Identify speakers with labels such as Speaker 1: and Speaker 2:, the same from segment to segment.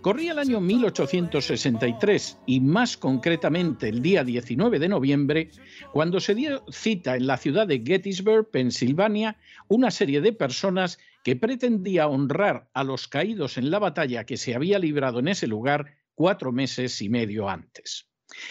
Speaker 1: Corría el año 1863 y más concretamente el día 19 de noviembre, cuando se dio cita en la ciudad de Gettysburg, Pensilvania, una serie de personas que pretendía honrar a los caídos en la batalla que se había librado en ese lugar cuatro meses y medio antes.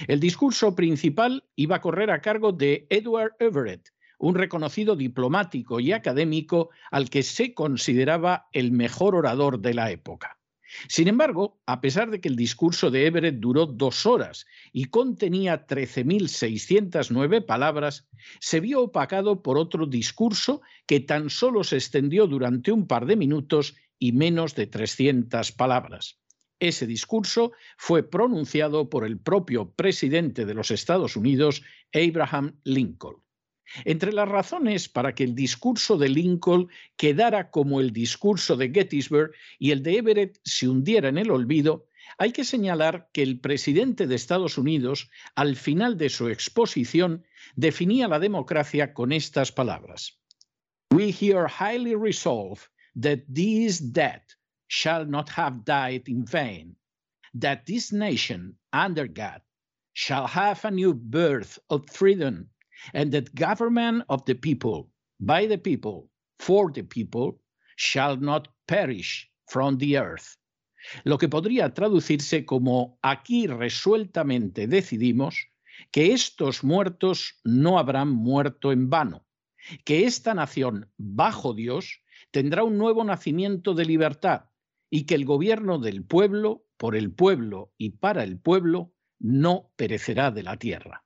Speaker 1: El discurso principal iba a correr a cargo de Edward Everett, un reconocido diplomático y académico al que se consideraba el mejor orador de la época. Sin embargo, a pesar de que el discurso de Everett duró dos horas y contenía 13.609 palabras, se vio opacado por otro discurso que tan solo se extendió durante un par de minutos y menos de 300 palabras. Ese discurso fue pronunciado por el propio presidente de los Estados Unidos, Abraham Lincoln. Entre las razones para que el discurso de Lincoln quedara como el discurso de Gettysburg y el de Everett se hundiera en el olvido, hay que señalar que el presidente de Estados Unidos, al final de su exposición, definía la democracia con estas palabras. We here highly resolve that this death shall not have died in vain, that this nation, under God, shall have a new birth of freedom and that government of the people, by the people, for the people, shall not perish from the earth. Lo que podría traducirse como aquí resueltamente decidimos que estos muertos no habrán muerto en vano, que esta nación bajo Dios tendrá un nuevo nacimiento de libertad y que el gobierno del pueblo, por el pueblo y para el pueblo, no perecerá de la tierra.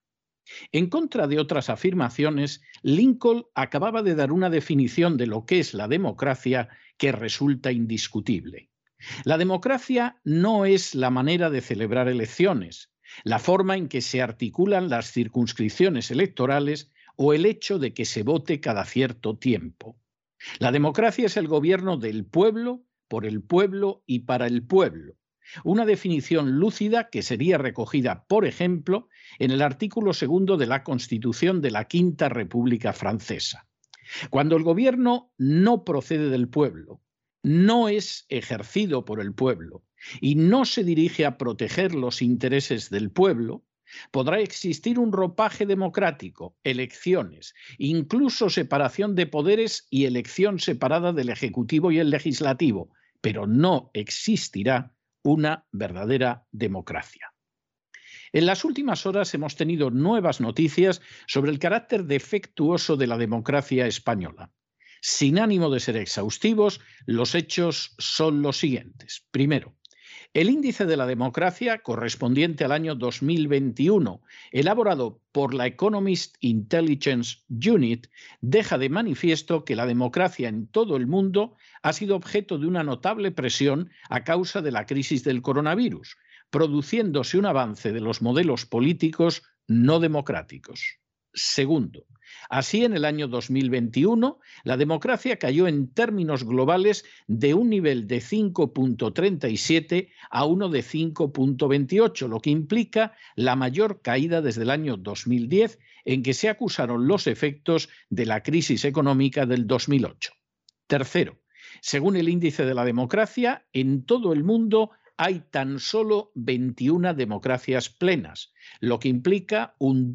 Speaker 1: En contra de otras afirmaciones, Lincoln acababa de dar una definición de lo que es la democracia que resulta indiscutible. La democracia no es la manera de celebrar elecciones, la forma en que se articulan las circunscripciones electorales o el hecho de que se vote cada cierto tiempo. La democracia es el gobierno del pueblo, por el pueblo y para el pueblo, una definición lúcida que sería recogida, por ejemplo, en el artículo segundo de la Constitución de la Quinta República Francesa. Cuando el gobierno no procede del pueblo, no es ejercido por el pueblo y no se dirige a proteger los intereses del pueblo, podrá existir un ropaje democrático, elecciones, incluso separación de poderes y elección separada del Ejecutivo y el Legislativo, pero no existirá una verdadera democracia. En las últimas horas hemos tenido nuevas noticias sobre el carácter defectuoso de la democracia española. Sin ánimo de ser exhaustivos, los hechos son los siguientes. Primero, el índice de la democracia correspondiente al año 2021, elaborado por la Economist Intelligence Unit, deja de manifiesto que la democracia en todo el mundo ha sido objeto de una notable presión a causa de la crisis del coronavirus, produciéndose un avance de los modelos políticos no democráticos. Segundo, Así, en el año 2021, la democracia cayó en términos globales de un nivel de 5.37 a uno de 5.28, lo que implica la mayor caída desde el año 2010, en que se acusaron los efectos de la crisis económica del 2008. Tercero, Según el índice de la democracia, en todo el mundo hay tan solo 21 democracias plenas, lo que implica un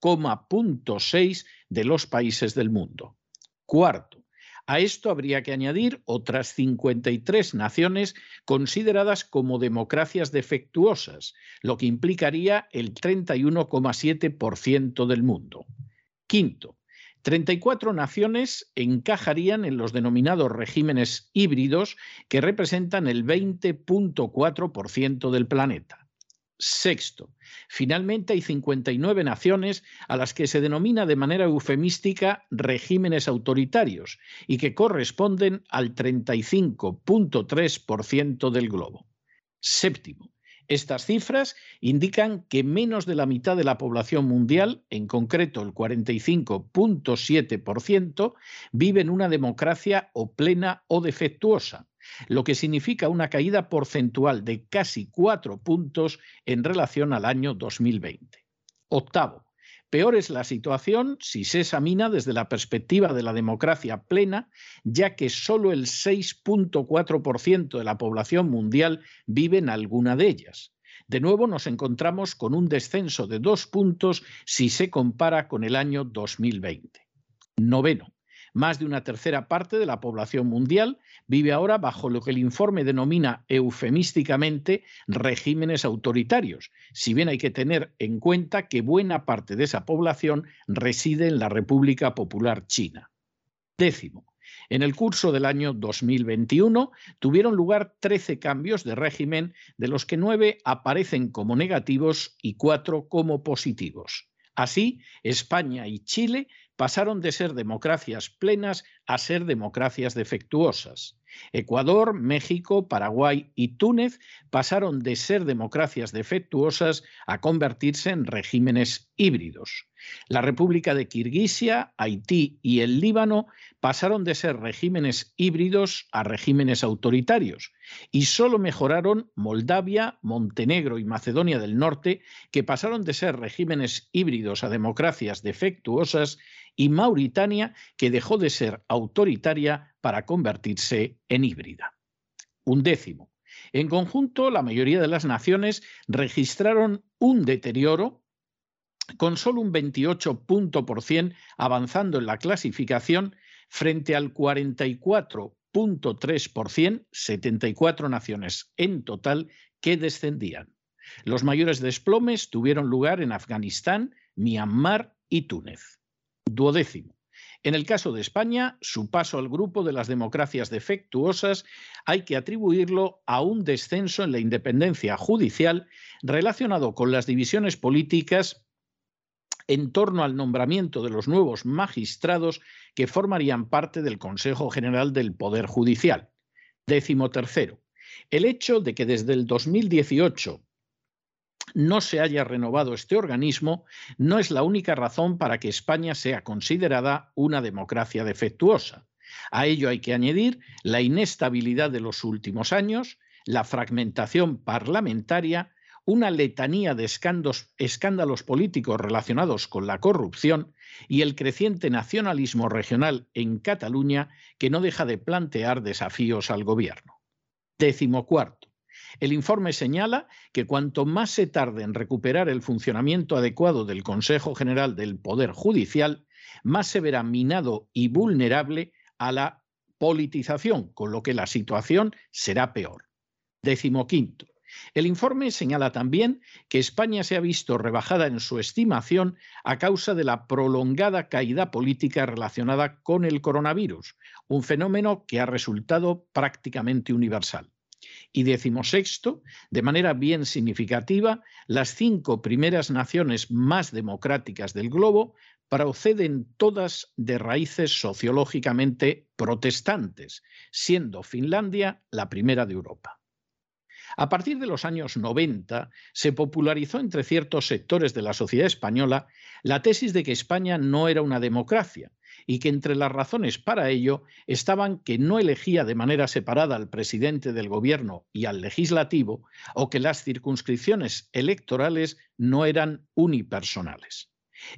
Speaker 1: 12,6 de los países del mundo. Cuarto, a esto habría que añadir otras 53 naciones consideradas como democracias defectuosas, lo que implicaría el 31,7% del mundo. Quinto, 34 naciones encajarían en los denominados regímenes híbridos que representan el 20.4% del planeta. Sexto, finalmente hay 59 naciones a las que se denomina de manera eufemística regímenes autoritarios y que corresponden al 35.3% del globo. Séptimo, estas cifras indican que menos de la mitad de la población mundial, en concreto el 45.7%, vive en una democracia o plena o defectuosa, lo que significa una caída porcentual de casi cuatro puntos en relación al año 2020. Octavo, Peor es la situación si se examina desde la perspectiva de la democracia plena, ya que solo el 6.4% de la población mundial vive en alguna de ellas. De nuevo nos encontramos con un descenso de dos puntos si se compara con el año 2020. Noveno. Más de una tercera parte de la población mundial vive ahora bajo lo que el informe denomina eufemísticamente regímenes autoritarios, si bien hay que tener en cuenta que buena parte de esa población reside en la República Popular China. Décimo. En el curso del año 2021 tuvieron lugar 13 cambios de régimen, de los que nueve aparecen como negativos y cuatro como positivos. Así, España y Chile pasaron de ser democracias plenas a ser democracias defectuosas. Ecuador, México, Paraguay y Túnez pasaron de ser democracias defectuosas a convertirse en regímenes híbridos. La República de Kirguisia, Haití y el Líbano pasaron de ser regímenes híbridos a regímenes autoritarios y solo mejoraron Moldavia, Montenegro y Macedonia del Norte, que pasaron de ser regímenes híbridos a democracias defectuosas y Mauritania, que dejó de ser autoritaria para convertirse en híbrida. Un décimo. En conjunto, la mayoría de las naciones registraron un deterioro con solo un 28% avanzando en la clasificación frente al 44.3%, 74 naciones en total, que descendían. Los mayores desplomes tuvieron lugar en Afganistán, Myanmar y Túnez. Duodécimo. En el caso de España, su paso al grupo de las democracias defectuosas hay que atribuirlo a un descenso en la independencia judicial relacionado con las divisiones políticas en torno al nombramiento de los nuevos magistrados que formarían parte del Consejo General del Poder Judicial. Décimo tercero. El hecho de que desde el 2018 no se haya renovado este organismo no es la única razón para que España sea considerada una democracia defectuosa. A ello hay que añadir la inestabilidad de los últimos años, la fragmentación parlamentaria, una letanía de escándalos, políticos relacionados con la corrupción y el creciente nacionalismo regional en Cataluña que no deja de plantear desafíos al gobierno. Décimo cuarto. El informe señala que cuanto más se tarde en recuperar el funcionamiento adecuado del Consejo General del Poder Judicial, más se verá minado y vulnerable a la politización, con lo que la situación será peor. Décimo quinto. El informe señala también que España se ha visto rebajada en su estimación a causa de la prolongada caída política relacionada con el coronavirus, un fenómeno que ha resultado prácticamente universal. Y decimosexto, de manera bien significativa, las cinco primeras naciones más democráticas del globo proceden todas de raíces sociológicamente protestantes, siendo Finlandia la primera de Europa. A partir de los años 90 se popularizó entre ciertos sectores de la sociedad española la tesis de que España no era una democracia y que entre las razones para ello estaban que no elegía de manera separada al presidente del gobierno y al legislativo o que las circunscripciones electorales no eran unipersonales.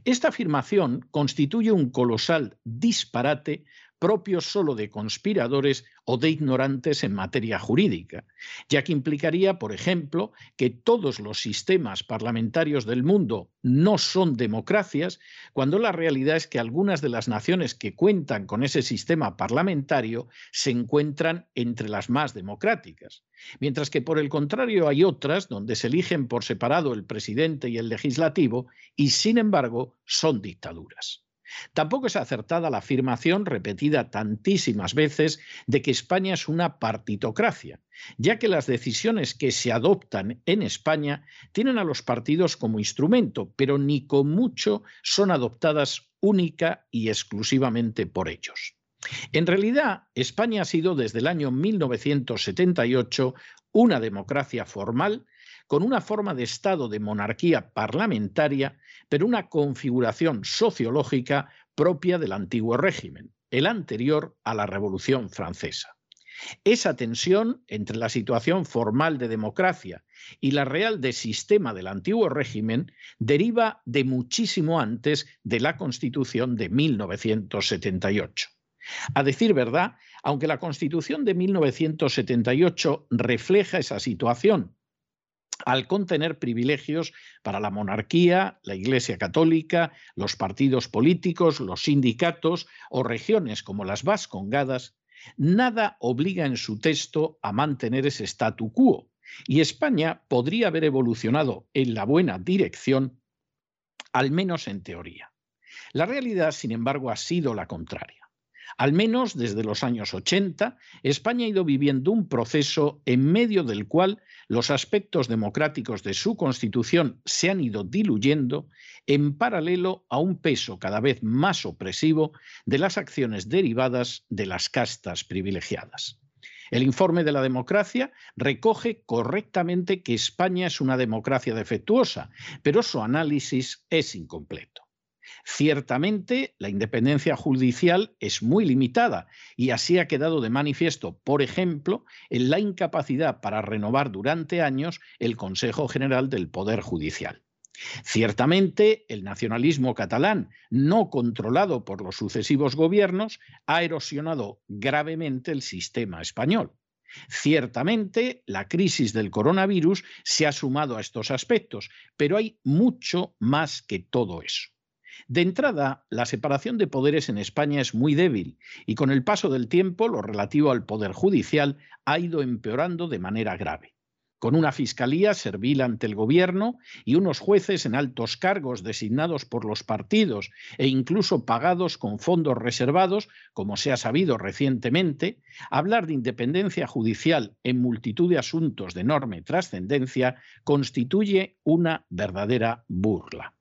Speaker 1: Esta afirmación constituye un colosal disparate propios solo de conspiradores o de ignorantes en materia jurídica, ya que implicaría, por ejemplo, que todos los sistemas parlamentarios del mundo no son democracias, cuando la realidad es que algunas de las naciones que cuentan con ese sistema parlamentario se encuentran entre las más democráticas, mientras que por el contrario hay otras donde se eligen por separado el presidente y el legislativo y sin embargo son dictaduras. Tampoco es acertada la afirmación repetida tantísimas veces de que España es una partitocracia, ya que las decisiones que se adoptan en España tienen a los partidos como instrumento, pero ni con mucho son adoptadas única y exclusivamente por ellos. En realidad, España ha sido desde el año 1978 una democracia formal con una forma de Estado de monarquía parlamentaria, pero una configuración sociológica propia del antiguo régimen, el anterior a la Revolución Francesa. Esa tensión entre la situación formal de democracia y la real de sistema del antiguo régimen deriva de muchísimo antes de la Constitución de 1978. A decir verdad, aunque la Constitución de 1978 refleja esa situación al contener privilegios para la monarquía, la Iglesia Católica, los partidos políticos, los sindicatos o regiones como las Vascongadas, nada obliga en su texto a mantener ese statu quo, y España podría haber evolucionado en la buena dirección, al menos en teoría. La realidad, sin embargo, ha sido la contraria. Al menos desde los años 80, España ha ido viviendo un proceso en medio del cual los aspectos democráticos de su constitución se han ido diluyendo en paralelo a un peso cada vez más opresivo de las acciones derivadas de las castas privilegiadas. El informe de la democracia recoge correctamente que España es una democracia defectuosa, pero su análisis es incompleto. Ciertamente, la independencia judicial es muy limitada y así ha quedado de manifiesto, por ejemplo, en la incapacidad para renovar durante años el Consejo General del Poder Judicial. Ciertamente, el nacionalismo catalán, no controlado por los sucesivos gobiernos, ha erosionado gravemente el sistema español. Ciertamente, la crisis del coronavirus se ha sumado a estos aspectos, pero hay mucho más que todo eso. De entrada, la separación de poderes en España es muy débil y con el paso del tiempo lo relativo al Poder Judicial ha ido empeorando de manera grave con una fiscalía servil ante el gobierno y unos jueces en altos cargos designados por los partidos e incluso pagados con fondos reservados, como se ha sabido recientemente, hablar de independencia judicial en multitud de asuntos de enorme trascendencia constituye una verdadera burla.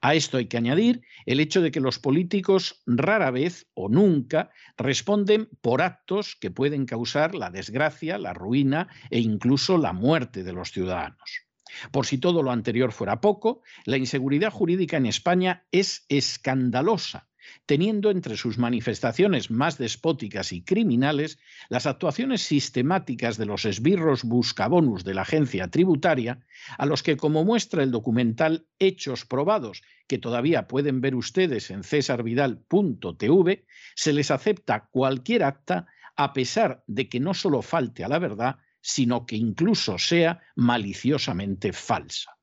Speaker 1: A esto hay que añadir el hecho de que los políticos rara vez o nunca responden por actos que pueden causar la desgracia, la ruina e incluso la muerte de los ciudadanos. Por si todo lo anterior fuera poco, la inseguridad jurídica en España es escandalosa teniendo entre sus manifestaciones más despóticas y criminales las actuaciones sistemáticas de los esbirros buscabonus de la agencia tributaria, a los que, como muestra el documental Hechos Probados, que todavía pueden ver ustedes en cesarvidal.tv, se les acepta cualquier acta a pesar de que no solo falte a la verdad, sino que incluso sea maliciosamente falsa.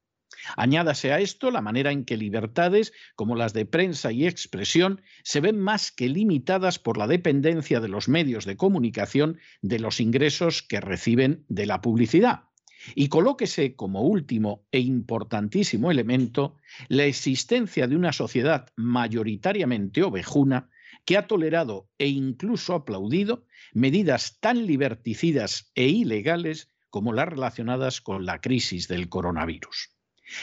Speaker 1: Añádase a esto la manera en que libertades como las de prensa y expresión se ven más que limitadas por la dependencia de los medios de comunicación de los ingresos que reciben de la publicidad. Y colóquese como último e importantísimo elemento la existencia de una sociedad mayoritariamente ovejuna que ha tolerado e incluso aplaudido medidas tan liberticidas e ilegales como las relacionadas con la crisis del coronavirus.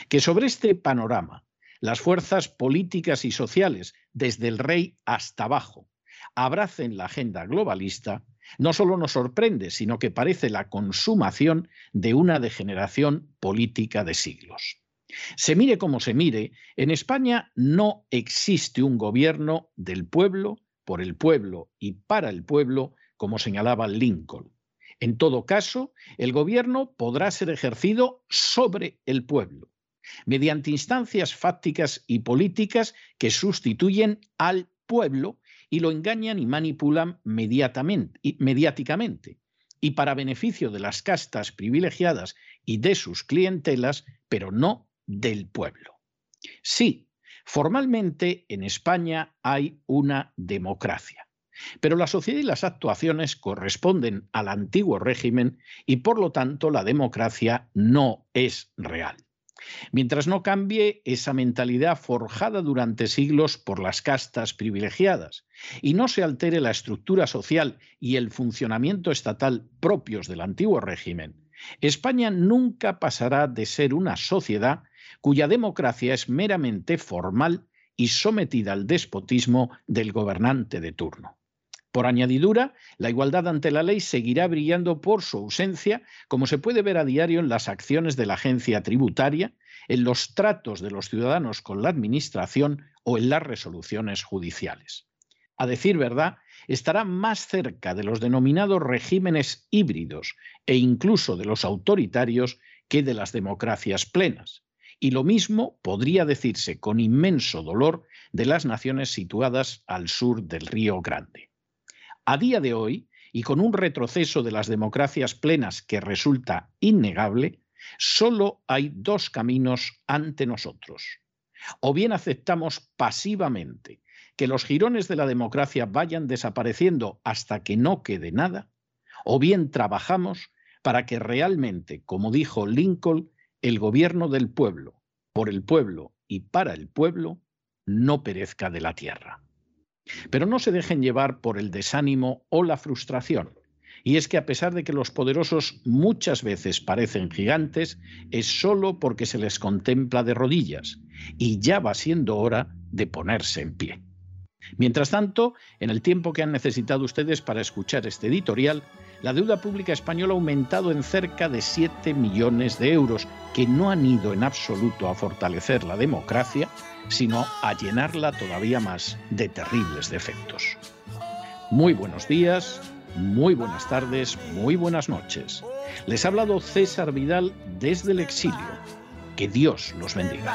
Speaker 1: Que sobre este panorama, las fuerzas políticas y sociales, desde el rey hasta abajo, abracen la agenda globalista, no solo nos sorprende, sino que parece la consumación de una degeneración política de siglos. Se mire como se mire, en España no existe un gobierno del pueblo, por el pueblo y para el pueblo, como señalaba Lincoln. En todo caso, el gobierno podrá ser ejercido sobre el pueblo, mediante instancias fácticas y políticas que sustituyen al pueblo y lo engañan y manipulan mediáticamente y para beneficio de las castas privilegiadas y de sus clientelas, pero no del pueblo. Sí, formalmente en España hay una democracia, pero la sociedad y las actuaciones corresponden al antiguo régimen y por lo tanto la democracia no es real. Mientras no cambie esa mentalidad forjada durante siglos por las castas privilegiadas y no se altere la estructura social y el funcionamiento estatal propios del antiguo régimen, España nunca pasará de ser una sociedad cuya democracia es meramente formal y sometida al despotismo del gobernante de turno. Por añadidura, la igualdad ante la ley seguirá brillando por su ausencia, como se puede ver a diario en las acciones de la agencia tributaria, en los tratos de los ciudadanos con la Administración o en las resoluciones judiciales. A decir verdad, estará más cerca de los denominados regímenes híbridos e incluso de los autoritarios que de las democracias plenas. Y lo mismo podría decirse con inmenso dolor de las naciones situadas al sur del Río Grande. A día de hoy, y con un retroceso de las democracias plenas que resulta innegable, solo hay dos caminos ante nosotros. O bien aceptamos pasivamente que los jirones de la democracia vayan desapareciendo hasta que no quede nada, o bien trabajamos para que realmente, como dijo Lincoln, el gobierno del pueblo, por el pueblo y para el pueblo, no perezca de la tierra. Pero no se dejen llevar por el desánimo o la frustración. Y es que a pesar de que los poderosos muchas veces parecen gigantes, es solo porque se les contempla de rodillas, y ya va siendo hora de ponerse en pie. Mientras tanto, en el tiempo que han necesitado ustedes para escuchar este editorial, la deuda pública española ha aumentado en cerca de 7 millones de euros, que no han ido en absoluto a fortalecer la democracia, sino a llenarla todavía más de terribles defectos. Muy buenos días, muy buenas tardes, muy buenas noches. Les ha hablado César Vidal desde el exilio. Que Dios los bendiga.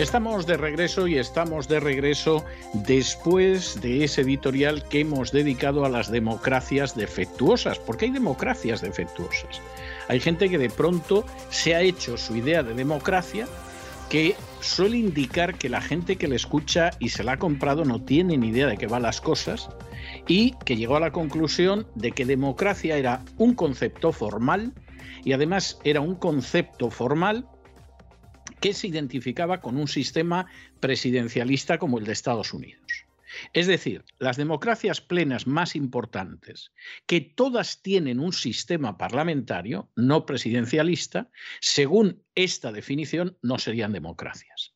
Speaker 1: Estamos de regreso y estamos de regreso después de ese editorial que hemos dedicado a las democracias defectuosas, porque hay democracias defectuosas. Hay gente que de pronto se ha hecho su idea de democracia que suele indicar que la gente que le escucha y se la ha comprado no tiene ni idea de qué van las cosas y que llegó a la conclusión de que democracia era un concepto formal y además era un concepto formal que se identificaba con un sistema presidencialista como el de Estados Unidos. Es decir, las democracias plenas más importantes, que todas tienen un sistema parlamentario, no presidencialista, según esta definición, no serían democracias.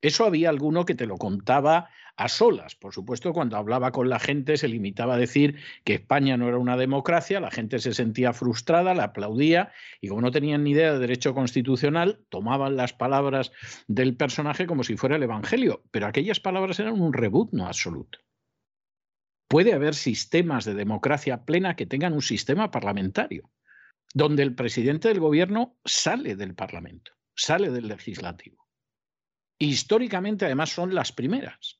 Speaker 1: Eso había alguno que te lo contaba a solas. Por supuesto, cuando hablaba con la gente se limitaba a decir que España no era una democracia, la gente se sentía frustrada, la aplaudía y como no tenían ni idea de derecho constitucional, tomaban las palabras del personaje como si fuera el Evangelio, pero aquellas palabras eran un reboot no absoluto. Puede haber sistemas de democracia plena que tengan un sistema parlamentario, donde el presidente del gobierno sale del Parlamento, sale del legislativo. Históricamente, además, son las primeras.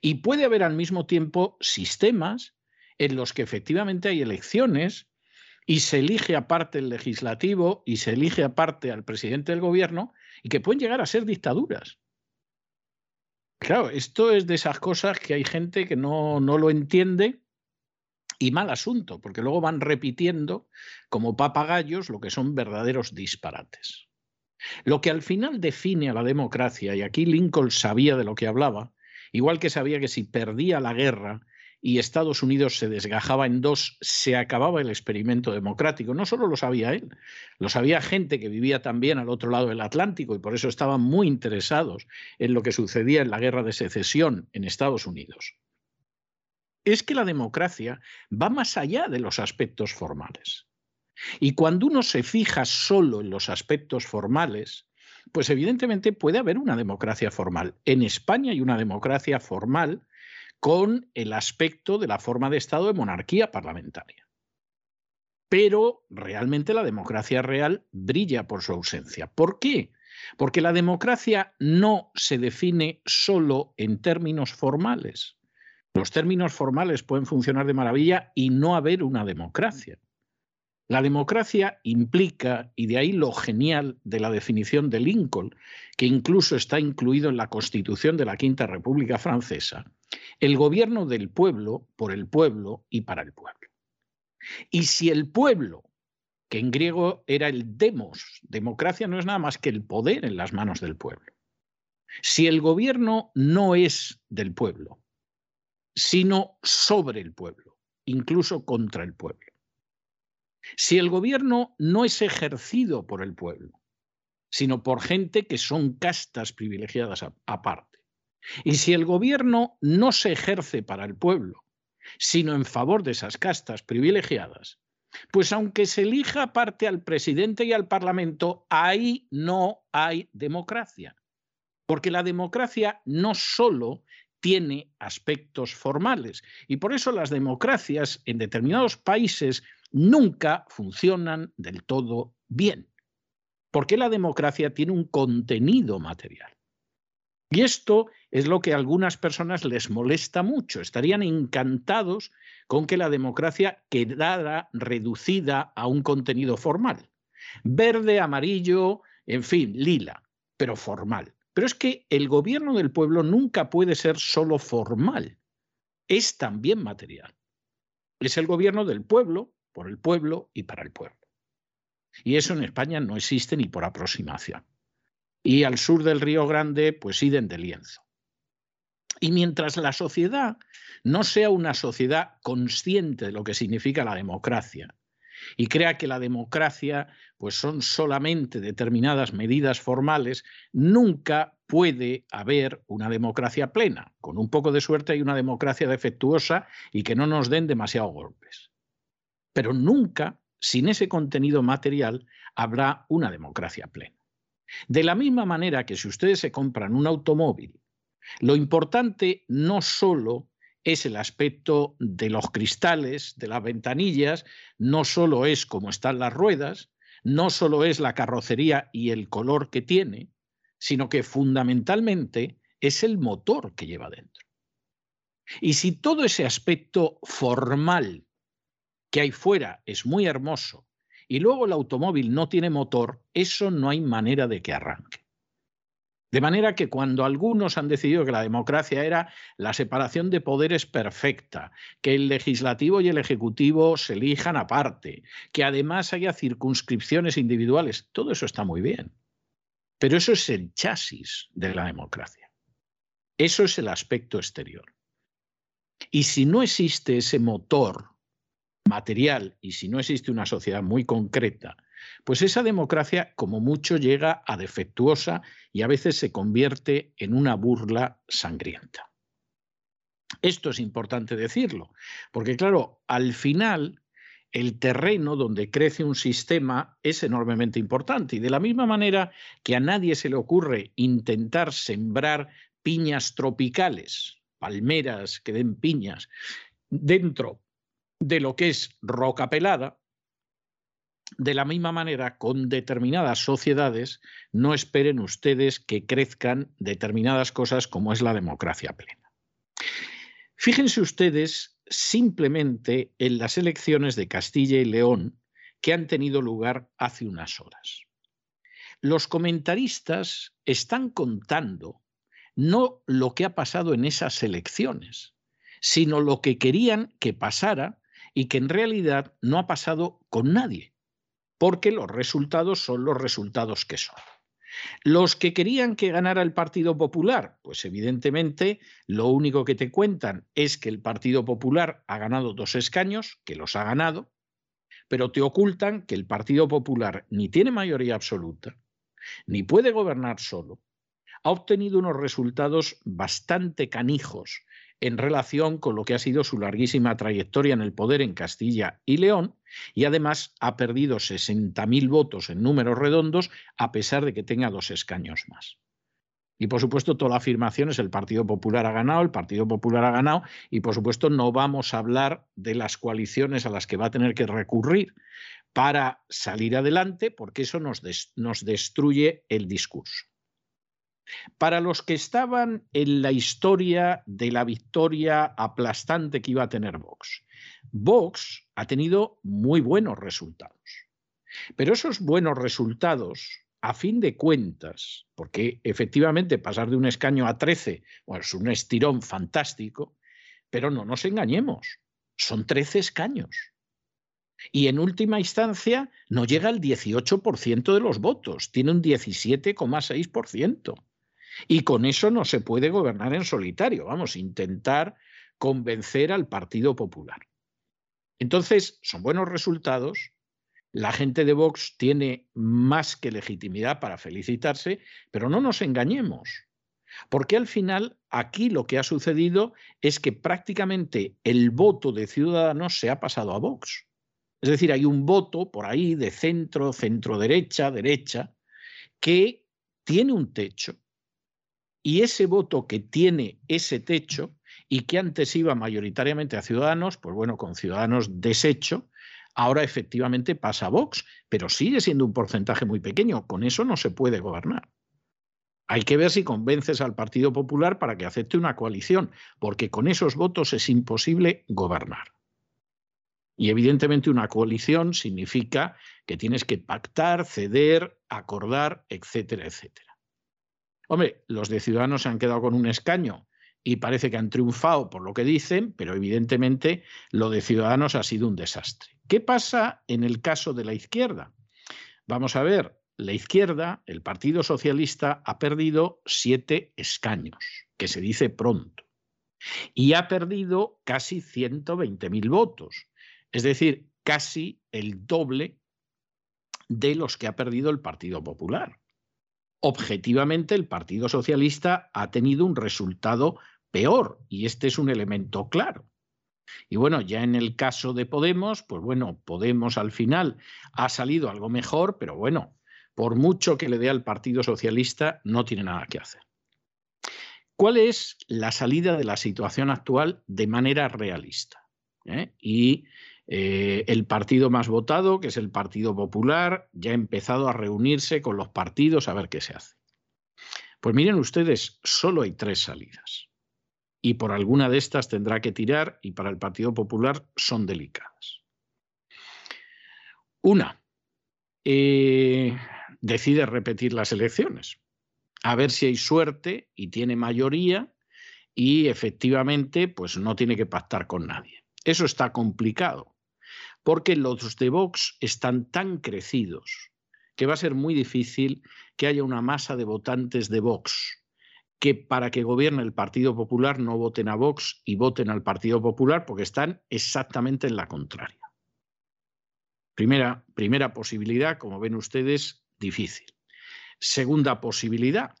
Speaker 1: Y puede haber al mismo tiempo sistemas en los que efectivamente hay elecciones y se elige aparte el legislativo y se elige aparte al presidente del gobierno y que pueden llegar a ser dictaduras. Claro, esto es de esas cosas que hay gente que no, no lo entiende y mal asunto, porque luego van repitiendo como papagayos lo que son verdaderos disparates. Lo que al final define a la democracia, y aquí Lincoln sabía de lo que hablaba, igual que sabía que si perdía la guerra y Estados Unidos se desgajaba en dos, se acababa el experimento democrático. No solo lo sabía él, lo sabía gente que vivía también al otro lado del Atlántico y por eso estaban muy interesados en lo que sucedía en la guerra de secesión en Estados Unidos. Es que la democracia va más allá de los aspectos formales. Y cuando uno se fija solo en los aspectos formales, pues evidentemente puede haber una democracia formal. En España hay una democracia formal con el aspecto de la forma de Estado de monarquía parlamentaria. Pero realmente la democracia real brilla por su ausencia. ¿Por qué? Porque la democracia no se define solo en términos formales. Los términos formales pueden funcionar de maravilla y no haber una democracia. La democracia implica, y de ahí lo genial de la definición de Lincoln, que incluso está incluido en la Constitución de la Quinta República Francesa, el gobierno del pueblo, por el pueblo y para el pueblo. Y si el pueblo, que en griego era el demos, democracia no es nada más que el poder en las manos del pueblo. Si el gobierno no es del pueblo, sino sobre el pueblo, incluso contra el pueblo si el gobierno no es ejercido por el pueblo, sino por gente que son castas privilegiadas aparte, y si el gobierno no se ejerce para el pueblo, sino en favor de esas castas privilegiadas, pues aunque se elija parte al presidente y al parlamento, ahí no hay democracia. Porque la democracia no solo tiene aspectos formales, y por eso las democracias en determinados países nunca funcionan del todo bien, porque la democracia tiene un contenido material. Y esto es lo que a algunas personas les molesta mucho. Estarían encantados con que la democracia quedara reducida a un contenido formal. Verde, amarillo, en fin, lila, pero formal. Pero es que el gobierno del pueblo nunca puede ser solo formal, es también material. Es el gobierno del pueblo por el pueblo y para el pueblo. Y eso en España no existe ni por aproximación. Y al sur del Río Grande, pues iden de lienzo. Y mientras la sociedad no sea una sociedad consciente de lo que significa la democracia y crea que la democracia pues son solamente determinadas medidas formales, nunca puede haber una democracia plena. Con un poco de suerte hay una democracia defectuosa y que no nos den demasiados golpes pero nunca, sin ese contenido material, habrá una democracia plena. De la misma manera que si ustedes se compran un automóvil, lo importante no solo es el aspecto de los cristales, de las ventanillas, no solo es cómo están las ruedas, no solo es la carrocería y el color que tiene, sino que fundamentalmente es el motor que lleva dentro. Y si todo ese aspecto formal que hay fuera es muy hermoso y luego el automóvil no tiene motor, eso no hay manera de que arranque. De manera que cuando algunos han decidido que la democracia era la separación de poderes perfecta, que el legislativo y el ejecutivo se elijan aparte, que además haya circunscripciones individuales, todo eso está muy bien. Pero eso es el chasis de la democracia. Eso es el aspecto exterior. Y si no existe ese motor material y si no existe una sociedad muy concreta, pues esa democracia como mucho llega a defectuosa y a veces se convierte en una burla sangrienta. Esto es importante decirlo, porque claro, al final el terreno donde crece un sistema es enormemente importante y de la misma manera que a nadie se le ocurre intentar sembrar piñas tropicales, palmeras que den piñas, dentro de lo que es roca pelada, de la misma manera, con determinadas sociedades, no esperen ustedes que crezcan determinadas cosas como es la democracia plena. Fíjense ustedes simplemente en las elecciones de Castilla y León que han tenido lugar hace unas horas. Los comentaristas están contando no lo que ha pasado en esas elecciones, sino lo que querían que pasara y que en realidad no ha pasado con nadie, porque los resultados son los resultados que son. Los que querían que ganara el Partido Popular, pues evidentemente lo único que te cuentan es que el Partido Popular ha ganado dos escaños, que los ha ganado, pero te ocultan que el Partido Popular ni tiene mayoría absoluta, ni puede gobernar solo, ha obtenido unos resultados bastante canijos en relación con lo que ha sido su larguísima trayectoria en el poder en Castilla y León, y además ha perdido 60.000 votos en números redondos a pesar de que tenga dos escaños más. Y por supuesto, toda la afirmación es el Partido Popular ha ganado, el Partido Popular ha ganado, y por supuesto no vamos a hablar de las coaliciones a las que va a tener que recurrir para salir adelante, porque eso nos, nos destruye el discurso. Para los que estaban en la historia de la victoria aplastante que iba a tener Vox, Vox ha tenido muy buenos resultados. Pero esos buenos resultados, a fin de cuentas, porque efectivamente pasar de un escaño a 13 bueno, es un estirón fantástico, pero no nos engañemos, son 13 escaños. Y en última instancia no llega al 18% de los votos, tiene un 17,6%. Y con eso no se puede gobernar en solitario. Vamos, intentar convencer al Partido Popular. Entonces, son buenos resultados. La gente de Vox tiene más que legitimidad para felicitarse, pero no nos engañemos. Porque al final aquí lo que ha sucedido es que prácticamente el voto de Ciudadanos se ha pasado a Vox. Es decir, hay un voto por ahí de centro, centro derecha, derecha, que tiene un techo y ese voto que tiene ese techo y que antes iba mayoritariamente a Ciudadanos, pues bueno, con Ciudadanos deshecho, ahora efectivamente pasa a Vox, pero sigue siendo un porcentaje muy pequeño. Con eso no se puede gobernar. Hay que ver si convences al Partido Popular para que acepte una coalición, porque con esos votos es imposible gobernar. Y evidentemente una coalición significa que tienes que pactar, ceder, acordar, etcétera, etcétera. Hombre, los de Ciudadanos se han quedado con un escaño y parece que han triunfado por lo que dicen, pero evidentemente lo de Ciudadanos ha sido un desastre. ¿Qué pasa en el caso de la izquierda? Vamos a ver, la izquierda, el Partido Socialista, ha perdido siete escaños, que se dice pronto, y ha perdido casi 120.000 votos, es decir, casi el doble de los que ha perdido el Partido Popular objetivamente el Partido Socialista ha tenido un resultado peor y este es un elemento claro. Y bueno, ya en el caso de Podemos, pues bueno, Podemos al final ha salido algo mejor, pero bueno, por mucho que le dé al Partido Socialista, no tiene nada que hacer. ¿Cuál es la salida de la situación actual de manera realista? ¿Eh? Y eh, el partido más votado, que es el Partido Popular, ya ha empezado a reunirse con los partidos a ver qué se hace. Pues miren ustedes, solo hay tres salidas. Y por alguna de estas tendrá que tirar y para el Partido Popular son delicadas. Una, eh, decide repetir las elecciones, a ver si hay suerte y tiene mayoría y efectivamente pues no tiene que pactar con nadie. Eso está complicado, porque los de Vox están tan crecidos que va a ser muy difícil que haya una masa de votantes de Vox que para que gobierne el Partido Popular no voten a Vox y voten al Partido Popular porque están exactamente en la contraria. Primera, primera posibilidad, como ven ustedes, difícil. Segunda posibilidad,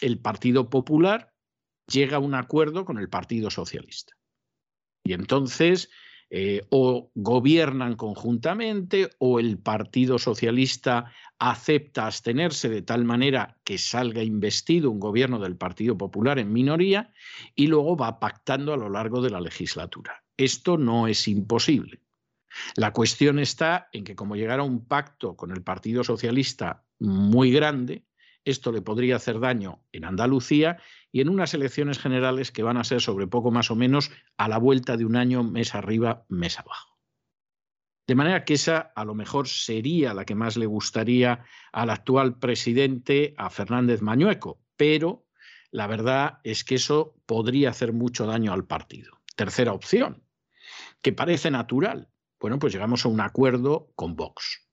Speaker 1: el Partido Popular llega a un acuerdo con el Partido Socialista. Y entonces eh, o gobiernan conjuntamente o el Partido Socialista acepta abstenerse de tal manera que salga investido un gobierno del Partido Popular en minoría y luego va pactando a lo largo de la legislatura. Esto no es imposible. La cuestión está en que como llegara un pacto con el Partido Socialista muy grande, esto le podría hacer daño en Andalucía y en unas elecciones generales que van a ser sobre poco más o menos a la vuelta de un año, mes arriba, mes abajo. De manera que esa a lo mejor sería la que más le gustaría al actual presidente, a Fernández Mañueco, pero la verdad es que eso podría hacer mucho daño al partido. Tercera opción, que parece natural. Bueno, pues llegamos a un acuerdo con Vox.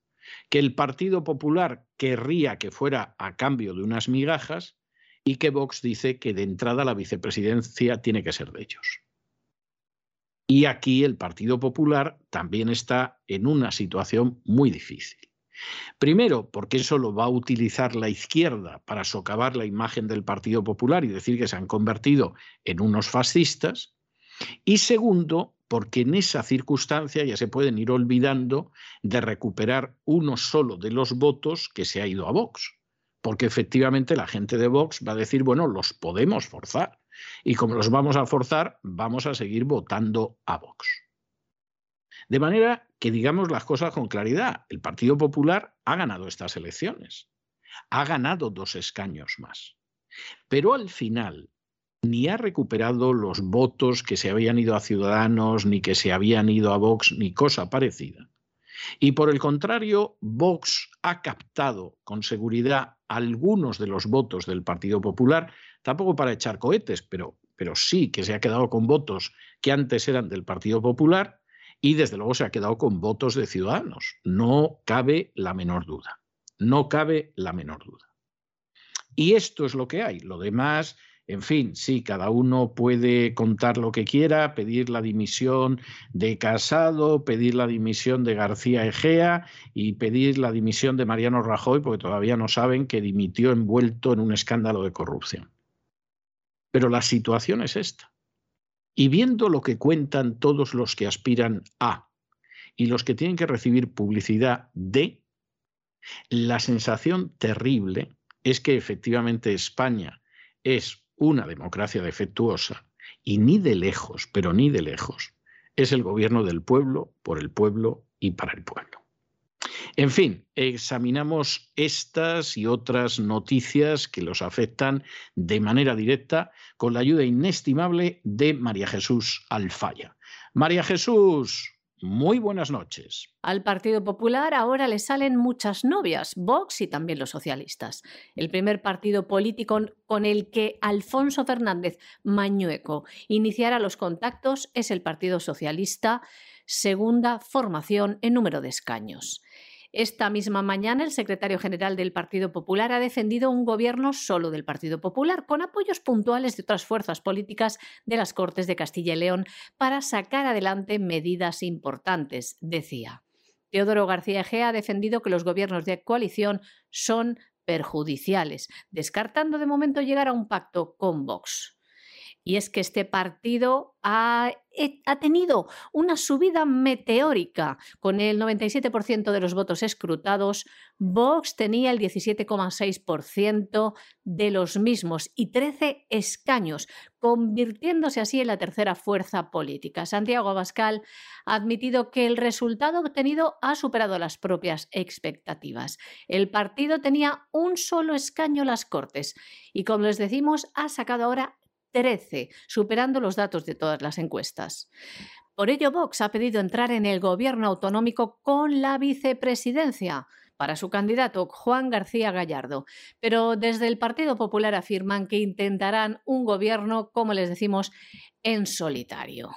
Speaker 1: que el Partido Popular querría que fuera a cambio de unas migajas y que Vox dice que de entrada la vicepresidencia tiene que ser de ellos. Y aquí el Partido Popular también está en una situación muy difícil. Primero, porque eso lo va a utilizar la izquierda para socavar la imagen del Partido Popular y decir que se han convertido en unos fascistas. Y segundo, porque en esa circunstancia ya se pueden ir olvidando de recuperar uno solo de los votos que se ha ido a Vox. Porque efectivamente la gente de Vox va a decir, bueno, los podemos forzar. Y como los vamos a forzar, vamos a seguir votando a Vox. De manera que digamos las cosas con claridad, el Partido Popular ha ganado estas elecciones, ha ganado dos escaños más, pero al final ni ha recuperado los votos que se habían ido a Ciudadanos, ni que se habían ido a Vox, ni cosa parecida. Y por el contrario, Vox ha captado con seguridad algunos de los votos del Partido Popular, tampoco para echar cohetes, pero, pero sí que se ha quedado con votos que antes eran del Partido Popular y desde luego se ha quedado con votos de ciudadanos. No cabe la menor duda. No cabe la menor duda. Y esto es lo que hay. Lo demás, en fin, sí, cada uno puede contar lo que quiera, pedir la dimisión de Casado, pedir la dimisión de García Egea y pedir la dimisión de Mariano Rajoy, porque todavía no saben que dimitió envuelto en un escándalo de corrupción. Pero la situación es esta. Y viendo lo que cuentan todos los que aspiran a y los que tienen que recibir publicidad de, la sensación terrible es que efectivamente España es una democracia defectuosa y ni de lejos, pero ni de lejos, es el gobierno del pueblo, por el pueblo y para el pueblo. En fin, examinamos estas y otras noticias que los afectan de manera directa con la ayuda inestimable de María Jesús Alfaya. María Jesús, muy buenas noches.
Speaker 2: Al Partido Popular ahora le salen muchas novias, Vox y también los socialistas. El primer partido político con el que Alfonso Fernández Mañueco iniciará los contactos es el Partido Socialista, segunda formación en número de escaños. Esta misma mañana el secretario general del Partido Popular ha defendido un gobierno solo del Partido Popular, con apoyos puntuales de otras fuerzas políticas de las Cortes de Castilla y León para sacar adelante medidas importantes, decía. Teodoro García Egea ha defendido que los gobiernos de coalición son perjudiciales, descartando de momento llegar a un pacto con Vox. Y es que este partido ha, ha, tenido una subida meteórica. Con el 97% de los votos escrutados, Vox tenía el 17,6% de los mismos y 13 escaños, convirtiéndose así en la tercera fuerza política. Santiago Abascal ha admitido que el resultado obtenido ha superado las propias expectativas. El partido tenía un solo escaño en las Cortes y, como les decimos, ha sacado ahora 13, superando los datos de todas las encuestas. Por ello, Vox ha pedido entrar en el gobierno autonómico con la vicepresidencia para su candidato Juan García Gallardo. Pero desde el Partido Popular afirman que intentarán un gobierno, como les decimos, en solitario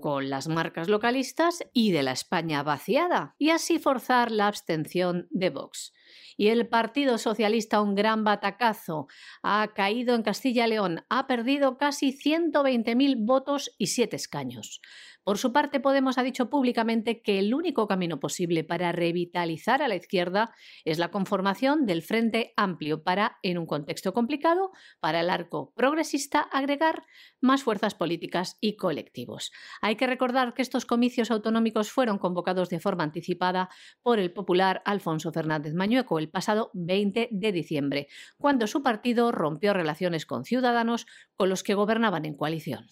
Speaker 2: con las marcas localistas y de la España vaciada, y así forzar la abstención de Vox. Y el Partido Socialista, un gran batacazo, ha caído en Castilla y León, ha perdido casi 120.000 votos y siete escaños. Por su parte, Podemos ha dicho públicamente que el único camino posible para revitalizar a la izquierda es la conformación del Frente Amplio para, en un contexto complicado, para el arco progresista agregar más fuerzas políticas y colectivos. Hay que recordar que estos comicios autonómicos fueron convocados de forma anticipada por el popular Alfonso Fernández Mañueco el pasado 20 de diciembre, cuando su partido rompió relaciones con ciudadanos con los que gobernaban en coalición.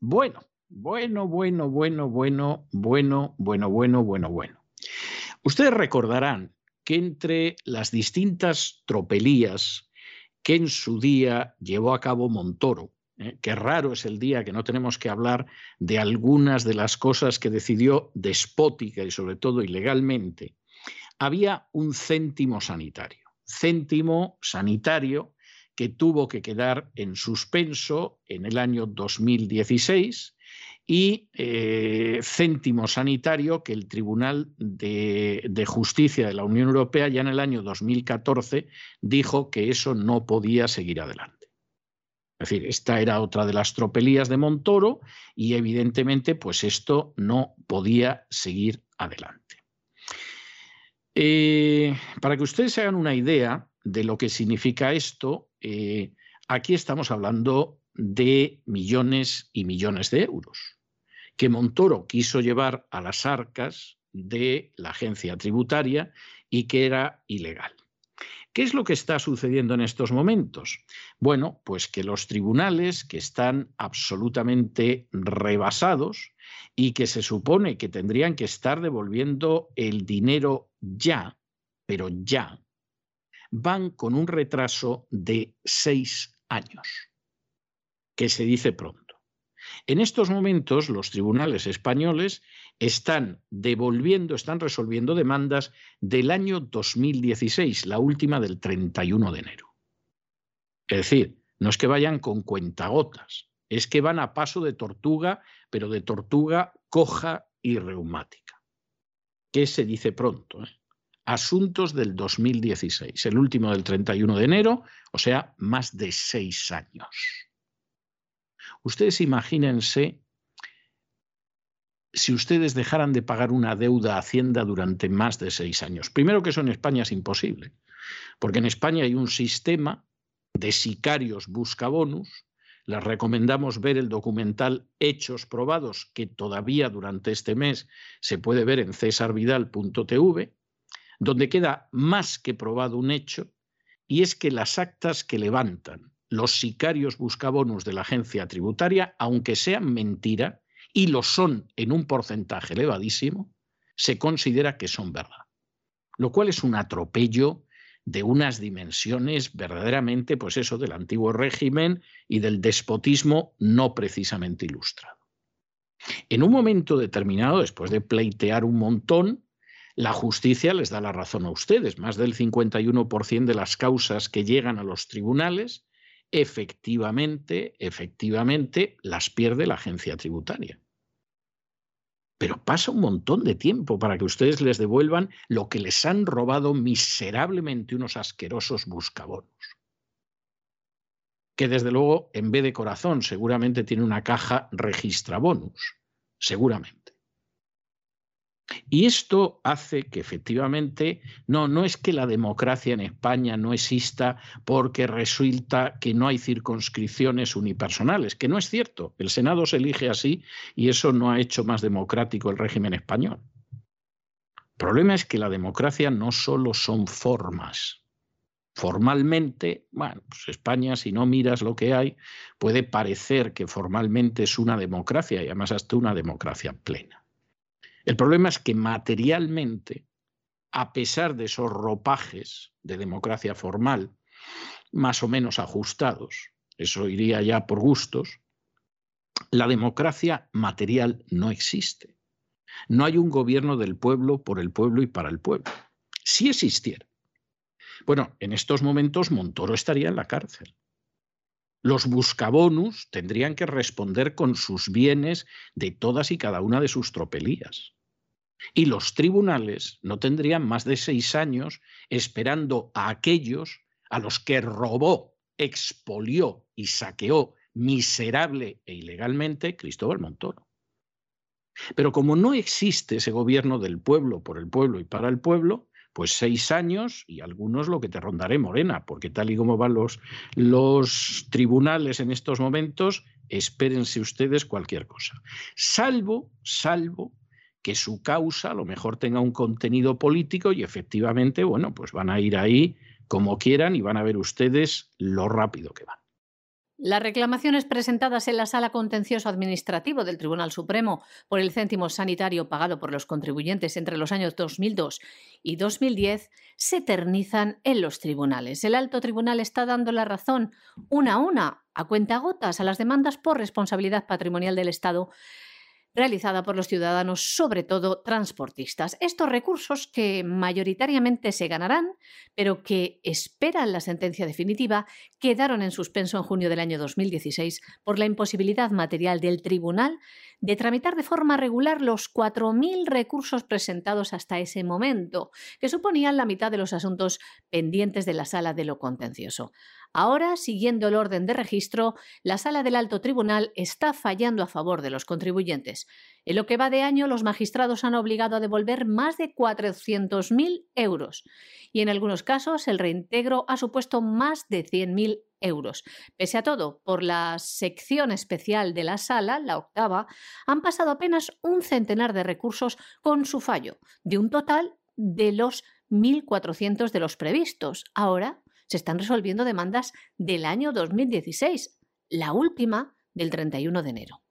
Speaker 1: Bueno, bueno, bueno, bueno, bueno, bueno, bueno, bueno, bueno, bueno. Ustedes recordarán que entre las distintas tropelías que en su día llevó a cabo Montoro, ¿eh? que raro es el día que no tenemos que hablar de algunas de las cosas que decidió despótica y sobre todo ilegalmente, había un céntimo sanitario. Céntimo sanitario que tuvo que quedar en suspenso en el año 2016 y eh, céntimo sanitario que el Tribunal de, Justicia de la Unión Europea ya en el año 2014 dijo que eso no podía seguir adelante. Es decir, esta era otra de las tropelías de Montoro y evidentemente pues esto no podía seguir adelante. Eh, para que ustedes se hagan una idea de lo que significa esto, eh, aquí estamos hablando de millones y millones de euros que Montoro quiso llevar a las arcas de la agencia tributaria y que era ilegal. ¿Qué es lo que está sucediendo en estos momentos? Bueno, pues que los tribunales que están absolutamente rebasados y que se supone que tendrían que estar devolviendo el dinero ya, pero ya, van con un retraso de seis años, que se dice pronto. En estos momentos los tribunales españoles están devolviendo, están resolviendo demandas del año 2016, la última del 31 de enero. Es decir, no es que vayan con cuentagotas, es que van a paso de tortuga, pero de tortuga coja y reumática. ¿Qué se dice pronto? Eh? Asuntos del 2016, el último del 31 de enero, o sea, más de seis años. Ustedes imagínense si ustedes dejaran de pagar una deuda a Hacienda durante más de seis años. Primero que eso en España es imposible, porque en España hay un sistema de sicarios buscabonus. Les recomendamos ver el documental Hechos Probados, que todavía durante este mes se puede ver en cesarvidal.tv, donde queda más que probado un hecho, y es que las actas que levantan los sicarios buscabonus de la agencia tributaria, aunque sean mentira, y lo son en un porcentaje elevadísimo, se considera que son verdad. Lo cual es un atropello de unas dimensiones verdaderamente, pues eso, del antiguo régimen y del despotismo no precisamente ilustrado. En un momento determinado, después de pleitear un montón, la justicia les da la razón a ustedes. Más del 51% de las causas que llegan a los tribunales, efectivamente, efectivamente, las pierde la agencia tributaria. Pero pasa un montón de tiempo para que ustedes les devuelvan lo que les han robado miserablemente unos asquerosos buscabonos. Que desde luego, en vez de corazón, seguramente tiene una caja registrabonus. Seguramente. Y esto hace que efectivamente, no, no es que la democracia en España no exista porque resulta que no hay circunscripciones unipersonales, que no es cierto. El Senado se elige así y eso no ha hecho más democrático el régimen español. El problema es que la democracia no solo son formas. Formalmente, bueno, pues España, si no miras lo que hay, puede parecer que formalmente es una democracia y además hasta una democracia plena. El problema es que materialmente, a pesar de esos ropajes de democracia formal, más o menos ajustados, eso iría ya por gustos, la democracia material no existe. No hay un gobierno del pueblo, por el pueblo y para el pueblo. Si existiera. Bueno, en estos momentos Montoro estaría en la cárcel. Los buscabonus tendrían que responder con sus bienes de todas y cada una de sus tropelías. Y los tribunales no tendrían más de seis años esperando a aquellos a los que robó, expolió y saqueó miserable e ilegalmente Cristóbal Montoro. Pero como no existe ese gobierno del pueblo, por el pueblo y para el pueblo, pues seis años y algunos lo que te rondaré morena, porque tal y como van los, los tribunales en estos momentos, espérense ustedes cualquier cosa. Salvo, salvo que su causa a lo mejor tenga un contenido político y efectivamente, bueno, pues van a ir ahí como quieran y van a ver ustedes lo rápido que van.
Speaker 2: Las reclamaciones presentadas en la Sala Contencioso Administrativo del Tribunal Supremo por el céntimo sanitario pagado por los contribuyentes entre los años 2002 y 2010 se eternizan en los tribunales. El alto tribunal está dando la razón una a una, a cuentagotas, a las demandas por responsabilidad patrimonial del Estado realizada por los ciudadanos, sobre todo transportistas. Estos recursos que mayoritariamente se ganarán, pero que esperan la sentencia definitiva, quedaron en suspenso en junio del año 2016 por la imposibilidad material del tribunal de tramitar de forma regular los 4.000 recursos presentados hasta ese momento, que suponían la mitad de los asuntos pendientes de la sala de lo contencioso. Ahora, siguiendo el orden de registro, la Sala del Alto Tribunal está fallando a favor de los contribuyentes. En lo que va de año, los magistrados han obligado a devolver más de 400.000 euros y en algunos casos el reintegro ha supuesto más de 100.000 euros. Pese a todo, por la sección especial de la sala, la octava, han pasado apenas un centenar de recursos con su fallo, de un total de los 1.400 de los previstos. Ahora se están resolviendo demandas del año 2016, la última del 31 de enero.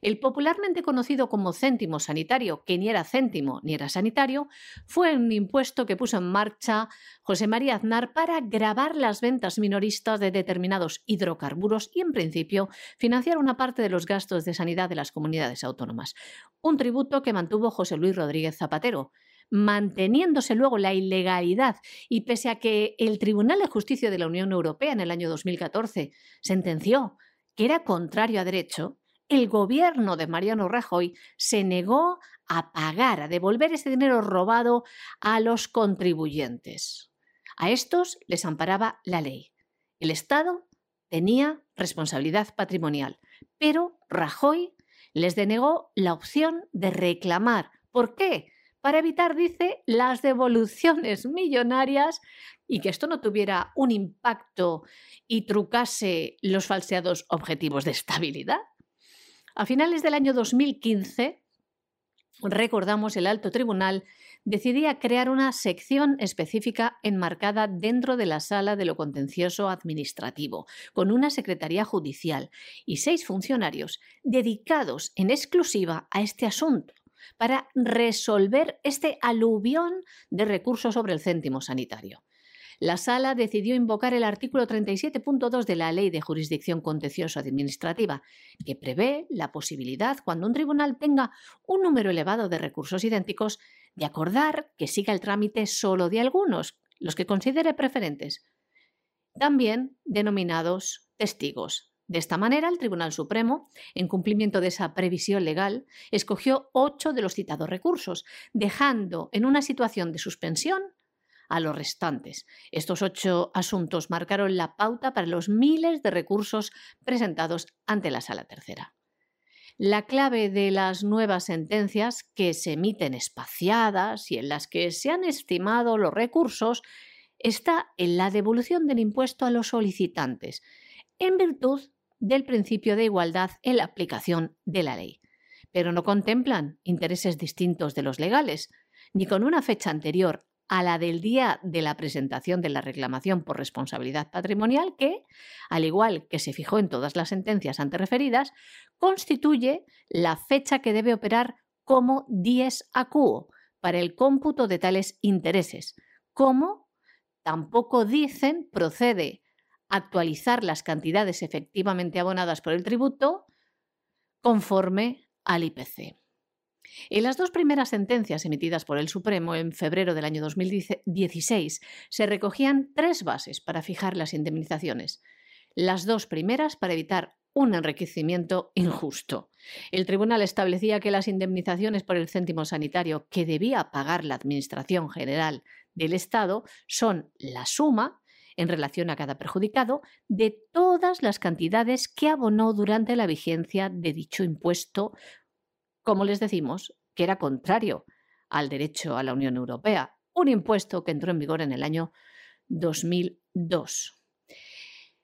Speaker 2: El popularmente conocido como céntimo sanitario, que ni era céntimo ni era sanitario, fue un impuesto que puso en marcha José María Aznar para grabar las ventas minoristas de determinados hidrocarburos y, en principio, financiar una parte de los gastos de sanidad de las comunidades autónomas. Un tributo que mantuvo José Luis Rodríguez Zapatero, manteniéndose luego la ilegalidad y pese a que el Tribunal de Justicia de la Unión Europea en el año 2014 sentenció que era contrario a derecho, el gobierno de Mariano Rajoy se negó a pagar, a devolver ese dinero robado a los contribuyentes. A estos les amparaba la ley. El Estado tenía responsabilidad patrimonial, pero Rajoy les denegó la opción de reclamar. ¿Por qué? Para evitar, dice, las devoluciones millonarias y que esto no tuviera un impacto y trucase los falseados objetivos de estabilidad. A finales del año 2015, recordamos, el alto tribunal decidía crear una sección específica enmarcada dentro de la sala de lo contencioso administrativo, con una secretaría judicial y seis funcionarios dedicados en exclusiva a este asunto para resolver este aluvión de recursos sobre el céntimo sanitario. La sala decidió invocar el artículo 37.2 de la Ley de Jurisdicción Contencioso Administrativa, que prevé la posibilidad, cuando un tribunal tenga un número elevado de recursos idénticos, de acordar que siga el trámite solo de algunos, los que considere preferentes, también denominados testigos de esta manera, el Tribunal Supremo, en cumplimiento de esa previsión legal, escogió ocho de los citados recursos, dejando en una situación de suspensión a los restantes. Estos ocho asuntos marcaron la pauta para los miles de recursos presentados ante la Sala Tercera. La clave de las nuevas sentencias que se emiten espaciadas y en las que se han estimado los recursos está en la devolución del impuesto a los solicitantes, en virtud del principio de igualdad en la aplicación de la ley. Pero no contemplan intereses distintos de los legales, ni con una fecha anterior a la del día de la presentación de la reclamación por responsabilidad patrimonial que, al igual que se fijó en todas las sentencias antes referidas, constituye la fecha que debe operar como dies quo para el cómputo de tales intereses, como tampoco dicen procede actualizar las cantidades efectivamente abonadas por el tributo conforme al IPC. En las dos primeras sentencias emitidas por el Supremo en febrero del año 2016 se recogían tres bases para fijar las indemnizaciones. Las dos primeras para evitar un enriquecimiento injusto. El tribunal establecía que las indemnizaciones por el céntimo sanitario que debía pagar la Administración General del Estado son la suma en relación a cada perjudicado de todas las cantidades que abonó durante la vigencia de dicho impuesto, como les decimos, que era contrario al derecho a la Unión Europea, un impuesto que entró en vigor en el año 2002.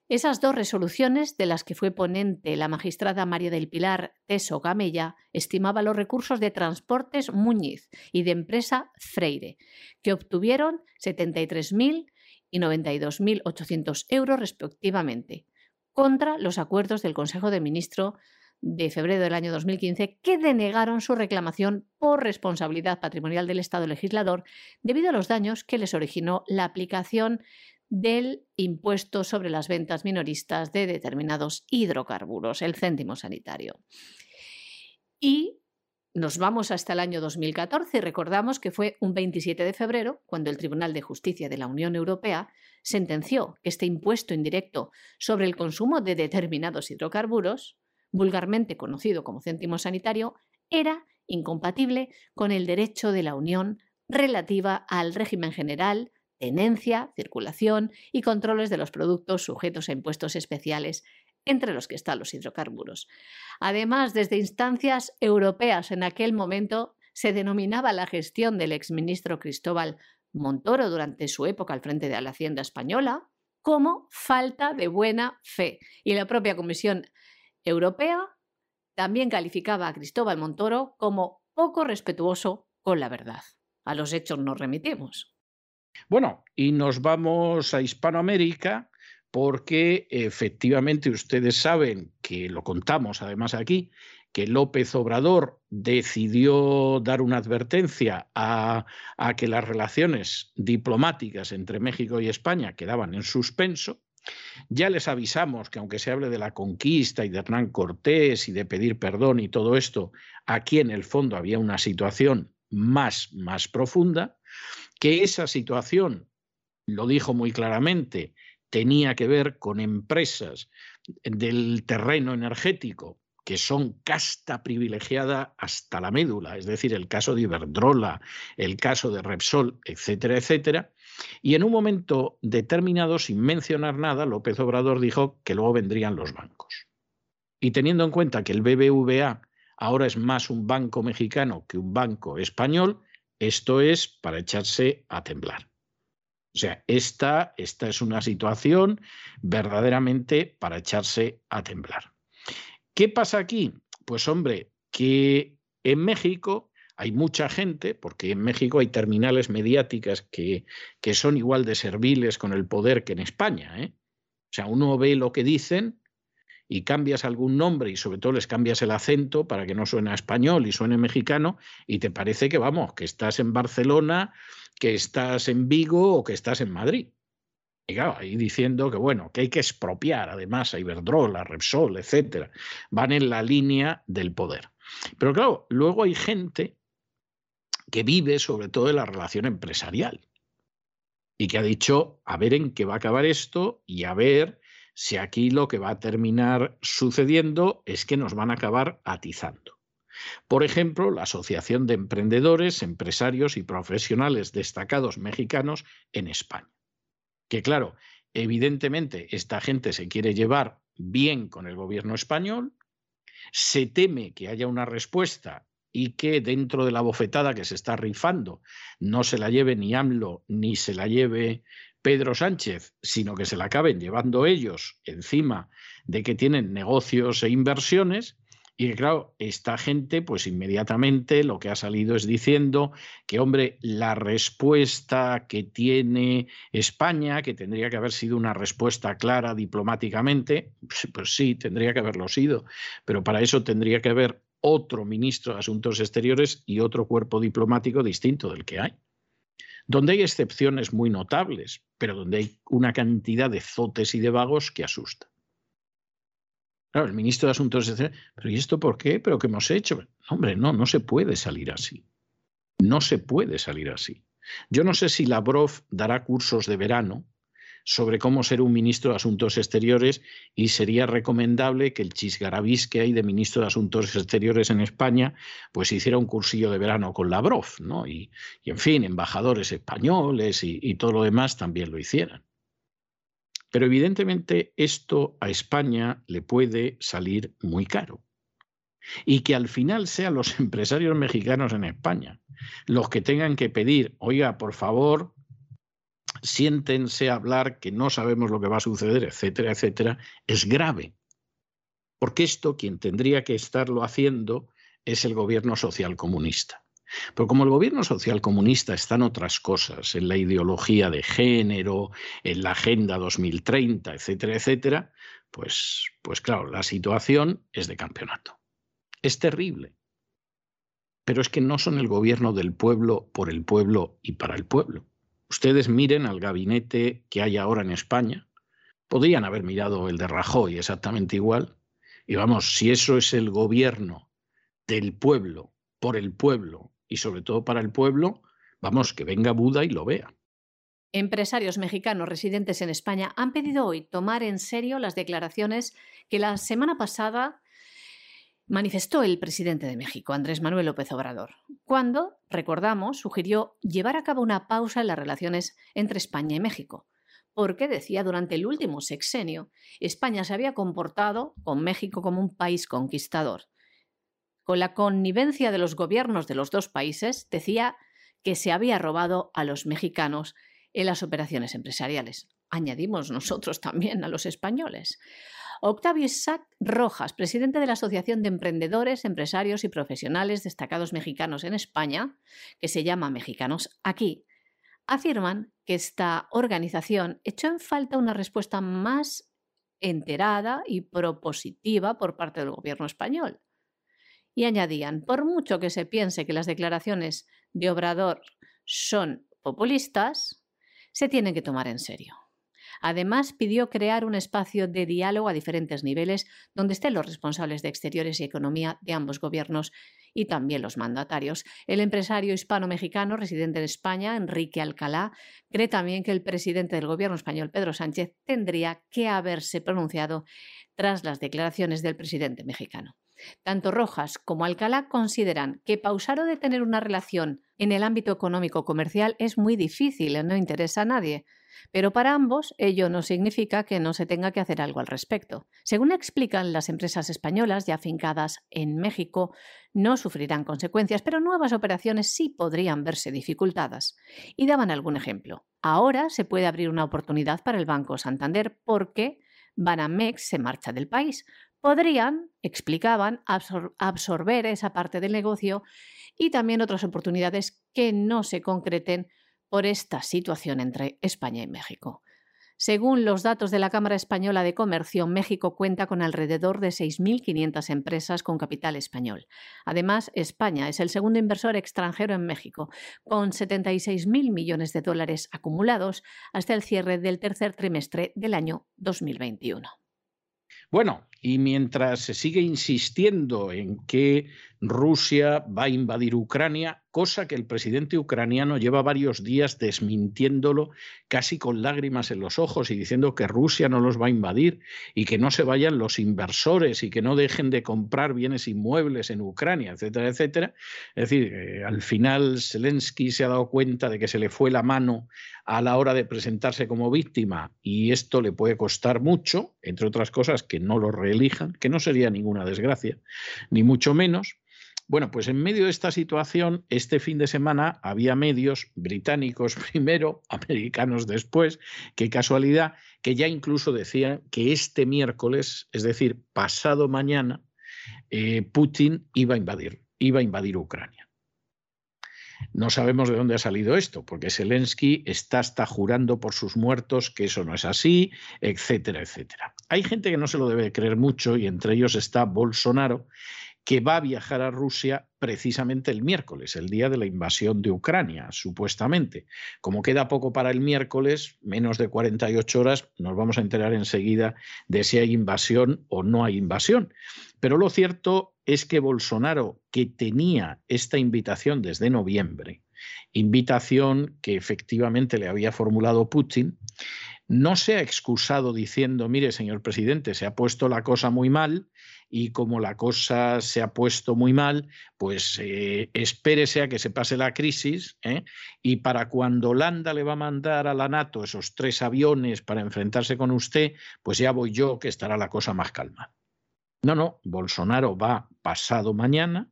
Speaker 2: Esas dos resoluciones, de las que fue ponente la magistrada María del Pilar Teso Gamella, estimaba los recursos de Transportes Muñiz y de empresa Freire, que obtuvieron 73.000 y 92.800 euros respectivamente, contra los acuerdos del Consejo de Ministros de febrero del año 2015 que denegaron su reclamación por responsabilidad patrimonial del Estado legislador debido a los daños que les originó la aplicación del impuesto sobre las ventas minoristas de determinados hidrocarburos, el céntimo sanitario. Y nos vamos hasta el año 2014 y recordamos que fue un 27 de febrero cuando el Tribunal de Justicia de la Unión Europea sentenció que este impuesto indirecto sobre el consumo de determinados hidrocarburos, vulgarmente conocido como céntimo sanitario, era incompatible con el derecho de la Unión relativa al régimen general, tenencia, circulación y controles de los productos sujetos a impuestos especiales entre los que están los hidrocarburos. Además, desde instancias europeas en aquel momento se denominaba la gestión del exministro Cristóbal Montoro durante su época al frente de la Hacienda Española como falta de buena fe. Y la propia Comisión Europea también calificaba a Cristóbal Montoro como poco respetuoso con la verdad. A los hechos nos remitimos.
Speaker 1: Bueno, y nos vamos a Hispanoamérica porque efectivamente ustedes saben que lo contamos además aquí, que López Obrador decidió dar una advertencia a, que las relaciones diplomáticas entre México y España quedaban en suspenso. Ya les avisamos que aunque se hable de la conquista y de Hernán Cortés y de pedir perdón y todo esto, aquí en el fondo había una situación más, más profunda, que esa situación, lo dijo muy claramente, tenía que ver con empresas del terreno energético que son casta privilegiada hasta la médula, es decir, el caso de Iberdrola, el caso de Repsol, etcétera, etcétera. Y en un momento determinado, sin mencionar nada, López Obrador dijo que luego vendrían los bancos. Y teniendo en cuenta que el BBVA ahora es más un banco mexicano que un banco español, esto es para echarse a temblar. O sea, esta, esta es una situación verdaderamente para echarse a temblar. ¿Qué pasa aquí? Pues hombre, que en México hay mucha gente, porque en México hay terminales mediáticas que, que son igual de serviles con el poder que en España. ¿eh? O sea, uno ve lo que dicen y cambias algún nombre y sobre todo les cambias el acento para que no suene español y suene mexicano y te parece que vamos, que estás en Barcelona que estás en Vigo o que estás en Madrid. Y claro, ahí diciendo que bueno, que hay que expropiar además a Iberdrola, Repsol, etcétera. Van en la línea del poder. Pero claro, luego hay gente que vive sobre todo de la relación empresarial y que ha dicho a ver en qué va a acabar esto y a ver si aquí lo que va a terminar sucediendo es que nos van a acabar atizando. Por ejemplo, la Asociación de Emprendedores, Empresarios y Profesionales Destacados Mexicanos en España. Que claro, evidentemente esta gente se quiere llevar bien con el gobierno español, se teme que haya una respuesta y que dentro de la bofetada que se está rifando no se la lleve ni AMLO ni se la lleve Pedro Sánchez, sino que se la acaben llevando ellos encima de que tienen negocios e inversiones, y claro, esta gente, pues inmediatamente lo que ha salido es diciendo que, hombre, la respuesta que tiene España, que tendría que haber sido una respuesta clara diplomáticamente, pues, pues sí, tendría que haberlo sido, pero para eso tendría que haber otro ministro de Asuntos Exteriores y otro cuerpo diplomático distinto del que hay. Donde hay excepciones muy notables, pero donde hay una cantidad de zotes y de vagos que asusta. Claro, el ministro de Asuntos Exteriores, pero ¿y esto por qué? ¿Pero qué hemos hecho? hombre, no, no se puede salir así. No se puede salir así. Yo no sé si Lavrov dará cursos de verano sobre cómo ser un ministro de Asuntos Exteriores y sería recomendable que el chisgarabís que hay de ministro de Asuntos Exteriores en España pues hiciera un cursillo de verano con Lavrov, ¿no? Y, en fin, embajadores españoles y todo lo demás también lo hicieran. Pero evidentemente esto a España le puede salir muy caro. Y que al final sean los empresarios mexicanos en España los que tengan que pedir, oiga, por favor, siéntense a hablar que no sabemos lo que va a suceder, etcétera, etcétera, es grave. Porque esto quien tendría que estarlo haciendo es el gobierno social comunista. Pero como el gobierno social comunista está en otras cosas, en la ideología de género, en la Agenda 2030, etcétera, etcétera, pues, pues claro, la situación es de campeonato. Es terrible. Pero es que no son el gobierno del pueblo por el pueblo y para el pueblo. Ustedes miren al gabinete que hay ahora en España. Podrían haber mirado el de Rajoy exactamente igual. Y vamos, si eso es el gobierno del pueblo por el pueblo y sobre todo para el pueblo, vamos, que venga Buda y lo vea.
Speaker 2: Empresarios mexicanos residentes en España han pedido hoy tomar en serio las declaraciones que la semana pasada manifestó el presidente de México, Andrés Manuel López Obrador, cuando, recordamos, sugirió llevar a cabo una pausa en las relaciones entre España y México, porque decía durante el último sexenio España se había comportado con México como un país conquistador. Con la connivencia de los gobiernos de los dos países, decía que se había robado a los mexicanos en las operaciones empresariales. Añadimos nosotros también a los españoles. Octavio Isaac Rojas, presidente de la Asociación de Emprendedores, Empresarios y Profesionales Destacados Mexicanos en España, que se llama Mexicanos Aquí, afirman que esta organización echó en falta una respuesta más enterada y propositiva por parte del gobierno español. Y añadían, por mucho que se piense que las declaraciones de Obrador son populistas, se tienen que tomar en serio. Además, pidió crear un espacio de diálogo a diferentes niveles donde estén los responsables de Exteriores y Economía de ambos gobiernos y también los mandatarios. El empresario hispano-mexicano residente en España, Enrique Alcalá, cree también que el presidente del gobierno español, Pedro Sánchez, tendría que haberse pronunciado tras las declaraciones del presidente mexicano. Tanto Rojas como Alcalá consideran que pausar o detener una relación en el ámbito económico comercial es muy difícil, no interesa a nadie. Pero para ambos ello no significa que no se tenga que hacer algo al respecto. Según explican las empresas españolas ya afincadas en México, no sufrirán consecuencias, pero nuevas operaciones sí podrían verse dificultadas. Y daban algún ejemplo. Ahora se puede abrir una oportunidad para el Banco Santander porque Banamex se marcha del país. Podrían, explicaban, absorber esa parte del negocio y también otras oportunidades que no se concreten por esta situación entre España y México. Según los datos de la Cámara Española de Comercio, México cuenta con alrededor de 6.500 empresas con capital español. Además, España es el segundo inversor extranjero en México, con 76.000 millones de dólares acumulados hasta el cierre del tercer trimestre del año 2021.
Speaker 1: Bueno, y mientras se sigue insistiendo en que Rusia va a invadir Ucrania, cosa que el presidente ucraniano lleva varios días desmintiéndolo casi con lágrimas en los ojos y diciendo que Rusia no los va a invadir y que no se vayan los inversores y que no dejen de comprar bienes inmuebles en Ucrania, etcétera, etcétera. Es decir, eh, al final Zelensky se ha dado cuenta de que se le fue la mano a la hora de presentarse como víctima y esto le puede costar mucho, entre otras cosas, que no lo reelijan, que no sería ninguna desgracia, ni mucho menos. Bueno, pues en medio de esta situación, este fin de semana había medios británicos primero, americanos después, qué casualidad, que ya incluso decían que este miércoles, es decir, pasado mañana, eh, Putin iba a invadir, iba a invadir Ucrania. No sabemos de dónde ha salido esto, porque Zelensky está hasta jurando por sus muertos que eso no es así, etcétera, etcétera. Hay gente que no se lo debe creer mucho y entre ellos está Bolsonaro, que va a viajar a Rusia precisamente el miércoles, el día de la invasión de Ucrania, supuestamente. Como queda poco para el miércoles, menos de 48 horas, nos vamos a enterar enseguida de si hay invasión o no hay invasión. Pero lo cierto es que Bolsonaro, que tenía esta invitación desde noviembre, invitación que efectivamente le había formulado Putin, no se ha excusado diciendo, mire, señor presidente, se ha puesto la cosa muy mal y como la cosa se ha puesto muy mal, pues eh, espérese a que se pase la crisis ¿eh? y para cuando Holanda le va a mandar a la NATO esos tres aviones para enfrentarse con usted, pues ya voy yo que estará la cosa más calma. No, no, Bolsonaro va pasado mañana.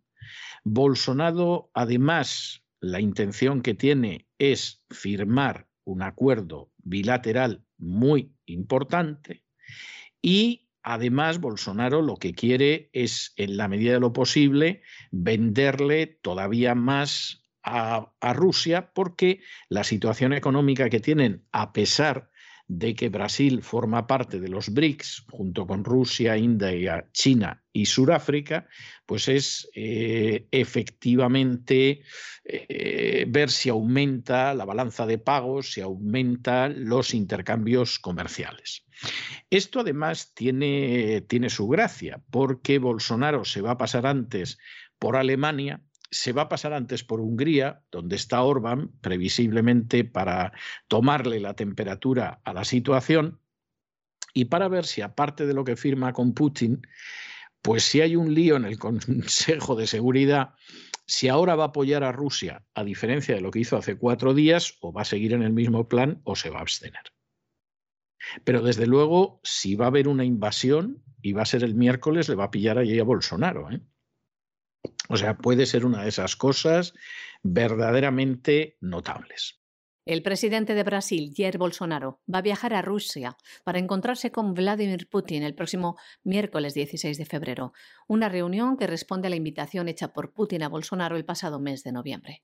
Speaker 1: Bolsonaro, además, la intención que tiene es firmar un acuerdo bilateral muy importante y Además, Bolsonaro lo que quiere es, en la medida de lo posible, venderle todavía más a, Rusia porque la situación económica que tienen, a pesar de que Brasil forma parte de los BRICS, junto con Rusia, India, China y Sudáfrica, pues es eh, efectivamente eh, ver si aumenta la balanza de pagos, si aumenta los intercambios comerciales. Esto además tiene, tiene su gracia, porque Bolsonaro se va a pasar antes por Alemania, se va a pasar antes por Hungría, donde está Orbán, previsiblemente para tomarle la temperatura a la situación, y para ver si aparte de lo que firma con Putin, pues si hay un lío en el Consejo de Seguridad, si ahora va a apoyar a Rusia, a diferencia de lo que hizo hace cuatro días, o va a seguir en el mismo plan o se va a abstener. Pero desde luego, si va a haber una invasión y va a ser el miércoles, le va a pillar allí a Bolsonaro. ¿eh? O sea, puede ser una de esas cosas verdaderamente notables.
Speaker 2: El presidente de Brasil, Jair Bolsonaro, va a viajar a Rusia para encontrarse con Vladimir Putin el próximo miércoles 16 de febrero, una reunión que responde a la invitación hecha por Putin a Bolsonaro el pasado mes de noviembre.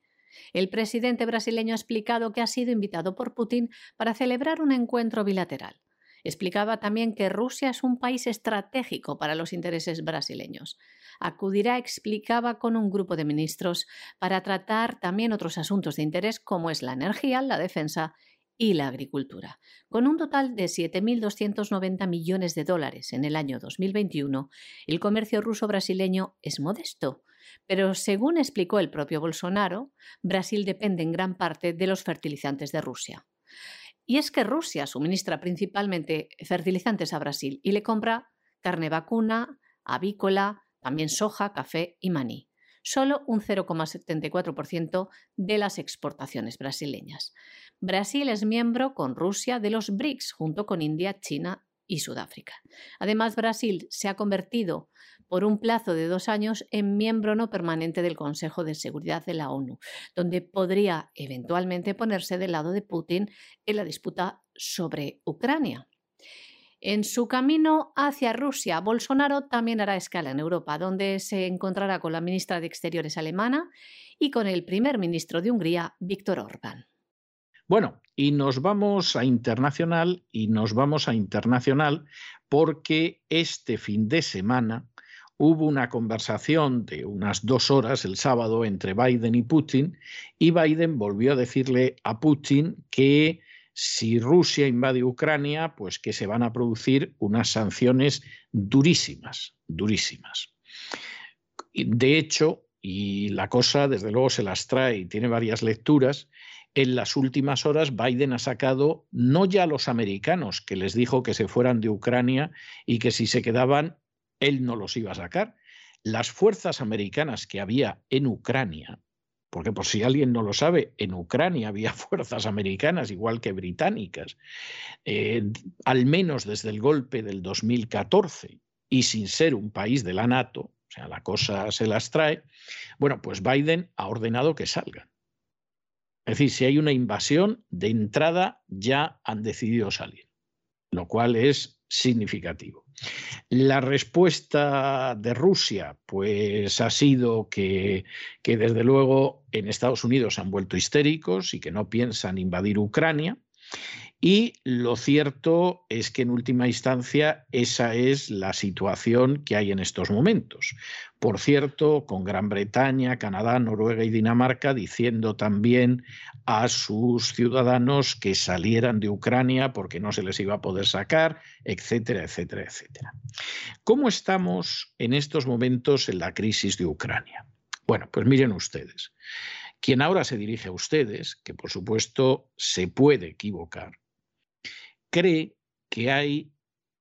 Speaker 2: El presidente brasileño ha explicado que ha sido invitado por Putin para celebrar un encuentro bilateral. Explicaba también que Rusia es un país estratégico para los intereses brasileños. Acudirá, explicaba, con un grupo de ministros para tratar también otros asuntos de interés como es la energía, la defensa y la agricultura. Con un total de 7.290 millones de dólares en el año 2021, el comercio ruso-brasileño es modesto. Pero según explicó el propio Bolsonaro, Brasil depende en gran parte de los fertilizantes de Rusia. Y es que Rusia suministra principalmente fertilizantes a Brasil y le compra carne vacuna, avícola, también soja, café y maní. Solo un 0,74% de las exportaciones brasileñas. Brasil es miembro con Rusia de los BRICS junto con India, China y Sudáfrica. Además, Brasil se ha convertido por un plazo de dos años en miembro no permanente del Consejo de Seguridad de la ONU, donde podría eventualmente ponerse del lado de Putin en la disputa sobre Ucrania. En su camino hacia Rusia, Bolsonaro también hará escala en Europa, donde se encontrará con la ministra de Exteriores alemana y con el primer ministro de Hungría, Víctor Orbán.
Speaker 1: Bueno, y nos vamos a internacional y nos vamos a internacional porque este fin de semana hubo una conversación de unas dos horas el sábado entre Biden y Putin y Biden volvió a decirle a Putin que si Rusia invade Ucrania, pues que se van a producir unas sanciones durísimas, durísimas. De hecho, y la cosa desde luego se las trae y tiene varias lecturas, en las últimas horas Biden ha sacado no ya a los americanos, que les dijo que se fueran de Ucrania y que si se quedaban él no los iba a sacar. Las fuerzas americanas que había en Ucrania, porque por si alguien no lo sabe, en Ucrania había fuerzas americanas igual que británicas, eh, al menos desde el golpe del 2014 y sin ser un país de la NATO, o sea, la cosa se las trae, bueno, pues Biden ha ordenado que salgan. Es decir, si hay una invasión, de entrada ya han decidido salir, lo cual es significativo. La respuesta de Rusia, pues ha sido que, que, desde luego en Estados Unidos han vuelto histéricos y que no piensan invadir Ucrania y lo cierto es que en última instancia esa es la situación que hay en estos momentos. Por cierto, con Gran Bretaña, Canadá, Noruega y Dinamarca diciendo también a sus ciudadanos que salieran de Ucrania porque no se les iba a poder sacar, etcétera, etcétera, etcétera. ¿Cómo estamos en estos momentos en la crisis de Ucrania? Bueno, pues miren ustedes. Quien ahora se dirige a ustedes, que por supuesto se puede equivocar, cree que hay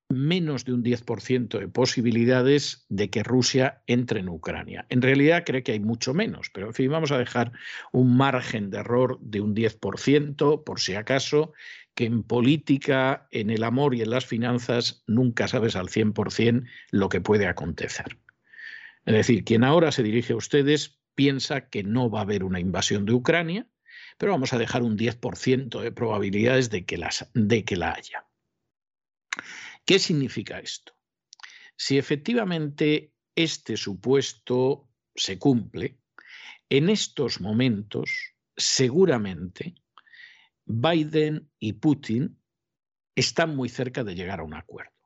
Speaker 1: menos de un 10% de posibilidades de que Rusia entre en Ucrania. En realidad cree que hay mucho menos, pero en fin, vamos a dejar un margen de error de un 10%, por si acaso, que en política, en el amor y en las finanzas nunca sabes al 100% lo que puede acontecer. Es decir, quien ahora se dirige a ustedes piensa que no va a haber una invasión de Ucrania, pero vamos a dejar un 10% de probabilidades de que, de que la haya. ¿Qué significa esto? Si efectivamente este supuesto se cumple, en estos momentos seguramente Biden y Putin están muy cerca de llegar a un acuerdo.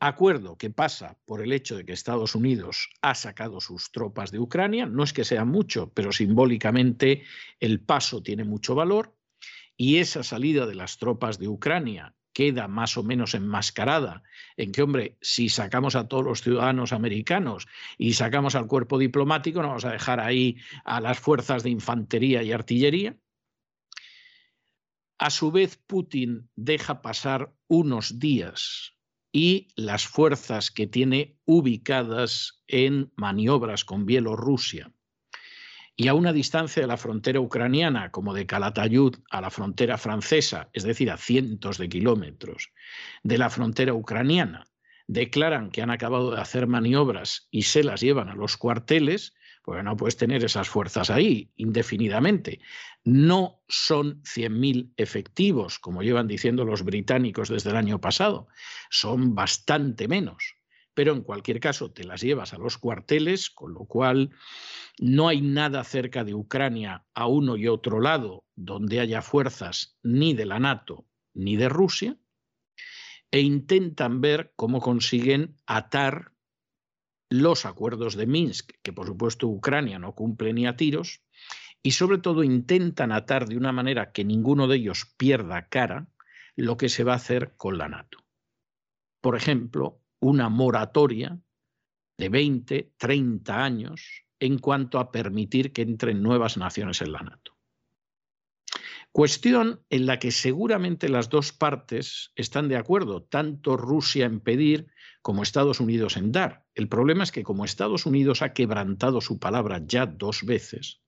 Speaker 1: Acuerdo que pasa por el hecho de que Estados Unidos ha sacado sus tropas de Ucrania, no es que sea mucho, pero simbólicamente el paso tiene mucho valor, y esa salida de las tropas de Ucrania, queda más o menos enmascarada en que, hombre, si sacamos a todos los ciudadanos americanos y sacamos al cuerpo diplomático, no vamos a dejar ahí a las fuerzas de infantería y artillería. A su vez, Putin deja pasar unos días y las fuerzas que tiene ubicadas en maniobras con Bielorrusia. Y a una distancia de la frontera ucraniana, como de Calatayud a la frontera francesa, es decir, a cientos de kilómetros de la frontera ucraniana, declaran que han acabado de hacer maniobras y se las llevan a los cuarteles, pues no puedes tener esas fuerzas ahí indefinidamente. No son 100.000 efectivos, como llevan diciendo los británicos desde el año pasado, son bastante menos pero en cualquier caso te las llevas a los cuarteles, con lo cual no hay nada cerca de Ucrania a uno y otro lado donde haya fuerzas ni de la NATO ni de Rusia, e intentan ver cómo consiguen atar los acuerdos de Minsk, que por supuesto Ucrania no cumple ni a tiros, y sobre todo intentan atar de una manera que ninguno de ellos pierda cara lo que se va a hacer con la NATO. Por ejemplo, una moratoria de 20, 30 años en cuanto a permitir que entren nuevas naciones en la NATO. Cuestión en la que seguramente las dos partes están de acuerdo, tanto Rusia en pedir como Estados Unidos en dar. El problema es que como Estados Unidos ha quebrantado su palabra ya dos veces,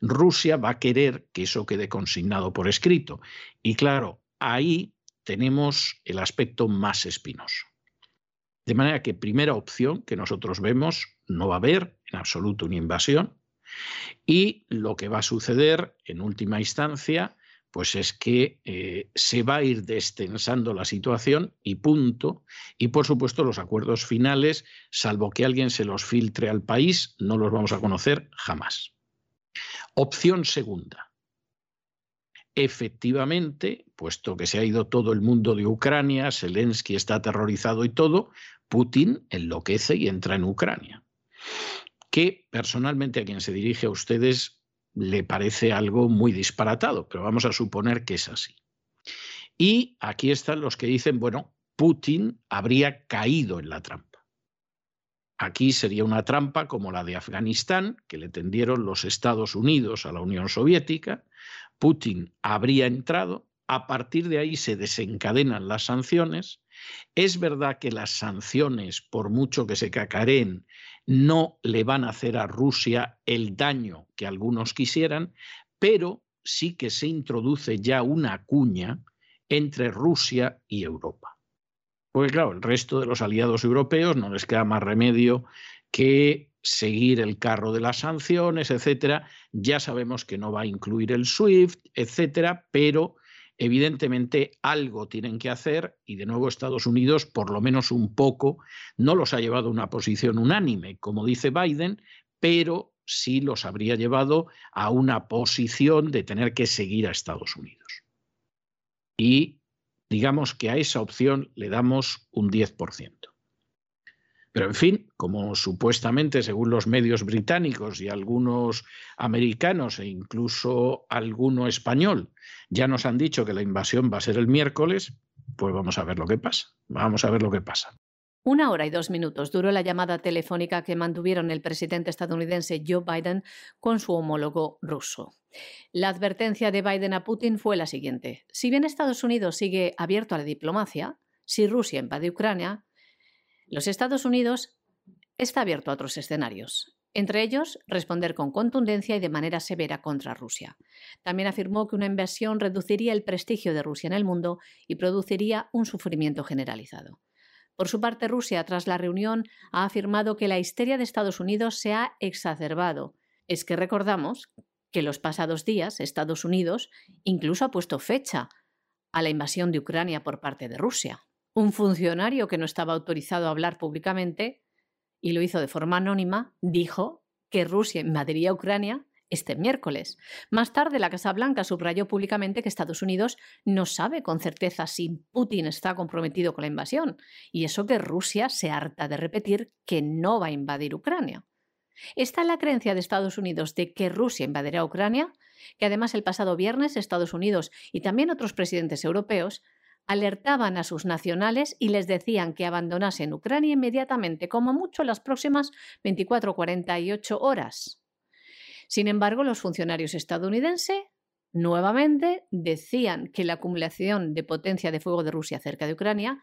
Speaker 1: Rusia va a querer que eso quede consignado por escrito. Y claro, ahí tenemos el aspecto más espinoso. De manera que primera opción que nosotros vemos, no va a haber en absoluto una invasión. Y lo que va a suceder en última instancia, pues es que eh, se va a ir destensando la situación y punto. Y por supuesto los acuerdos finales, salvo que alguien se los filtre al país, no los vamos a conocer jamás. Opción segunda. Efectivamente, puesto que se ha ido todo el mundo de Ucrania, Zelensky está aterrorizado y todo, Putin enloquece y entra en Ucrania. Que personalmente a quien se dirige a ustedes le parece algo muy disparatado, pero vamos a suponer que es así. Y aquí están los que dicen, bueno, Putin habría caído en la trampa. Aquí sería una trampa como la de Afganistán, que le tendieron los Estados Unidos a la Unión Soviética. Putin habría entrado, a partir de ahí se desencadenan las sanciones es verdad que las sanciones, por mucho que se cacareen, no le van a hacer a Rusia el daño que algunos quisieran, pero sí que se introduce ya una cuña entre Rusia y Europa. Porque claro, el resto de los aliados europeos no les queda más remedio que seguir el carro de las sanciones, etcétera. Ya sabemos que no va a incluir el SWIFT, etcétera, pero Evidentemente algo tienen que hacer y de nuevo Estados Unidos, por lo menos un poco, no los ha llevado a una posición unánime, como dice Biden, pero sí los habría llevado a una posición de tener que seguir a Estados Unidos. Y digamos que a esa opción le damos un 10%. Pero en fin, como supuestamente, según los medios británicos y algunos americanos e incluso alguno español, ya nos han dicho que la invasión va a ser el miércoles, pues vamos a ver lo que pasa. Vamos a ver lo que pasa.
Speaker 2: Una hora y dos minutos duró la llamada telefónica que mantuvieron el presidente estadounidense Joe Biden con su homólogo ruso. La advertencia de Biden a Putin fue la siguiente. Si bien Estados Unidos sigue abierto a la diplomacia, si Rusia invade Ucrania, los Estados Unidos está abierto a otros escenarios, entre ellos responder con contundencia y de manera severa contra Rusia. También afirmó que una invasión reduciría el prestigio de Rusia en el mundo y produciría un sufrimiento generalizado. Por su parte, Rusia, tras la reunión, ha afirmado que la histeria de Estados Unidos se ha exacerbado. Es que recordamos que los pasados días Estados Unidos incluso ha puesto fecha a la invasión de Ucrania por parte de Rusia un funcionario que no estaba autorizado a hablar públicamente y lo hizo de forma anónima, dijo que Rusia invadiría Ucrania este miércoles. Más tarde, la Casa Blanca subrayó públicamente que Estados Unidos no sabe con certeza si Putin está comprometido con la invasión, y eso que Rusia se harta de repetir que no va a invadir Ucrania. Está la creencia de Estados Unidos de que Rusia invadirá Ucrania, que además el pasado viernes Estados Unidos y también otros presidentes europeos alertaban a sus nacionales y les decían que abandonasen Ucrania inmediatamente, como mucho las próximas 24 o 48 horas. Sin embargo, los funcionarios estadounidenses nuevamente decían que la acumulación de potencia de fuego de Rusia cerca de Ucrania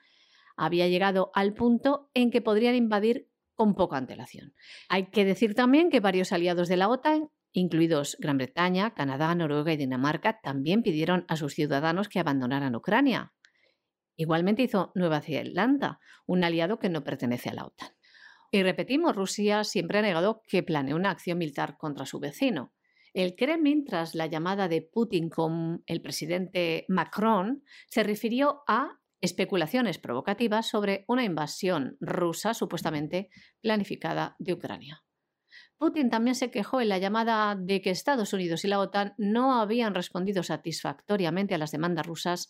Speaker 2: había llegado al punto en que podrían invadir con poca antelación. Hay que decir también que varios aliados de la OTAN, incluidos Gran Bretaña, Canadá, Noruega y Dinamarca, también pidieron a sus ciudadanos que abandonaran Ucrania. Igualmente hizo Nueva Zelanda, un aliado que no pertenece a la OTAN. Y repetimos, Rusia siempre ha negado que planee una acción militar contra su vecino. El Kremlin, tras la llamada de Putin con el presidente Macron, se refirió a especulaciones provocativas sobre una invasión rusa supuestamente planificada de Ucrania. Putin también se quejó en la llamada de que Estados Unidos y la OTAN no habían respondido satisfactoriamente a las demandas rusas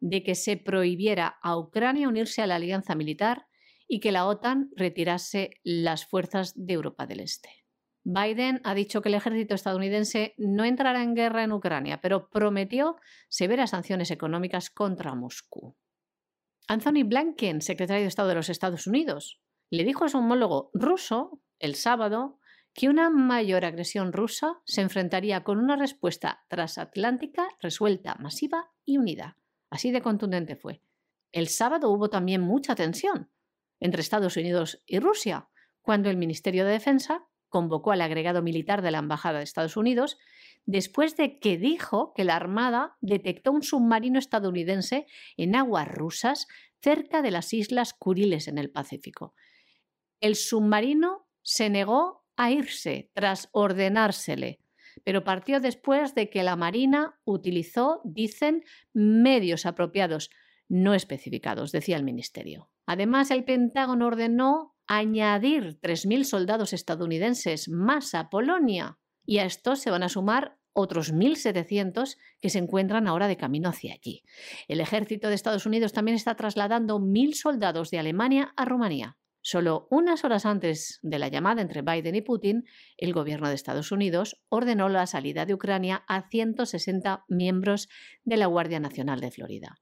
Speaker 2: de que se prohibiera a Ucrania unirse a la alianza militar y que la OTAN retirase las fuerzas de Europa del Este. Biden ha dicho que el ejército estadounidense no entrará en guerra en Ucrania, pero prometió severas sanciones económicas contra Moscú. Anthony Blinken, secretario de Estado de los Estados Unidos, le dijo a su homólogo ruso el sábado que una mayor agresión rusa se enfrentaría con una respuesta transatlántica resuelta, masiva y unida. Así de contundente fue. El sábado hubo también mucha tensión entre Estados Unidos y Rusia, cuando el Ministerio de Defensa convocó al agregado militar de la Embajada de Estados Unidos después de que dijo que la Armada detectó un submarino estadounidense en aguas rusas cerca de las Islas Kuriles en el Pacífico. El submarino se negó a irse tras ordenársele, pero partió después de que la Marina utilizó, dicen, medios apropiados no especificados, decía el Ministerio. Además, el Pentágono ordenó añadir 3.000 soldados estadounidenses más a Polonia y a estos se van a sumar otros 1.700 que se encuentran ahora de camino hacia allí. El ejército de Estados Unidos también está trasladando 1.000 soldados de Alemania a Rumanía. Solo unas horas antes de la llamada entre Biden y Putin, el gobierno de Estados Unidos ordenó la salida de Ucrania a 160 miembros de la Guardia Nacional de Florida.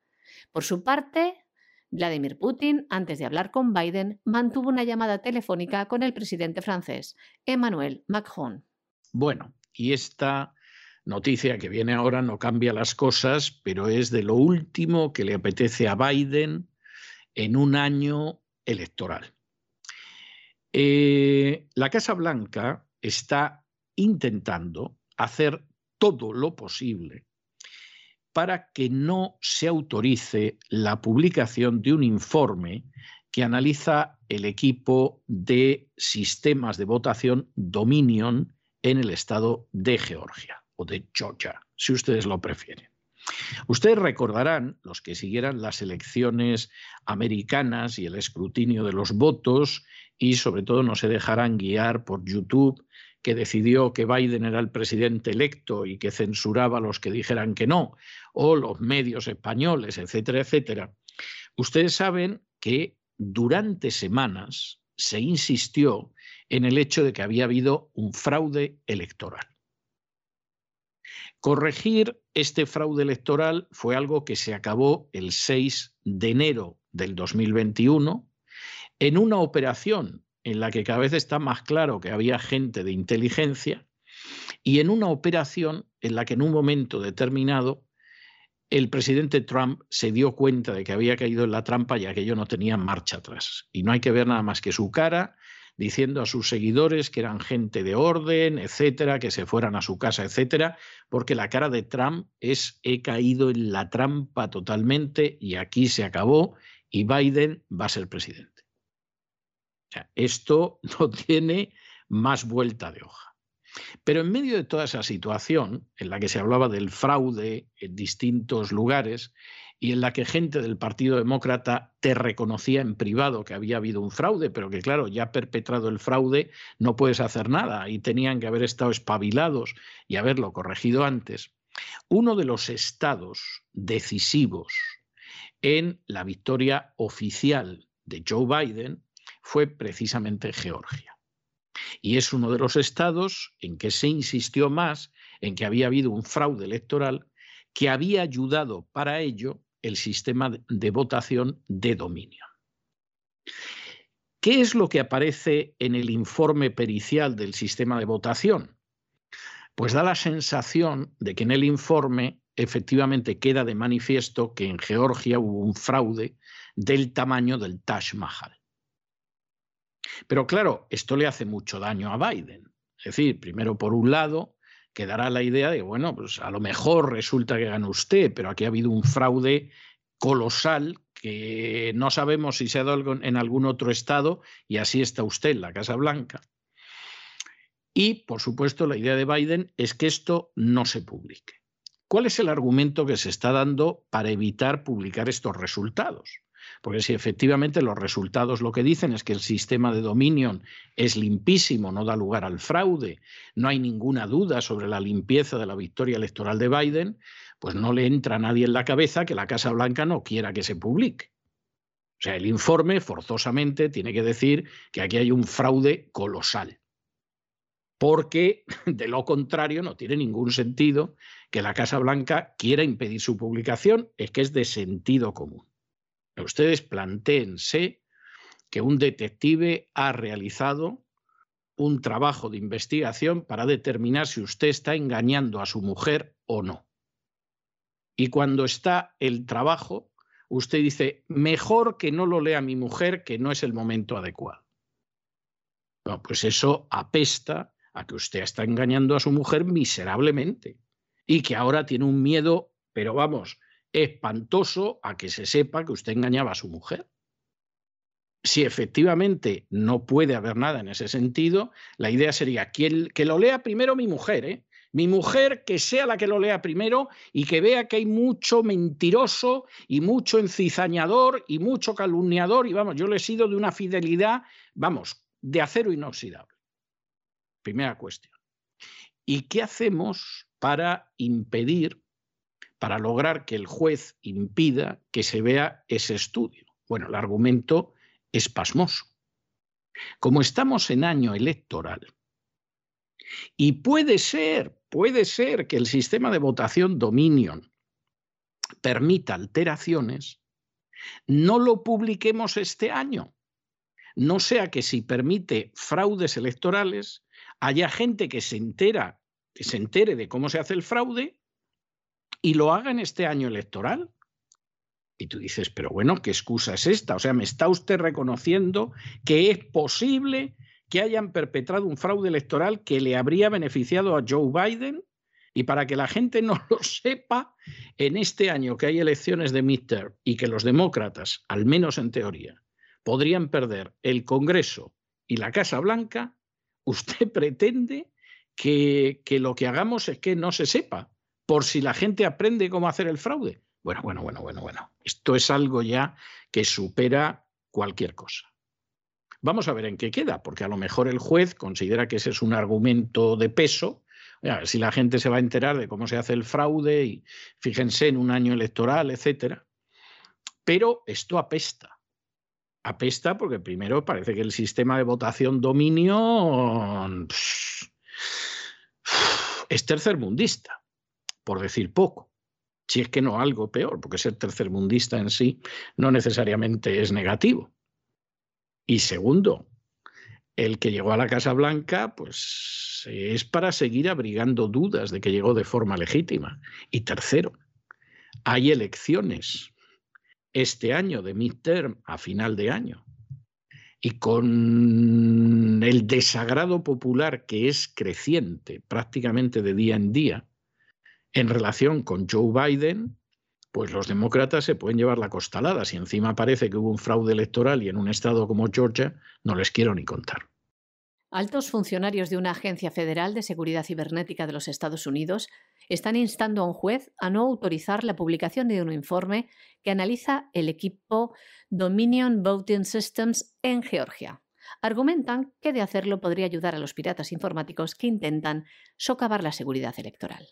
Speaker 2: Por su parte, Vladimir Putin, antes de hablar con Biden, mantuvo una llamada telefónica con el presidente francés, Emmanuel Macron.
Speaker 1: Bueno, y esta noticia que viene ahora no cambia las cosas, pero es de lo último que le apetece a Biden en un año electoral. Eh, la Casa Blanca está intentando hacer todo lo posible para que no se autorice la publicación de un informe que analiza el equipo de sistemas de votación Dominion en el estado de Georgia o de Georgia, si ustedes lo prefieren. Ustedes recordarán, los que siguieran las elecciones americanas y el escrutinio de los votos, y sobre todo no se dejarán guiar por YouTube que decidió que Biden era el presidente electo y que censuraba a los que dijeran que no, o los medios españoles, etcétera, etcétera. Ustedes saben que durante semanas se insistió en el hecho de que había habido un fraude electoral. Corregir este fraude electoral fue algo que se acabó el 6 de enero del 2021 en una operación en la que cada vez está más claro que había gente de inteligencia y en una operación en la que en un momento determinado el presidente Trump se dio cuenta de que había caído en la trampa y aquello no tenía marcha atrás. Y no hay que ver nada más que su cara diciendo a sus seguidores que eran gente de orden, etcétera, que se fueran a su casa, etcétera, porque la cara de Trump es he caído en la trampa totalmente y aquí se acabó y Biden va a ser presidente esto no tiene más vuelta de hoja. Pero en medio de toda esa situación, en la que se hablaba del fraude en distintos lugares y en la que gente del Partido Demócrata te reconocía en privado que había habido un fraude, pero que claro, ya perpetrado el fraude no puedes hacer nada y tenían que haber estado espabilados y haberlo corregido antes, uno de los estados decisivos en la victoria oficial de Joe Biden fue precisamente Georgia. Y es uno de los estados en que se insistió más en que había habido un fraude electoral que había ayudado para ello el sistema de votación de dominio. ¿Qué es lo que aparece en el informe pericial del sistema de votación? Pues da la sensación de que en el informe efectivamente queda de manifiesto que en Georgia hubo un fraude del tamaño del Taj Mahal. Pero claro, esto le hace mucho daño a Biden. Es decir, primero por un lado, quedará la idea de, bueno, pues a lo mejor resulta que gana usted, pero aquí ha habido un fraude colosal que no sabemos si se ha dado en algún otro estado y así está usted en la Casa Blanca. Y, por supuesto, la idea de Biden es que esto no se publique. ¿Cuál es el argumento que se está dando para evitar publicar estos resultados? Porque si efectivamente los resultados lo que dicen es que el sistema de Dominion es limpísimo, no da lugar al fraude, no hay ninguna duda sobre la limpieza de la victoria electoral de Biden, pues no le entra a nadie en la cabeza que la Casa Blanca no quiera que se publique. O sea, el informe forzosamente tiene que decir que aquí hay un fraude colosal. Porque de lo contrario no tiene ningún sentido que la Casa Blanca quiera impedir su publicación, es que es de sentido común. Ustedes plantéense que un detective ha realizado un trabajo de investigación para determinar si usted está engañando a su mujer o no. Y cuando está el trabajo, usted dice, mejor que no lo lea mi mujer, que no es el momento adecuado. pues eso apesta a que usted está engañando a su mujer miserablemente y que ahora tiene un miedo, pero vamos, espantoso a que se sepa que usted engañaba a su mujer. Si efectivamente no puede haber nada en ese sentido, la idea sería que, que lo lea primero mi mujer, ¿eh? Mi mujer que sea la que lo lea primero y que vea que hay mucho mentiroso y mucho encizañador y mucho calumniador y vamos, yo le he sido de una fidelidad, vamos, de acero inoxidable. Primera cuestión. ¿Y qué hacemos para impedir para lograr que el juez impida que se vea ese estudio. Bueno, el argumento es pasmoso. Como estamos en año electoral, y puede ser, puede ser que el sistema de votación Dominion permita alteraciones, no lo publiquemos este año. No sea que si permite fraudes electorales, haya gente que se entera, que se entere de cómo se hace el fraude y lo haga en este año electoral. Y tú dices, pero bueno, ¿qué excusa es esta? O sea, ¿me está usted reconociendo que es posible que hayan perpetrado un fraude electoral que le habría beneficiado a Joe Biden? Y para que la gente no lo sepa, en este año que hay elecciones de midterm y que los demócratas, al menos en teoría, podrían perder el Congreso y la Casa Blanca, usted pretende que, que lo que hagamos es que no se sepa por si la gente aprende cómo hacer el fraude. Bueno, bueno, bueno, bueno, bueno. Esto es algo ya que supera cualquier cosa. Vamos a ver en qué queda, porque a lo mejor el juez considera que ese es un argumento de peso. A ver si la gente se va a enterar de cómo se hace el fraude y fíjense en un año electoral, etcétera. Pero esto apesta. Apesta porque primero parece que el sistema de votación dominio es tercermundista por decir poco. Si es que no algo peor, porque ser tercermundista en sí no necesariamente es negativo. Y segundo, el que llegó a la Casa Blanca, pues es para seguir abrigando dudas de que llegó de forma legítima. Y tercero, hay elecciones este año de midterm a final de año. Y con el desagrado popular que es creciente prácticamente de día en día, en relación con Joe Biden, pues los demócratas se pueden llevar la costalada. Si encima parece que hubo un fraude electoral y en un estado como Georgia, no les quiero ni contar.
Speaker 2: Altos funcionarios de una agencia federal de seguridad cibernética de los Estados Unidos están instando a un juez a no autorizar la publicación de un informe que analiza el equipo Dominion Voting Systems en Georgia argumentan que de hacerlo podría ayudar a los piratas informáticos que intentan socavar la seguridad electoral.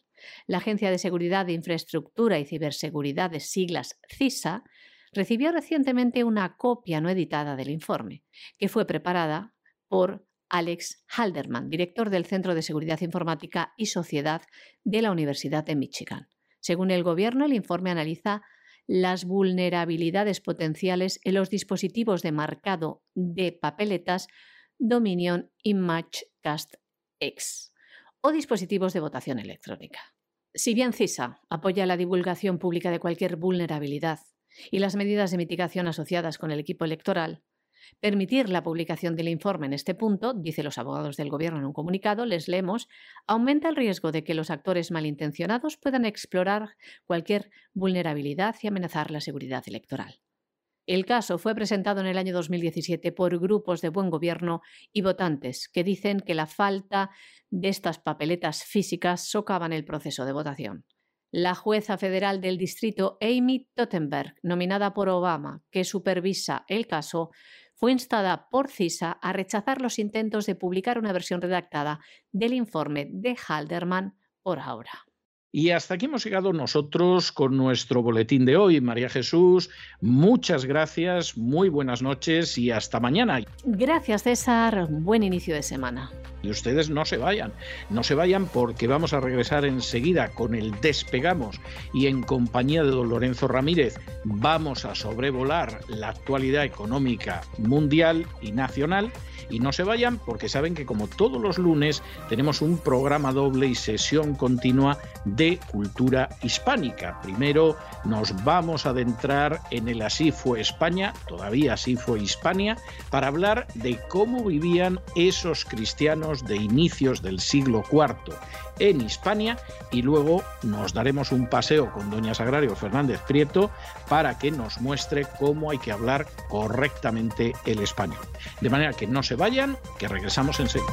Speaker 2: La Agencia de Seguridad de Infraestructura y Ciberseguridad de siglas CISA recibió recientemente una copia no editada del informe, que fue preparada por Alex Halderman, director del Centro de Seguridad Informática y Sociedad de la Universidad de Michigan. Según el gobierno, el informe analiza las vulnerabilidades potenciales en los dispositivos de marcado de papeletas Dominion y Matchcast X o dispositivos de votación electrónica. Si bien CISA apoya la divulgación pública de cualquier vulnerabilidad y las medidas de mitigación asociadas con el equipo electoral, Permitir la publicación del informe en este punto, dice los abogados del Gobierno en un comunicado, les leemos, aumenta el riesgo de que los actores malintencionados puedan explorar cualquier vulnerabilidad y amenazar la seguridad electoral. El caso fue presentado en el año 2017 por grupos de buen gobierno y votantes que dicen que la falta de estas papeletas físicas socavan el proceso de votación. La jueza federal del distrito Amy Tottenberg, nominada por Obama, que supervisa el caso, fue instada por CISA a rechazar los intentos de publicar una versión redactada del informe de Halderman por ahora.
Speaker 1: Y hasta aquí hemos llegado nosotros con nuestro boletín de hoy. María Jesús, muchas gracias, muy buenas noches y hasta mañana.
Speaker 2: Gracias César, buen inicio de semana.
Speaker 1: Y ustedes no se vayan, no se vayan porque vamos a regresar enseguida con el Despegamos y en compañía de don Lorenzo Ramírez vamos a sobrevolar la actualidad económica mundial y nacional. Y no se vayan porque saben que como todos los lunes tenemos un programa doble y sesión continua de cultura hispánica. Primero nos vamos a adentrar en el Así fue España, todavía así fue Hispania, para hablar de cómo vivían esos cristianos de inicios del siglo IV en Hispania y luego nos daremos un paseo con doña Sagrario Fernández Prieto para que nos muestre cómo hay que hablar correctamente el español. De manera que no se vayan, que regresamos enseguida.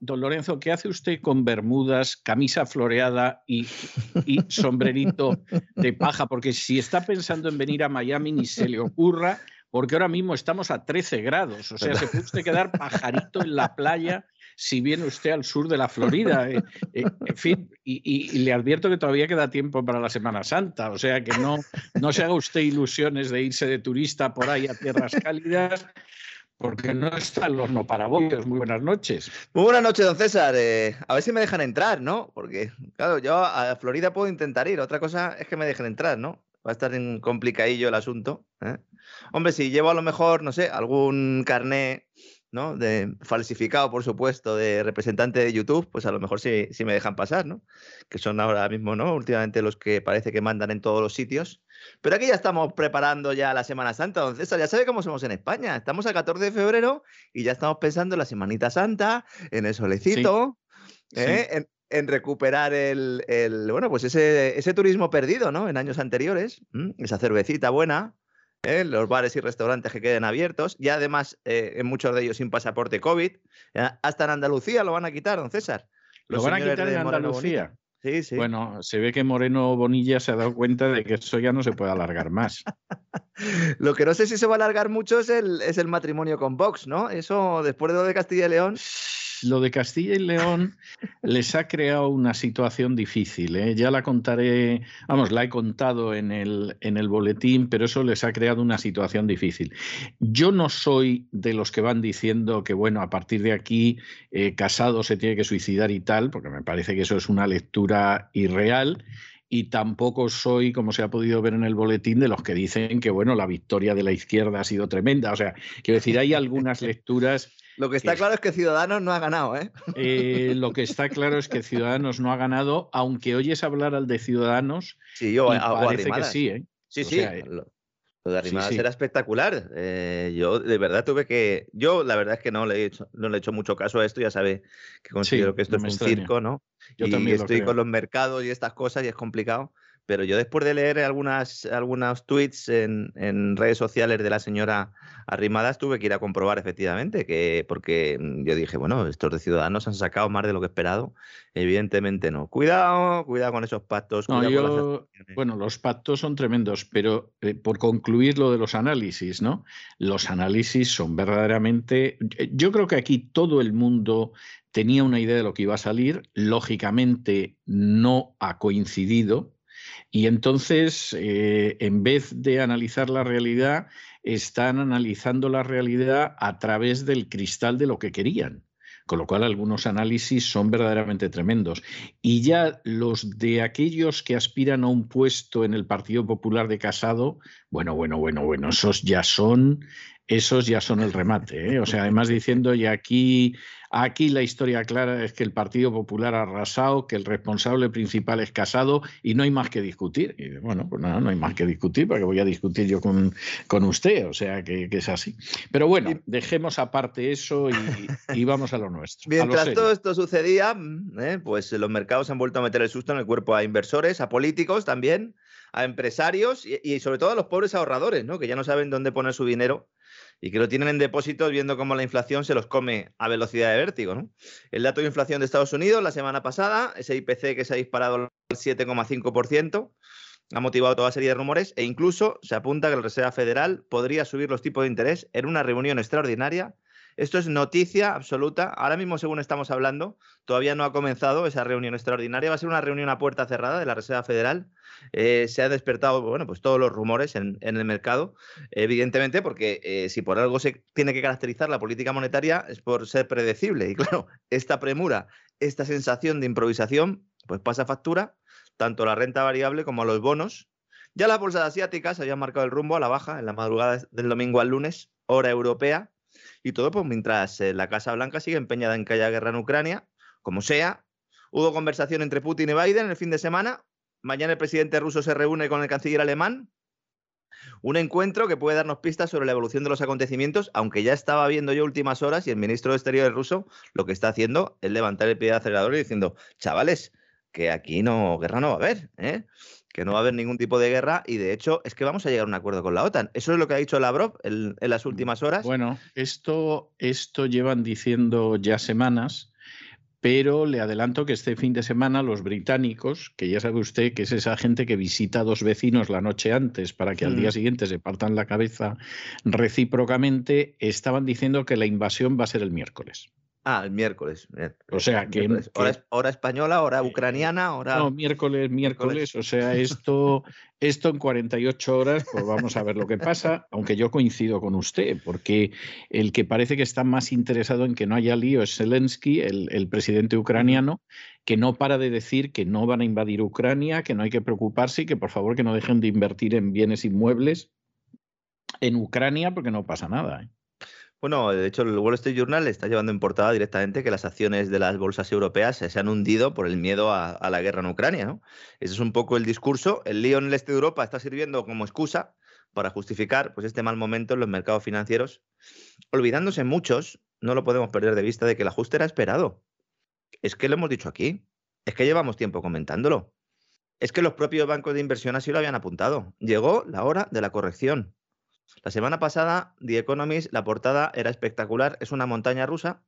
Speaker 1: Don Lorenzo, ¿qué hace usted con bermudas, camisa floreada y, sombrerito de paja? Porque si está pensando en venir a Miami, ni se le ocurra, porque ahora mismo estamos a 13 grados. O sea, se puede usted quedar pajarito en la playa si viene usted al sur de la Florida. Eh, eh, en fin, y, le advierto que todavía queda tiempo para la Semana Santa. O sea, que no, no se haga usted ilusiones de irse de turista por ahí a tierras cálidas porque no está el horno para bollos. Muy buenas noches.
Speaker 3: Muy buenas noches, don César. Eh, a ver si me dejan entrar, ¿no? Porque, claro, yo a Florida puedo intentar ir. Otra cosa es que me dejen entrar, ¿no? Va a estar complicadillo el asunto. ¿eh? Hombre, si llevo a lo mejor, no sé, algún carné ¿no? De, falsificado, por supuesto, de representante de YouTube, pues a lo mejor sí, sí me dejan pasar, ¿no? Que son ahora mismo, ¿no? Últimamente los que parece que mandan en todos los sitios. Pero aquí ya estamos preparando ya la Semana Santa, don César. Ya sabe cómo somos en España. Estamos a 14 de febrero y ya estamos pensando en la Semanita Santa, en el solecito, ¿eh? En, recuperar el, bueno, pues ese, ese turismo perdido, ¿no? En años anteriores, esa cervecita buena, ¿eh? los bares y restaurantes que queden abiertos, y además eh, en muchos de ellos sin pasaporte COVID. Hasta en Andalucía lo van a quitar, don César.
Speaker 1: ¿Lo van a quitar en Andalucía? Sí, sí. Bueno, se ve que Moreno Bonilla se ha dado cuenta de que eso ya no se puede alargar más.
Speaker 3: lo que no sé si se va a alargar mucho es el, es el matrimonio con Vox, ¿no? Eso, después de lo de Castilla y León
Speaker 1: lo de Castilla y León les ha creado una situación difícil. ¿eh? Ya la contaré, vamos, la he contado en el, en el boletín, pero eso les ha creado una situación difícil. Yo no soy de los que van diciendo que, bueno, a partir de aquí eh, Casado se tiene que suicidar y tal, porque me parece que eso es una lectura irreal y tampoco soy, como se ha podido ver en el boletín, de los que dicen que, bueno, la victoria de la izquierda ha sido tremenda. O sea, quiero decir, hay algunas lecturas
Speaker 3: Lo que está claro es que Ciudadanos no ha ganado, ¿eh?
Speaker 1: ¿eh? Lo que está claro es que Ciudadanos no ha ganado, aunque oyes hablar al de Ciudadanos.
Speaker 3: Sí, yo
Speaker 1: parece que sí, ¿eh?
Speaker 3: Sí, sí. Lo de Arrimadas era espectacular. Eh, yo de verdad tuve que. Yo la verdad es que no le he hecho, no le he hecho mucho caso a esto, ya sabe que considero que esto es un circo, ¿no?
Speaker 1: Yo
Speaker 3: y
Speaker 1: también
Speaker 3: estoy con los mercados y estas cosas y es complicado. Pero yo después de leer algunas, algunos tweets en, en, redes sociales de la señora Arrimadas, tuve que ir a comprobar efectivamente, que porque yo dije, bueno, estos de Ciudadanos han sacado más de lo que esperado. Evidentemente no. Cuidado, cuidado con esos pactos.
Speaker 1: bueno, los pactos son tremendos, pero eh, por concluir lo de los análisis, ¿no? Los análisis son verdaderamente... Eh, yo creo que aquí todo el mundo tenía una idea de lo que iba a salir, lógicamente no ha coincidido, y entonces, eh, en vez de analizar la realidad, están analizando la realidad a través del cristal de lo que querían. Con lo cual, algunos análisis son verdaderamente tremendos. Y ya los de aquellos que aspiran a un puesto en el Partido Popular de Casado, bueno, bueno, bueno, bueno, esos ya son, esos ya son el remate. ¿eh? O sea, además diciendo, y aquí Aquí la historia clara es que el Partido Popular ha arrasado, que el responsable principal es Casado y no hay más que discutir. Y bueno, pues nada, no hay más que discutir, porque voy a discutir yo con, con usted, o sea que, es así. Pero bueno, dejemos aparte eso y, vamos a lo nuestro.
Speaker 3: Mientras todo esto sucedía, mm, ¿eh? pues los mercados han vuelto a meter el susto en el cuerpo a inversores, a políticos también, a empresarios y, y sobre todo a los pobres ahorradores, ¿no? que ya no saben dónde poner su dinero y que lo tienen en depósitos viendo cómo la inflación se los come a velocidad de vértigo. ¿no? El dato de inflación de Estados Unidos la semana pasada, ese IPC que se ha disparado al 7,5%, ha motivado toda serie de rumores e incluso se apunta que la Reserva Federal podría subir los tipos de interés en una reunión extraordinaria esto es noticia absoluta. Ahora mismo, según estamos hablando, todavía no ha comenzado esa reunión extraordinaria. Va a ser una reunión a puerta cerrada de la Reserva Federal. Eh, se han despertado, bueno, pues todos los rumores en, el mercado, evidentemente, porque eh, si por algo se tiene que caracterizar la política monetaria es por ser predecible. Y claro, esta premura, esta sensación de improvisación, pues pasa factura tanto a la renta variable como a los bonos. Ya las bolsas asiáticas habían marcado el rumbo a la baja en la madrugada del domingo al lunes, hora europea, y todo pues mientras eh, la Casa Blanca sigue empeñada en que haya guerra en Ucrania, como sea. Hubo conversación entre Putin y Biden el fin de semana. Mañana el presidente ruso se reúne con el canciller alemán. Un encuentro que puede darnos pistas sobre la evolución de los acontecimientos, aunque ya estaba viendo yo últimas horas y el ministro de Exteriores ruso lo que está haciendo es levantar el pie de acelerador y diciendo, chavales, que aquí no, guerra no va a haber, ¿eh? Que no va a haber ningún tipo de guerra y de hecho es que vamos a llegar a un acuerdo con la OTAN. Eso es lo que ha dicho Lavrov en, en las últimas horas.
Speaker 1: Bueno, esto, esto llevan diciendo ya semanas, pero le adelanto que este fin de semana los británicos, que ya sabe usted que es esa gente que visita a dos vecinos la noche antes para que al día mm. siguiente se partan la cabeza recíprocamente, estaban diciendo que la invasión va a ser el miércoles.
Speaker 3: Ah, el miércoles.
Speaker 1: O sea, que,
Speaker 3: Hora, española, hora eh, ucraniana, hora...
Speaker 1: No, miércoles, miércoles. O sea, esto, esto en 48 horas, pues vamos a ver lo que pasa, aunque yo coincido con usted, porque el que parece que está más interesado en que no haya lío es Zelensky, el, el presidente ucraniano, que no para de decir que no van a invadir Ucrania, que no hay que preocuparse y que por favor que no dejen de invertir en bienes inmuebles en Ucrania porque no pasa nada. ¿eh?
Speaker 3: Bueno, de hecho, el Wall Street Journal está llevando en portada directamente que las acciones de las bolsas europeas se han hundido por el miedo a, la guerra en Ucrania. ¿no? Ese es un poco el discurso. El lío en el este de Europa está sirviendo como excusa para justificar pues, este mal momento en los mercados financieros, olvidándose muchos, no lo podemos perder de vista, de que el ajuste era esperado. Es que lo hemos dicho aquí, es que llevamos tiempo comentándolo. Es que los propios bancos de inversión así lo habían apuntado. Llegó la hora de la corrección. La semana pasada, The Economist, la portada era espectacular, es una montaña rusa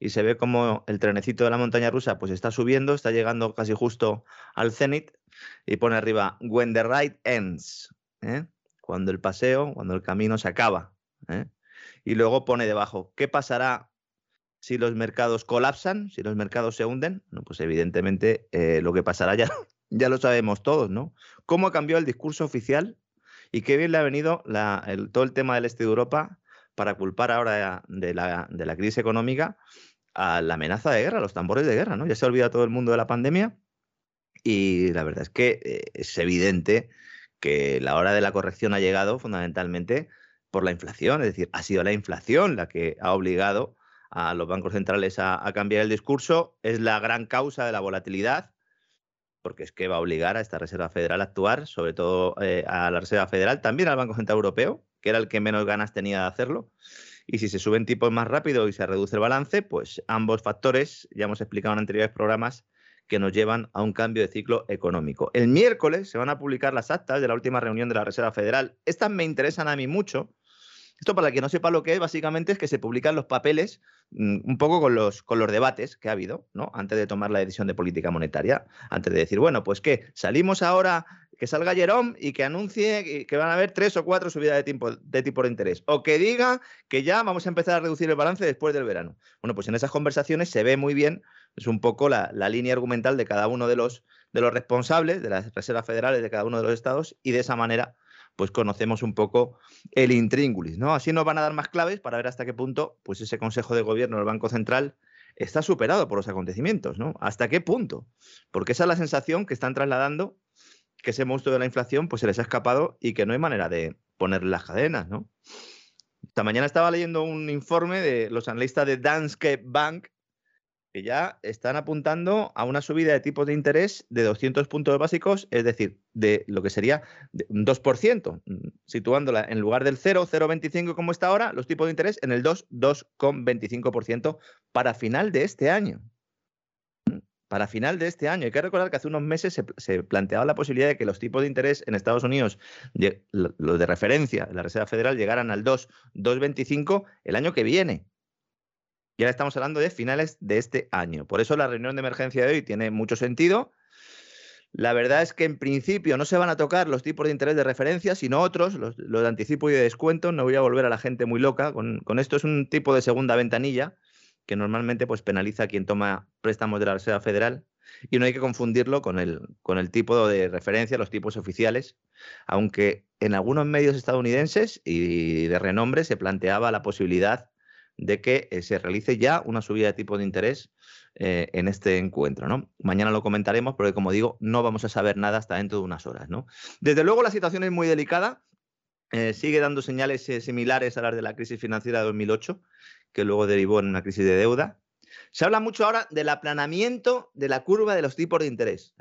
Speaker 3: y se ve como el trenecito de la montaña rusa pues está subiendo, está llegando casi justo al cenit y pone arriba When the ride ends, ¿eh? cuando el paseo, cuando el camino se acaba. ¿eh? Y luego pone debajo, ¿qué pasará si los mercados colapsan, si los mercados se hunden? pues evidentemente eh, lo que pasará ya, ya lo sabemos todos, ¿no? ¿Cómo ha cambiado el discurso oficial y qué bien le ha venido todo el tema del este de Europa para culpar ahora de la, crisis económica a la amenaza de guerra, los tambores de guerra, ¿no? Ya se olvida todo el mundo de la pandemia y la verdad es que eh, es evidente que la hora de la corrección ha llegado fundamentalmente por la inflación, es decir, ha sido la inflación la que ha obligado a los bancos centrales a, a cambiar el discurso. Es la gran causa de la volatilidad porque es que va a obligar a esta Reserva Federal a actuar, sobre todo eh, a la Reserva Federal, también al Banco Central Europeo, que era el que menos ganas tenía de hacerlo. Y si se suben tipos más rápido y se reduce el balance, pues ambos factores, ya hemos explicado en anteriores programas, que nos llevan a un cambio de ciclo económico. El miércoles se van a publicar las actas de la última reunión de la Reserva Federal. Estas me interesan a mí mucho. Esto, para el que no sepa lo que es, básicamente es que se publican los papeles mm, un poco con los, con los debates que ha habido, ¿no? Antes de tomar la decisión de política monetaria, antes de decir, bueno, pues que salimos ahora, que salga Jerome y que anuncie que van a haber tres o cuatro subidas de tipo, de tipo de interés, o que diga que ya vamos a empezar a reducir el balance después del verano. Bueno, pues en esas conversaciones se ve muy bien, es un poco la, la línea argumental de cada uno de los, de los responsables, de las reservas federales de cada uno de los estados, y de esa manera pues conocemos un poco el intríngulis, ¿no? Así nos van a dar más claves para ver hasta qué punto, pues ese Consejo de Gobierno del Banco Central está superado por los acontecimientos, ¿no? ¿Hasta qué punto? Porque esa es la sensación que están trasladando que ese monstruo de la inflación pues se les ha escapado y que no hay manera de ponerle las cadenas, ¿no? Esta mañana estaba leyendo un informe de los analistas de Danske Bank que ya están apuntando a una subida de tipos de interés de 200 puntos básicos, es decir, de lo que sería un 2%, mm, situándola en lugar del 0, 0,25 como está ahora, los tipos de interés en el 2, 2,25% para final de este año. Mm, para final de este año. Hay que recordar que hace unos meses se, planteaba la posibilidad de que los tipos de interés en Estados Unidos, los de referencia la Reserva Federal, llegaran al 2, 2,25 el año que viene. Y ahora estamos hablando de finales de este año. Por eso la reunión de emergencia de hoy tiene mucho sentido. La verdad es que en principio no se van a tocar los tipos de interés de referencia, sino otros, los, de anticipo y de descuento. No voy a volver a la gente muy loca. Con, esto es un tipo de segunda ventanilla que normalmente pues, penaliza a quien toma préstamos de la Reserva Federal. Y no hay que confundirlo con el, con el tipo de referencia, los tipos oficiales, aunque en algunos medios estadounidenses y de renombre se planteaba la posibilidad de que eh, se realice ya una subida de tipo de interés eh, en este encuentro. ¿no? Mañana lo comentaremos, porque como digo, no vamos a saber nada hasta dentro de unas horas. ¿no? Desde luego la situación es muy delicada. Eh, sigue dando señales similares a las de la crisis financiera de 2008, que luego derivó en una crisis de deuda. Se habla mucho ahora del aplanamiento de la curva de los tipos de interés.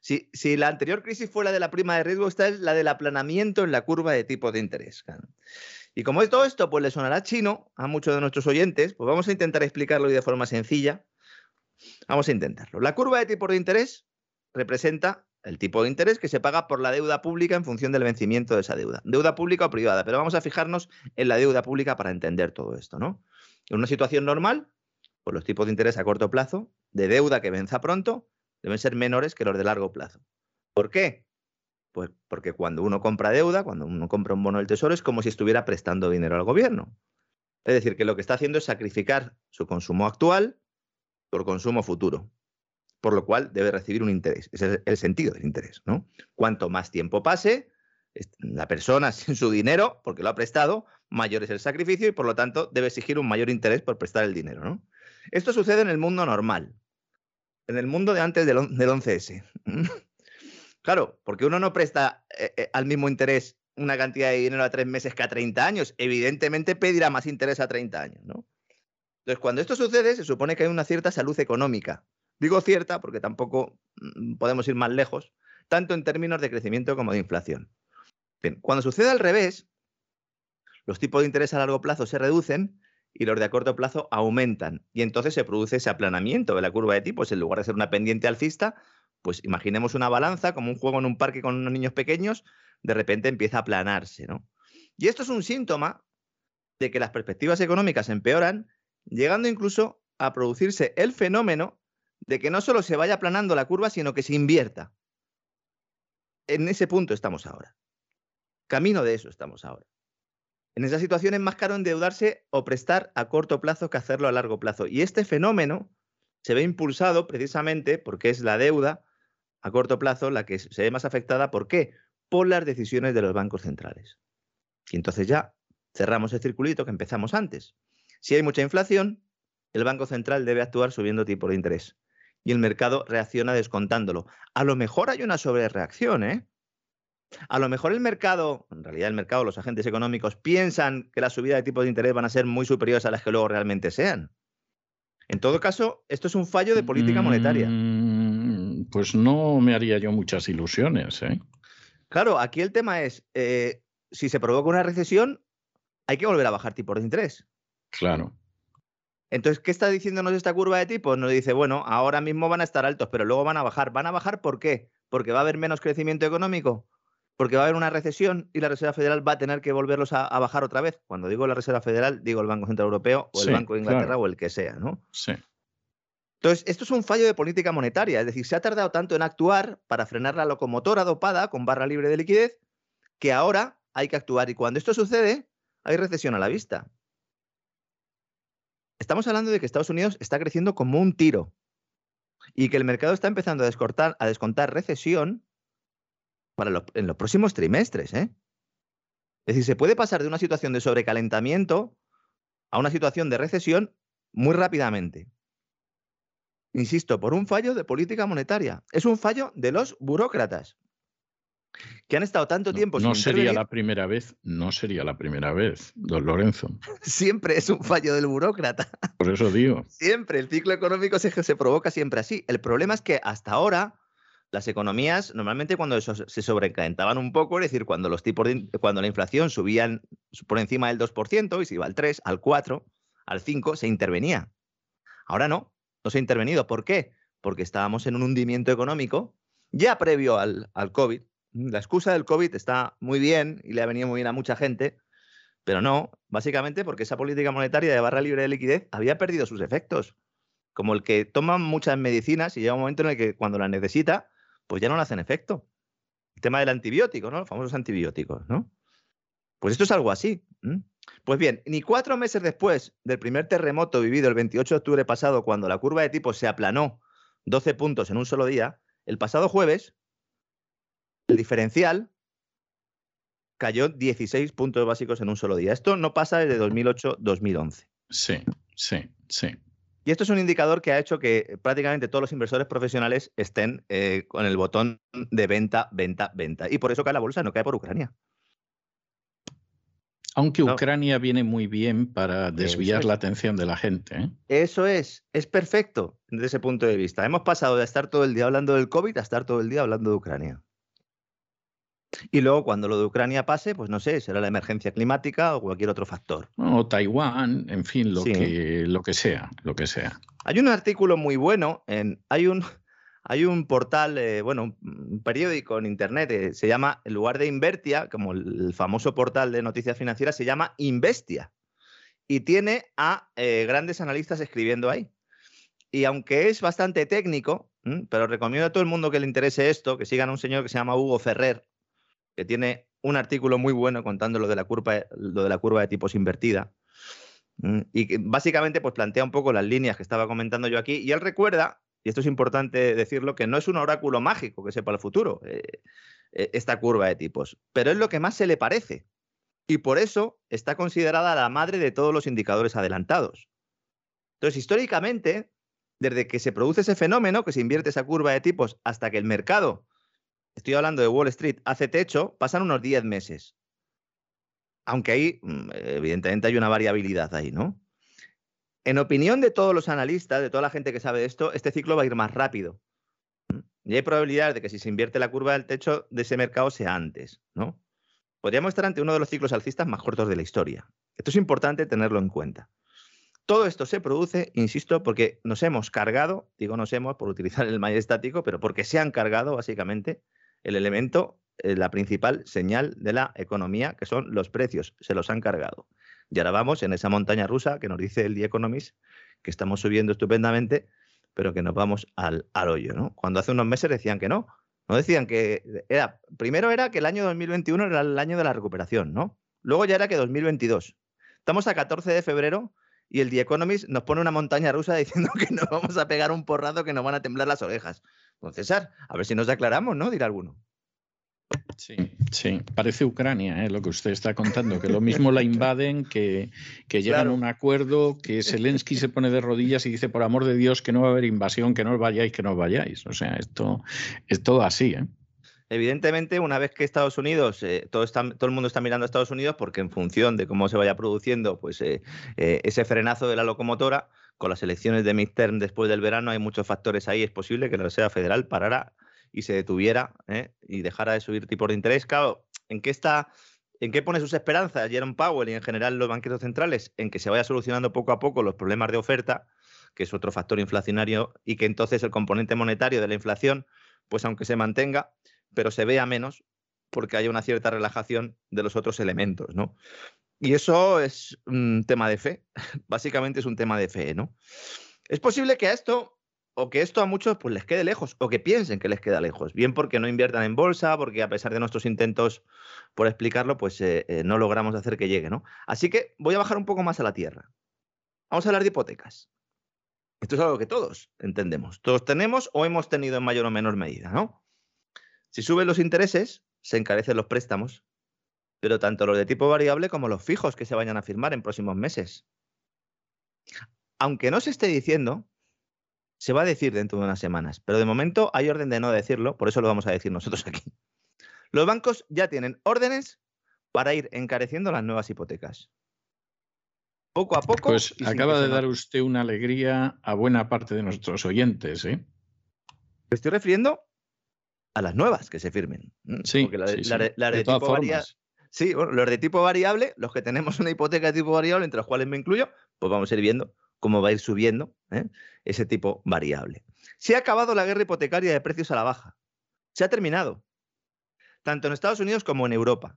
Speaker 3: Si, si, la anterior crisis fue la de la prima de riesgo, esta es la del aplanamiento en la curva de tipo de interés. Y como es todo esto, pues le sonará chino a muchos de nuestros oyentes, pues vamos a intentar explicarlo de forma sencilla. Vamos a intentarlo. La curva de tipo de interés representa el tipo de interés que se paga por la deuda pública en función del vencimiento de esa deuda. Deuda pública o privada, pero vamos a fijarnos en la deuda pública para entender todo esto, ¿no? En una situación normal, pues los tipos de interés a corto plazo de deuda que venza pronto deben ser menores que los de largo plazo. ¿Por qué? Pues porque cuando uno compra deuda, cuando uno compra un bono del tesoro, es como si estuviera prestando dinero al gobierno. Es decir, que lo que está haciendo es sacrificar su consumo actual por consumo futuro, por lo cual debe recibir un interés. Ese es el sentido del interés, ¿no? Cuanto más tiempo pase, la persona sin su dinero, porque lo ha prestado, mayor es el sacrificio y por lo tanto debe exigir un mayor interés por prestar el dinero, ¿no? Esto sucede en el mundo normal, en el mundo de antes del, del 11S. Claro, porque uno no presta eh, eh, al mismo interés una cantidad de dinero a tres meses que a 30 años. Evidentemente pedirá más interés a 30 años, ¿no? Entonces, cuando esto sucede, se supone que hay una cierta salud económica. Digo cierta porque tampoco mm, podemos ir más lejos, tanto en términos de crecimiento como de inflación. Cuando sucede al revés, los tipos de interés a largo plazo se reducen y los de a corto plazo aumentan. Y entonces se produce ese aplanamiento de la curva de tipos. En lugar de ser una pendiente alcista, pues imaginemos una balanza, como un juego en un parque con unos niños pequeños, de repente empieza a aplanarse, ¿no? Y esto es un síntoma de que las perspectivas económicas empeoran, llegando incluso a producirse el fenómeno de que no solo se vaya aplanando la curva, sino que se invierta. En ese punto estamos ahora. Camino de eso estamos ahora. En esa situación es más caro endeudarse o prestar a corto plazo que hacerlo a largo plazo. Y este fenómeno se ve impulsado precisamente porque es la deuda a corto plazo la que se ve más afectada. ¿Por qué? Por las decisiones de los bancos centrales. Y entonces ya cerramos el circulito que empezamos antes. Si hay mucha inflación, el Banco Central debe actuar subiendo tipo de interés. Y el mercado reacciona descontándolo. A lo mejor hay una sobrereacción, ¿eh? A lo mejor el mercado, en realidad el mercado, los agentes económicos, piensan que la subida de tipos de interés van a ser muy superiores a las que luego realmente sean. En todo caso, esto es un fallo de política monetaria.
Speaker 1: Mm, pues no me haría yo muchas ilusiones. ¿eh?
Speaker 3: Claro, aquí el tema es, eh, si se provoca una recesión, hay que volver a bajar tipos de interés.
Speaker 1: Claro.
Speaker 3: Entonces, ¿qué está diciéndonos esta curva de tipos? Nos dice, bueno, ahora mismo van a estar altos, pero luego van a bajar. ¿Van a bajar por qué? ¿Porque va a haber menos crecimiento económico? ¿Porque va a haber una recesión y la Reserva Federal va a tener que volverlos a, bajar otra vez? Cuando digo la Reserva Federal, digo el Banco Central Europeo o el Banco de Inglaterra o el que sea, ¿no?
Speaker 1: Sí.
Speaker 3: Entonces, esto es un fallo de política monetaria, es decir, se ha tardado tanto en actuar para frenar la locomotora dopada con barra libre de liquidez que ahora hay que actuar y cuando esto sucede, hay recesión a la vista. Estamos hablando de que Estados Unidos está creciendo como un tiro y que el mercado está empezando a, descortar, a descontar recesión para en los próximos trimestres. ¿eh? Es decir, se puede pasar de una situación de sobrecalentamiento a una situación de recesión muy rápidamente. Insisto, por un fallo de política monetaria. Es un fallo de los burócratas que han estado tanto tiempo
Speaker 1: no, no sería la primera vez, no sería la primera vez, don Lorenzo.
Speaker 3: siempre es un fallo del burócrata.
Speaker 1: Por eso digo.
Speaker 3: Siempre, el ciclo económico se, se provoca siempre así. El problema es que hasta ahora las economías, normalmente cuando se sobrecalentaban un poco, es decir, cuando los tipos cuando la inflación subía por encima del 2% y se iba al 3, al 4, al 5, se intervenía. Ahora no, no se ha intervenido. ¿Por qué? Porque estábamos en un hundimiento económico ya previo al, COVID la excusa del COVID está muy bien y le ha venido muy bien a mucha gente, pero no, básicamente porque esa política monetaria de barra libre de liquidez había perdido sus efectos. Como el que toma muchas medicinas y llega un momento en el que cuando las necesita, pues ya no le hacen efecto. El tema del antibiótico, ¿no? Los famosos antibióticos, ¿no? Pues esto es algo así. Pues bien, ni cuatro meses después del primer terremoto vivido el 28 de octubre pasado, cuando la curva de tipos se aplanó 12 puntos en un solo día, el pasado jueves, el diferencial cayó 16 puntos básicos en un solo día. Esto no pasa desde 2008-2011.
Speaker 1: Sí, sí, sí.
Speaker 3: Y esto es un indicador que ha hecho que prácticamente todos los inversores profesionales estén eh, con el botón de venta, venta, venta. Y por eso cae la bolsa, no cae por Ucrania.
Speaker 1: Aunque Ucrania viene muy bien para desviar la atención de la gente. ¿eh?
Speaker 3: Eso es, es perfecto desde ese punto de vista. Hemos pasado de estar todo el día hablando del COVID a estar todo el día hablando de Ucrania. Y luego, cuando lo de Ucrania pase, pues no sé, será la emergencia climática o cualquier otro factor.
Speaker 1: O Taiwán, en fin, lo, que, lo que sea, lo que sea.
Speaker 3: Hay un artículo muy bueno, en, hay, un, hay un portal, eh, bueno, un periódico en internet, eh, se llama, en lugar de Invertia, como el, famoso portal de noticias financieras, se llama Investia. Y tiene a eh, grandes analistas escribiendo ahí. Y aunque es bastante técnico, pero recomiendo a todo el mundo que le interese esto, que sigan a un señor que se llama Hugo Ferrer, que tiene un artículo muy bueno contando lo de la curva, lo de, la curva de tipos invertida. Y que básicamente pues, plantea un poco las líneas que estaba comentando yo aquí. Y él recuerda, y esto es importante decirlo, que no es un oráculo mágico que sepa el futuro, eh, eh, esta curva de tipos, pero es lo que más se le parece. Y por eso está considerada la madre de todos los indicadores adelantados. Entonces, históricamente, desde que se produce ese fenómeno, que se invierte esa curva de tipos, hasta que el mercado estoy hablando de Wall Street, hace techo, pasan unos 10 meses. Aunque ahí, mm, evidentemente, hay una variabilidad ahí, ¿no? En opinión de todos los analistas, de toda la gente que sabe de esto, este ciclo va a ir más rápido. Y hay probabilidades de que si se invierte la curva del techo de ese mercado sea antes, ¿no? Podríamos estar ante uno de los ciclos alcistas más cortos de la historia. Esto es importante tenerlo en cuenta. Todo esto se produce, insisto, porque nos hemos cargado, digo nos hemos por utilizar el estático, pero porque se han cargado básicamente el elemento, eh, la principal señal de la economía, que son los precios. Se los han cargado. Y ahora vamos en esa montaña rusa que nos dice el The Economist, que estamos subiendo estupendamente, pero que nos vamos al, al hoyo. ¿no? Cuando hace unos meses decían que no. No decían que era, primero era que el año 2021 era el año de la recuperación, ¿no? Luego ya era que 2022. Estamos a 14 de febrero y el The Economist nos pone una montaña rusa diciendo que nos vamos a pegar un porrado que nos van a temblar las orejas. Don César, a ver si nos aclaramos, ¿no? Dirá alguno.
Speaker 1: Sí, sí, parece Ucrania, ¿eh? lo que usted está contando, que lo mismo la invaden, que, que llegan a un acuerdo, que Zelensky se pone de rodillas y dice, por amor de Dios, que no va a haber invasión, que no os vayáis, que no os vayáis. O sea, esto es todo así. ¿eh?
Speaker 3: evidentemente, una vez que Estados Unidos, eh, todo, está, todo, el mundo está mirando a Estados Unidos porque en función de cómo se vaya produciendo pues, eh, eh, ese frenazo de la locomotora, con las elecciones de midterm después del verano, hay muchos factores ahí, es posible que la Reserva Federal parara y se detuviera y dejara de subir tipos de interés. Claro, ¿en qué está ¿En qué pone sus esperanzas Jerome Powell y en general los banqueros centrales? En que se vaya solucionando poco a poco los problemas de oferta, que es otro factor inflacionario, y que entonces el componente monetario de la inflación, pues aunque se mantenga, pero se vea menos porque haya una cierta relajación de los otros elementos, ¿no? Y eso es un tema de fe, básicamente es un tema de fe, ¿no? Es posible que a esto o que esto a muchos pues les quede lejos o que piensen que les queda lejos, bien porque no inviertan en bolsa, porque a pesar de nuestros intentos por explicarlo, pues eh, eh, no logramos hacer que llegue, ¿no? Así que voy a bajar un poco más a la tierra. Vamos a hablar de hipotecas. Esto es algo que todos entendemos, todos tenemos o hemos tenido en mayor o menor medida, ¿no? Si suben los intereses, se encarecen los préstamos, pero tanto los de tipo variable como los fijos que se vayan a firmar en próximos meses. Aunque no se esté diciendo, se va a decir dentro de unas semanas, pero de momento hay orden de no decirlo, por eso lo vamos a decir nosotros aquí. Los bancos ya tienen órdenes para ir encareciendo las nuevas hipotecas. Poco a poco.
Speaker 1: Pues acaba de dar usted una alegría a buena parte de nuestros oyentes, ¿eh?
Speaker 3: Me estoy refiriendo a las nuevas que se firmen.
Speaker 1: Sí,
Speaker 3: la,
Speaker 1: sí,
Speaker 3: de, tipo variable. Sí, los de tipo variable, los que tenemos una hipoteca de tipo variable, entre los cuales me incluyo, pues vamos a ir viendo cómo va a ir subiendo ¿eh? ese tipo variable. Se ha acabado la guerra hipotecaria de precios a la baja. Se ha terminado. Tanto en Estados Unidos como en Europa.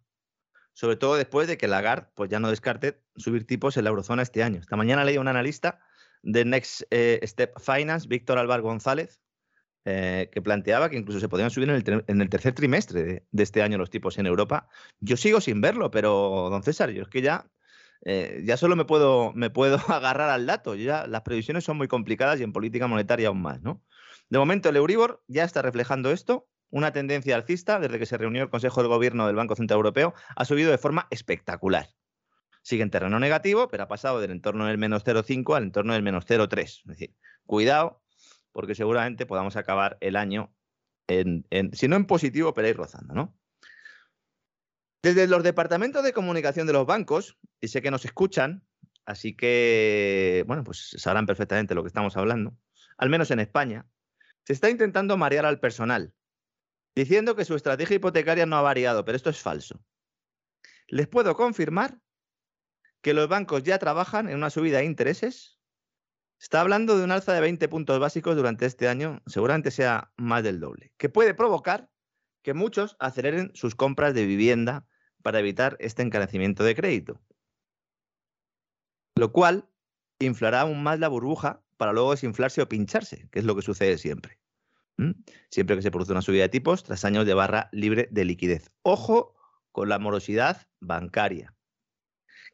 Speaker 3: Sobre todo después de que Lagarde pues ya no descarte subir tipos en la eurozona este año. Esta mañana leí un analista de Next eh, Step Finance, Víctor Álvaro González, eh, que planteaba que incluso se podían subir en el, tercer trimestre de, de, este año los tipos en Europa. Yo sigo sin verlo, pero don César, yo es que ya eh, ya solo me puedo, agarrar al dato. Ya las previsiones son muy complicadas y en política monetaria aún más. ¿no? De momento, el Euribor ya está reflejando esto. Una tendencia alcista desde que se reunió el Consejo de Gobierno del Banco Central Europeo ha subido de forma espectacular. Sigue en terreno negativo, pero ha pasado del entorno del menos 0,5 al entorno del menos 0,3. Es decir, cuidado, porque seguramente podamos acabar el año en, en, si no en positivo, pero ir rozando, ¿no? Desde los departamentos de comunicación de los bancos, y sé que nos escuchan, así que, bueno, pues sabrán perfectamente lo que estamos hablando, al menos en España, se está intentando marear al personal, diciendo que su estrategia hipotecaria no ha variado, pero esto es falso. Les puedo confirmar que los bancos ya trabajan en una subida de intereses. Está hablando de un alza de 20 puntos básicos durante este año, seguramente sea más del doble, que puede provocar que muchos aceleren sus compras de vivienda para evitar este encarecimiento de crédito. Lo cual inflará aún más la burbuja para luego desinflarse o pincharse, que es lo que sucede siempre. Siempre que se produce una subida de tipos tras años de barra libre de liquidez. Ojo con la morosidad bancaria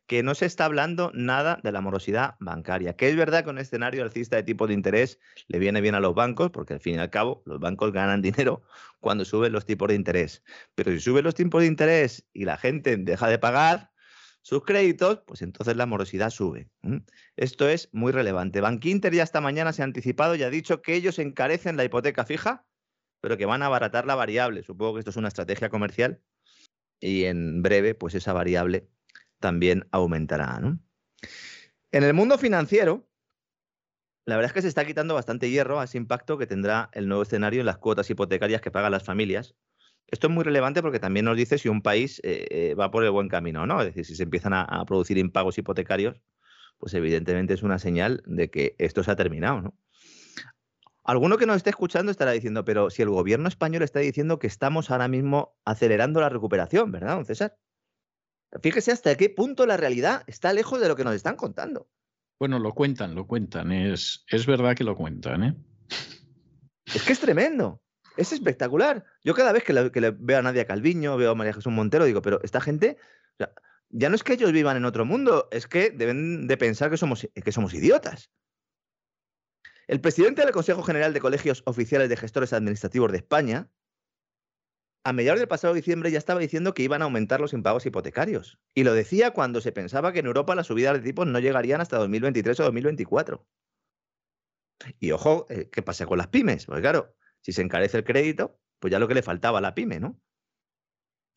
Speaker 3: que no se está hablando nada de la morosidad bancaria, que es verdad que un escenario alcista de tipo de interés le viene bien a los bancos, porque al fin y al cabo los bancos ganan dinero cuando suben los tipos de interés. Pero si suben los tipos de interés y la gente deja de pagar sus créditos, pues entonces la morosidad sube. Esto es muy relevante. Bankinter ya esta mañana se ha anticipado y ha dicho que ellos encarecen la hipoteca fija, pero que van a abaratar la variable. Supongo que esto es una estrategia comercial y en breve, pues esa variable también aumentará. ¿no? En el mundo financiero, la verdad es que se está quitando bastante hierro a ese impacto que tendrá el nuevo escenario en las cuotas hipotecarias que pagan las familias. Esto es muy relevante porque también nos dice si un país eh, eh, va por el buen camino, ¿no? Es decir, si se empiezan a, producir impagos hipotecarios, pues evidentemente es una señal de que esto se ha terminado, ¿no? Alguno que nos esté escuchando estará diciendo, pero si el gobierno español está diciendo que estamos ahora mismo acelerando la recuperación, ¿verdad, don César? Fíjese hasta qué punto la realidad está lejos de lo que nos están contando.
Speaker 1: Bueno, lo cuentan, lo cuentan. Es, es verdad que lo cuentan, ¿eh?
Speaker 3: Es que es tremendo. Es espectacular. Yo cada vez que le, que le veo a Nadia Calviño, veo a María Jesús Montero, digo, pero esta gente, o sea, ya no es que ellos vivan en otro mundo, es que deben de pensar que somos, que somos idiotas. El presidente del Consejo General de Colegios Oficiales de Gestores Administrativos de España, a mediados del pasado diciembre ya estaba diciendo que iban a aumentar los impagos hipotecarios. Y lo decía cuando se pensaba que en Europa las subidas de tipos no llegarían hasta 2023 o 2024. Y ojo, eh, ¿qué pasa con las pymes? Porque claro, si se encarece el crédito, pues ya lo que le faltaba a la pyme, ¿no?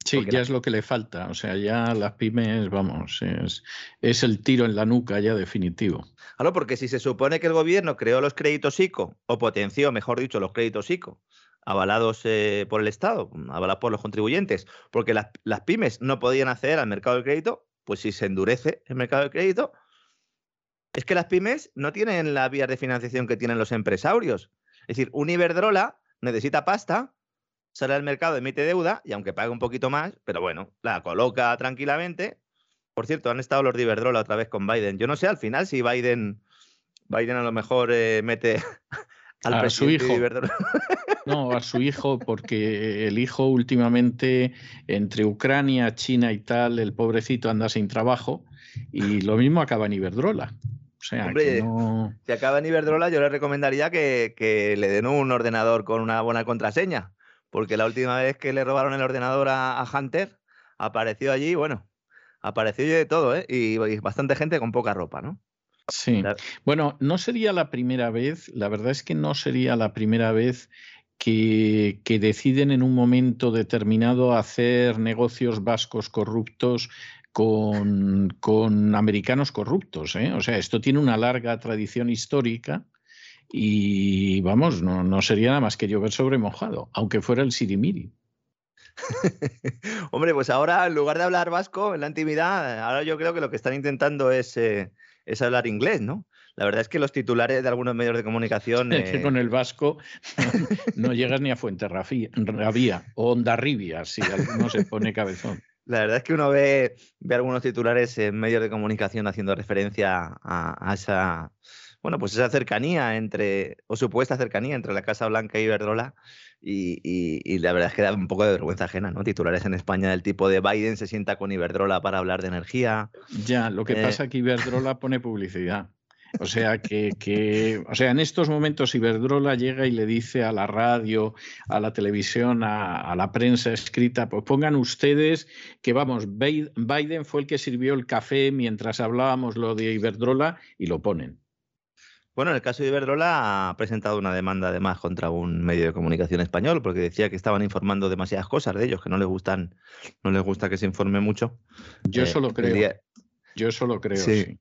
Speaker 1: Sí, ya es lo que le falta. O sea, ya las pymes, vamos, es, es el tiro en la nuca ya definitivo.
Speaker 3: Claro, porque si se supone que el gobierno creó los créditos ICO, o potenció, mejor dicho, los créditos ICO, avalados eh, por el Estado, avalados por los contribuyentes, porque las, las pymes no podían acceder al mercado del crédito, pues si se endurece el mercado del crédito, es que las pymes no tienen las vías de financiación que tienen los empresarios. Es decir, un Iberdrola necesita pasta, sale al mercado, emite deuda y aunque pague un poquito más, pero bueno, la coloca tranquilamente. Por cierto, han estado los de Iberdrola otra vez con Biden. Yo no sé al final si Biden, Biden a lo mejor eh, mete al
Speaker 1: a su hijo. No, a su hijo, porque el hijo últimamente entre Ucrania, China y tal, el pobrecito anda sin trabajo y lo mismo acaba en Iberdrola. O sea,
Speaker 3: Hombre, si acaba en Iberdrola, yo le recomendaría que, que, le den un ordenador con una buena contraseña, porque la última vez que le robaron el ordenador a, a Hunter, apareció allí, bueno, apareció de todo, ¿eh? Y, y bastante gente con poca ropa, ¿no?
Speaker 1: Sí. Bueno, no sería la primera vez, la verdad es que no sería la primera vez que, que, deciden en un momento determinado hacer negocios vascos corruptos con, con americanos corruptos. ¿eh? O sea, esto tiene una larga tradición histórica y vamos, no, no sería nada más que llover sobre mojado, aunque fuera el sirimiri.
Speaker 3: Hombre, pues ahora en lugar de hablar vasco en la intimidad, ahora yo creo que lo que están intentando es, eh, es hablar inglés, ¿no? La verdad es que los titulares de algunos medios de comunicación.
Speaker 1: Es que con el vasco no, no llegas ni a Fuenterrabía o Ondarribia, si alguno se pone cabezón.
Speaker 3: La verdad es que uno ve, ve algunos titulares en medios de comunicación haciendo referencia a, a, esa, bueno, pues esa cercanía entre, o supuesta cercanía entre la Casa Blanca y Iberdrola, y, y, y, la verdad es que da un poco de vergüenza ajena, ¿no? Titulares en España del tipo de Biden se sienta con Iberdrola para hablar de energía.
Speaker 1: Ya, lo que eh... pasa es que Iberdrola pone publicidad. O sea que, que, o sea, en estos momentos Iberdrola llega y le dice a la radio, a la televisión, a, a, la prensa escrita, pues pongan ustedes que vamos, Biden fue el que sirvió el café mientras hablábamos lo de Iberdrola y lo ponen.
Speaker 3: Bueno, en el caso de Iberdrola ha presentado una demanda además contra un medio de comunicación español porque decía que estaban informando demasiadas cosas de ellos, que no les gustan, no les gusta que se informe mucho.
Speaker 1: Yo eh, solo creo. Día... Yo solo creo,
Speaker 3: sí.
Speaker 1: sí.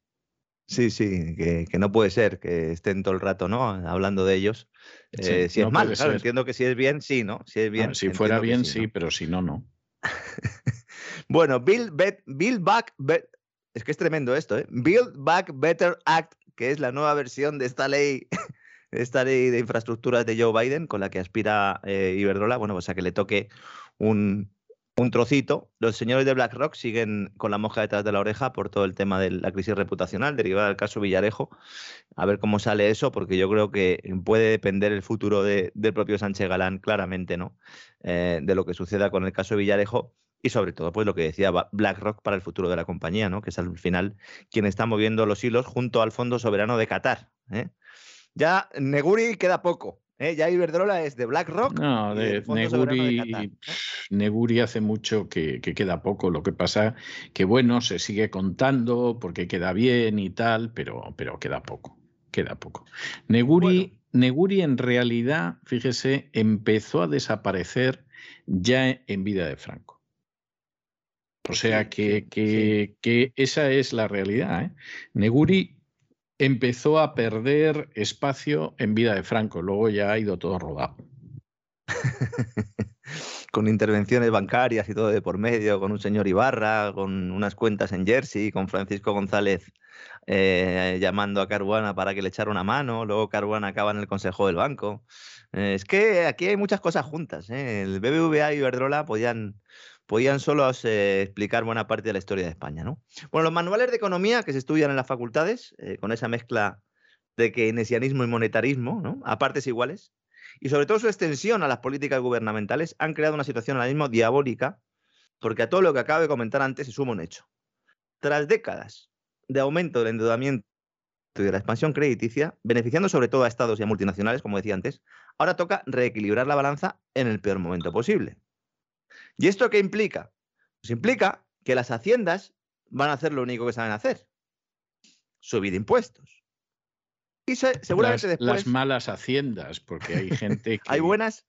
Speaker 3: Sí, sí, que, que, no puede ser que estén todo el rato, ¿no? Hablando de ellos. Sí, eh, si no es mal, claro, ser. entiendo que si es bien, sí, ¿no? Si es bien.
Speaker 1: No, si fuera bien, sí, ¿no? pero si no, no.
Speaker 3: bueno, Build, Bet, Build Back, Bet, es que es tremendo esto, ¿eh? Build Back Better Act, que es la nueva versión de esta ley, esta ley de infraestructuras de Joe Biden, con la que aspira eh, Iberdrola, bueno, pues a que le toque un, un trocito. Los señores de BlackRock siguen con la mosca detrás de la oreja por todo el tema de la crisis reputacional derivada del caso Villarejo. A ver cómo sale eso, porque yo creo que puede depender el futuro de, del propio Sánchez Galán, claramente, ¿no? Eh, de lo que suceda con el caso Villarejo y sobre todo, pues lo que decía BlackRock para el futuro de la compañía, ¿no? Que es al final quien está moviendo los hilos junto al Fondo Soberano de Qatar. ¿eh? Ya Neguri queda poco. ¿Eh? Ya Iberdrola es de BlackRock.
Speaker 1: No, de Neguri, de Neguri hace mucho que, que, queda poco. Lo que pasa que, bueno, se sigue contando porque queda bien y tal, pero, pero queda poco. Queda poco. Neguri, bueno. Neguri en realidad, fíjese, empezó a desaparecer ya en vida de Franco. O sea que, que, que esa es la realidad. ¿eh? Neguri empezó a perder espacio en vida de Franco, luego ya ha ido todo rodado.
Speaker 3: con intervenciones bancarias y todo de por medio, con un señor Ibarra, con unas cuentas en Jersey, con Francisco González eh, llamando a Caruana para que le echara una mano, luego Caruana acaba en el Consejo del Banco. Eh, es que aquí hay muchas cosas juntas. ¿eh? El BBVA y Iberdrola podían, podían solo eh, explicar buena parte de la historia de España. ¿no? Bueno, los manuales de economía que se estudian en las facultades, eh, con esa mezcla de keynesianismo y monetarismo, ¿no? a partes iguales, y sobre todo su extensión a las políticas gubernamentales, han creado una situación ahora mismo diabólica, porque a todo lo que acabo de comentar antes se suma un hecho. Tras décadas de aumento del endeudamiento y de la expansión crediticia, beneficiando sobre todo a estados y a multinacionales, como decía antes, ahora toca reequilibrar la balanza en el peor momento posible. ¿Y esto qué implica? Pues implica que las haciendas van a hacer lo único que saben hacer, subir impuestos. Y se, seguramente
Speaker 1: las,
Speaker 3: después...
Speaker 1: Las malas haciendas, porque hay gente que...
Speaker 3: hay buenas...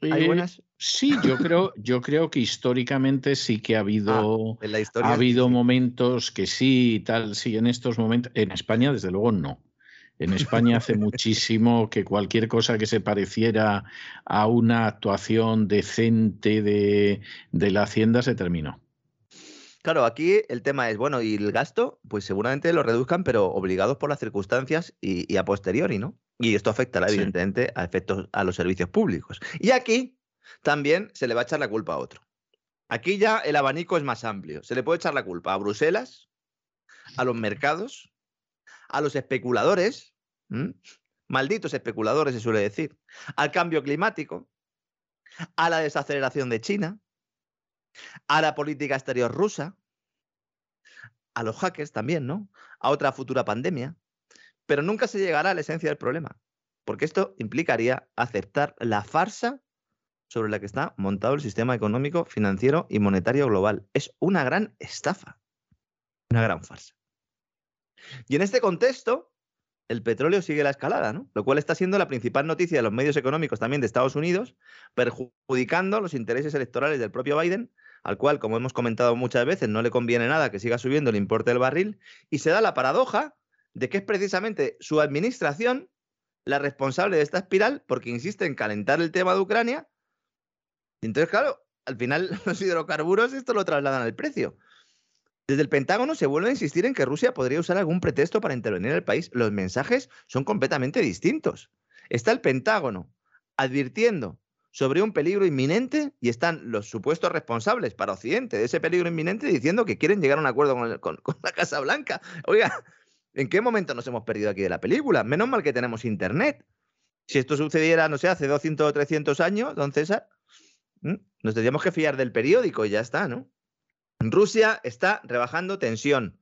Speaker 3: ¿Hay
Speaker 1: Eh,
Speaker 3: buenas?
Speaker 1: Sí, yo creo, yo creo que históricamente sí que ha habido,
Speaker 3: Ah, en la historia
Speaker 1: ha habido momentos que sí y tal, sí, en estos momentos, en España desde luego no. En España hace muchísimo que cualquier cosa que se pareciera a una actuación decente de, de la Hacienda se terminó.
Speaker 3: Claro, aquí el tema es, bueno, y el gasto, pues seguramente lo reduzcan, pero obligados por las circunstancias y, y a posteriori, ¿no? Y esto afectará,
Speaker 1: Sí.
Speaker 3: evidentemente, a efectos a los servicios públicos. Y aquí también se le va a echar la culpa a otro. Aquí ya el abanico es más amplio. Se le puede echar la culpa a Bruselas, a los mercados, a los especuladores, malditos especuladores se suele decir, al cambio climático, a la desaceleración de China, a la política exterior rusa, a los hackers también, ¿no? A otra futura pandemia. Pero nunca se llegará a la esencia del problema, porque esto implicaría aceptar la farsa sobre la que está montado el sistema económico, financiero y monetario global. Es una gran estafa, una gran farsa. Y en este contexto, el petróleo sigue la escalada, ¿no? Lo cual está siendo la principal noticia de los medios económicos también de Estados Unidos, perjudicando los intereses electorales del propio Biden, al cual, como hemos comentado muchas veces, no le conviene nada que siga subiendo el importe del barril, y se da la paradoja de que es precisamente su administración la responsable de esta espiral porque insiste en calentar el tema de Ucrania. Entonces, claro, al final los hidrocarburos esto lo trasladan al precio. Desde el Pentágono se vuelve a insistir en que Rusia podría usar algún pretexto para intervenir en el país. Los mensajes son completamente distintos. Está el Pentágono advirtiendo sobre un peligro inminente y están los supuestos responsables para Occidente de ese peligro inminente diciendo que quieren llegar a un acuerdo con, la Casa Blanca. Oiga, ¿en qué momento nos hemos perdido aquí de la película? Menos mal que tenemos Internet. Si esto sucediera, no sé, hace 200 o 300 años, don César, nos tendríamos que fiar del periódico y ya está, ¿no? Rusia está rebajando tensión.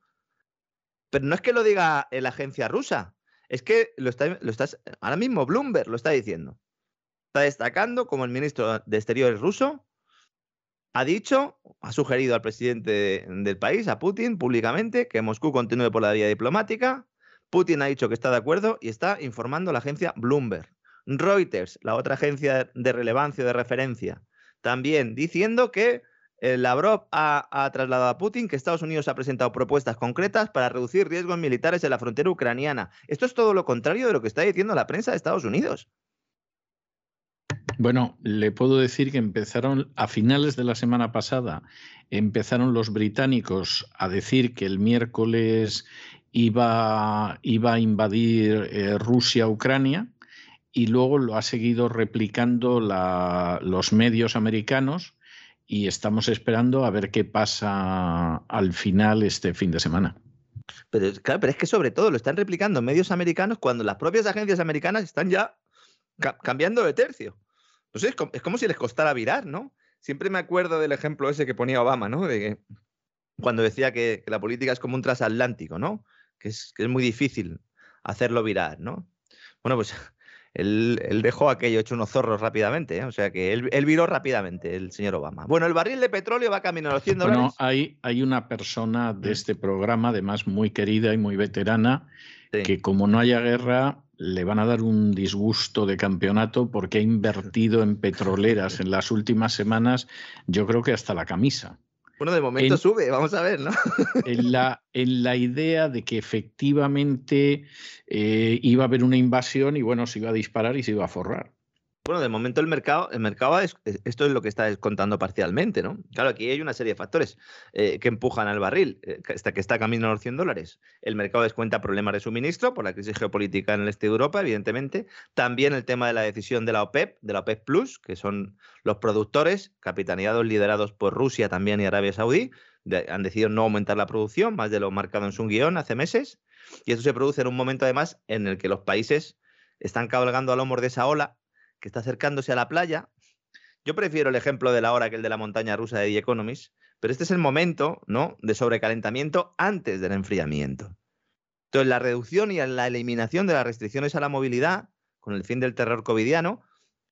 Speaker 3: Pero no es que lo diga la agencia rusa, es que lo está, lo ahora mismo Bloomberg lo está diciendo. Está destacando como el ministro de Exteriores ruso ha dicho, ha sugerido al presidente de- del país, a Putin, públicamente, que Moscú continúe por la vía diplomática. Putin ha dicho que está de acuerdo y está informando a la agencia Bloomberg. Reuters, la otra agencia de relevancia de referencia, también diciendo que Lavrov ha, ha trasladado a Putin que Estados Unidos ha presentado propuestas concretas para reducir riesgos militares en la frontera ucraniana. Esto es todo lo contrario de lo que está diciendo la prensa de Estados Unidos.
Speaker 1: Bueno, le puedo decir que empezaron a finales de la semana pasada, empezaron los británicos a decir que el miércoles iba, iba a invadir eh, Rusia Ucrania y luego lo ha seguido replicando los medios americanos y estamos esperando a ver qué pasa al final este fin de semana.
Speaker 3: Pero, claro, pero es que sobre todo lo están replicando medios americanos cuando las propias agencias americanas están ya ca- cambiando de tercio. No sé, es como, es como si les costara virar, ¿no? Siempre me acuerdo del ejemplo ese que ponía Obama, ¿no? De que cuando decía que, que la política es como un transatlántico, ¿no? Que es, que es muy difícil hacerlo virar, ¿no? Bueno, pues él, él dejó aquello hecho unos zorros rápidamente, ¿eh? O sea que él, él viró rápidamente, el señor Obama. Bueno, el barril de petróleo va camino a los 100
Speaker 1: Bueno,
Speaker 3: dólares.
Speaker 1: hay, hay una persona de
Speaker 3: Mm.
Speaker 1: este programa, además muy querida y muy veterana,
Speaker 3: Sí.
Speaker 1: que como no haya guerra, le van a dar un disgusto de campeonato porque ha invertido en petroleras en las últimas semanas, yo creo que hasta la camisa.
Speaker 3: Bueno, de momento
Speaker 1: en-
Speaker 3: sube, vamos a ver, ¿no?
Speaker 1: En la, en la idea de que efectivamente eh, iba a haber una invasión y bueno, se iba a disparar y se iba a forrar.
Speaker 3: Bueno, de momento el mercado, el mercado es, es- esto es lo que está contando parcialmente, ¿no? Claro, aquí hay una serie de factores eh, que empujan al barril, eh, que está, camino a los 100 dólares. El mercado descuenta problemas de suministro por la crisis geopolítica en el este de Europa, evidentemente. También el tema de la decisión de la OPEP, de la OPEP Plus, que son los productores, capitaneados, liderados por Rusia también y Arabia Saudí, han decidido no aumentar la producción, más de lo marcado en su guion hace meses. Y esto se produce en un momento, además, en el que los países están cabalgando a lomos de esa ola que está acercándose a la playa. Yo prefiero el ejemplo de la hora que el de la montaña rusa de The Economist, pero este es el momento ¿no? de sobrecalentamiento antes del enfriamiento. Entonces, la reducción y la eliminación de las restricciones a la movilidad, con el fin del terror covidiano,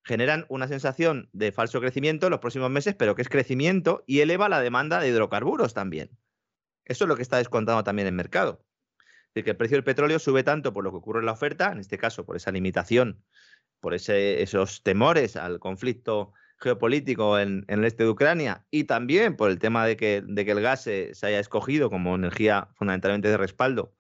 Speaker 3: generan una sensación de falso crecimiento en los próximos meses, pero que es crecimiento y eleva la demanda de hidrocarburos también. Eso es lo que está descontando también el mercado. Es decir, que el precio del petróleo sube tanto por lo que ocurre en la oferta, en este caso por esa limitación por esos temores al conflicto geopolítico en, el este de Ucrania y también por el tema de que, el gas se, haya escogido como energía fundamentalmente de respaldo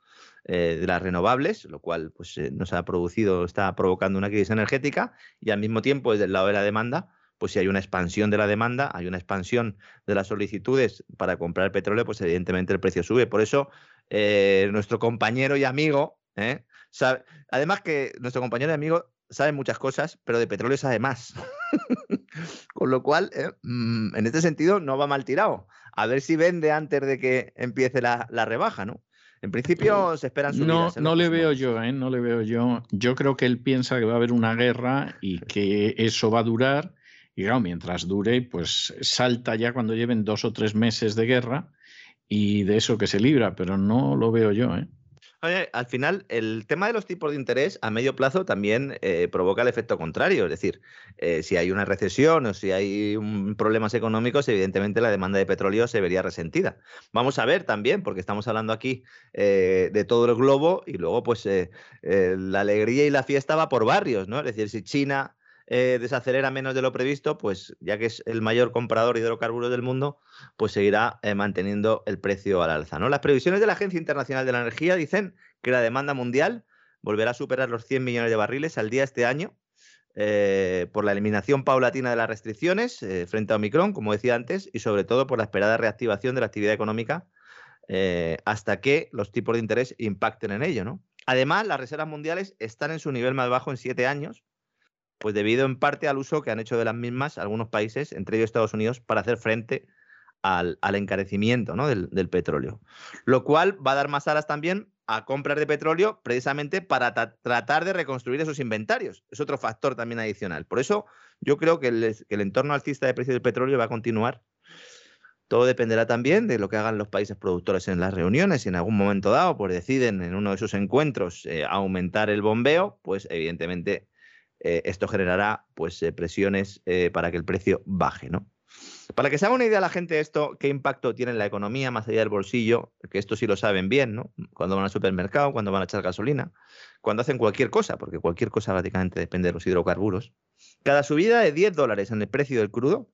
Speaker 3: eh, de las renovables, lo cual pues, eh, nos ha producido, está provocando una crisis energética y al mismo tiempo desde el lado de la demanda, pues si hay una expansión de la demanda, hay una expansión de las solicitudes para comprar petróleo, pues evidentemente el precio sube. Por eso eh, nuestro compañero y amigo, además que nuestro compañero y amigo sabe muchas cosas, pero de petróleo sabe más. Con lo cual, eh, mm, en este sentido, no va mal tirado. A ver si vende antes de que empiece la, rebaja, ¿no? En principio se esperan
Speaker 1: subidas. No, no le veo yo, ¿eh? No le veo yo. Yo creo que él piensa que va a haber una guerra y que eso va a durar. Y claro, mientras dure, pues salta ya cuando lleven dos o tres meses de guerra y de eso que se libra, pero no lo veo yo, ¿eh?
Speaker 3: Al final, el tema de los tipos de interés a medio plazo también eh, provoca el efecto contrario. Es decir, eh, si hay una recesión o si hay problemas económicos, evidentemente la demanda de petróleo se vería resentida. Vamos a ver también, porque estamos hablando aquí eh, de todo el globo y luego, pues, la alegría y la fiesta va por barrios, ¿no? Es decir, si China eh, desacelera menos de lo previsto, pues ya que es el mayor comprador de hidrocarburos del mundo, pues seguirá eh, manteniendo el precio al alza. ¿no? Las previsiones de la Agencia Internacional de la Energía dicen que la demanda mundial volverá a superar los 100 millones de barriles al día este año eh, por la eliminación paulatina de las restricciones frente a Omicron, como decía antes, y sobre todo por la esperada reactivación de la actividad económica hasta que los tipos de interés impacten en ello. ¿no? Además, las reservas mundiales están en su nivel más bajo en siete años pues debido en parte al uso que han hecho de las mismas algunos países, entre ellos Estados Unidos, para hacer frente al, encarecimiento del, petróleo. Lo cual va a dar más alas también a compras de petróleo precisamente para tratar de reconstruir esos inventarios. Es otro factor también adicional. Por eso yo creo que el, que el entorno alcista de precios del petróleo va a continuar. Todo dependerá también de lo que hagan los países productores en las reuniones. Si en algún momento dado pues deciden en uno de esos encuentros eh, aumentar el bombeo, pues evidentemente eh, esto generará pues, eh, presiones eh, para que el precio baje. ¿no? Para que se haga una idea la gente esto, qué impacto tiene en la economía más allá del bolsillo, que esto sí lo saben bien, ¿no? Cuando van al supermercado, cuando van a echar gasolina, cuando hacen cualquier cosa, porque cualquier cosa prácticamente depende de los hidrocarburos. Cada subida de 10 dólares en el precio del crudo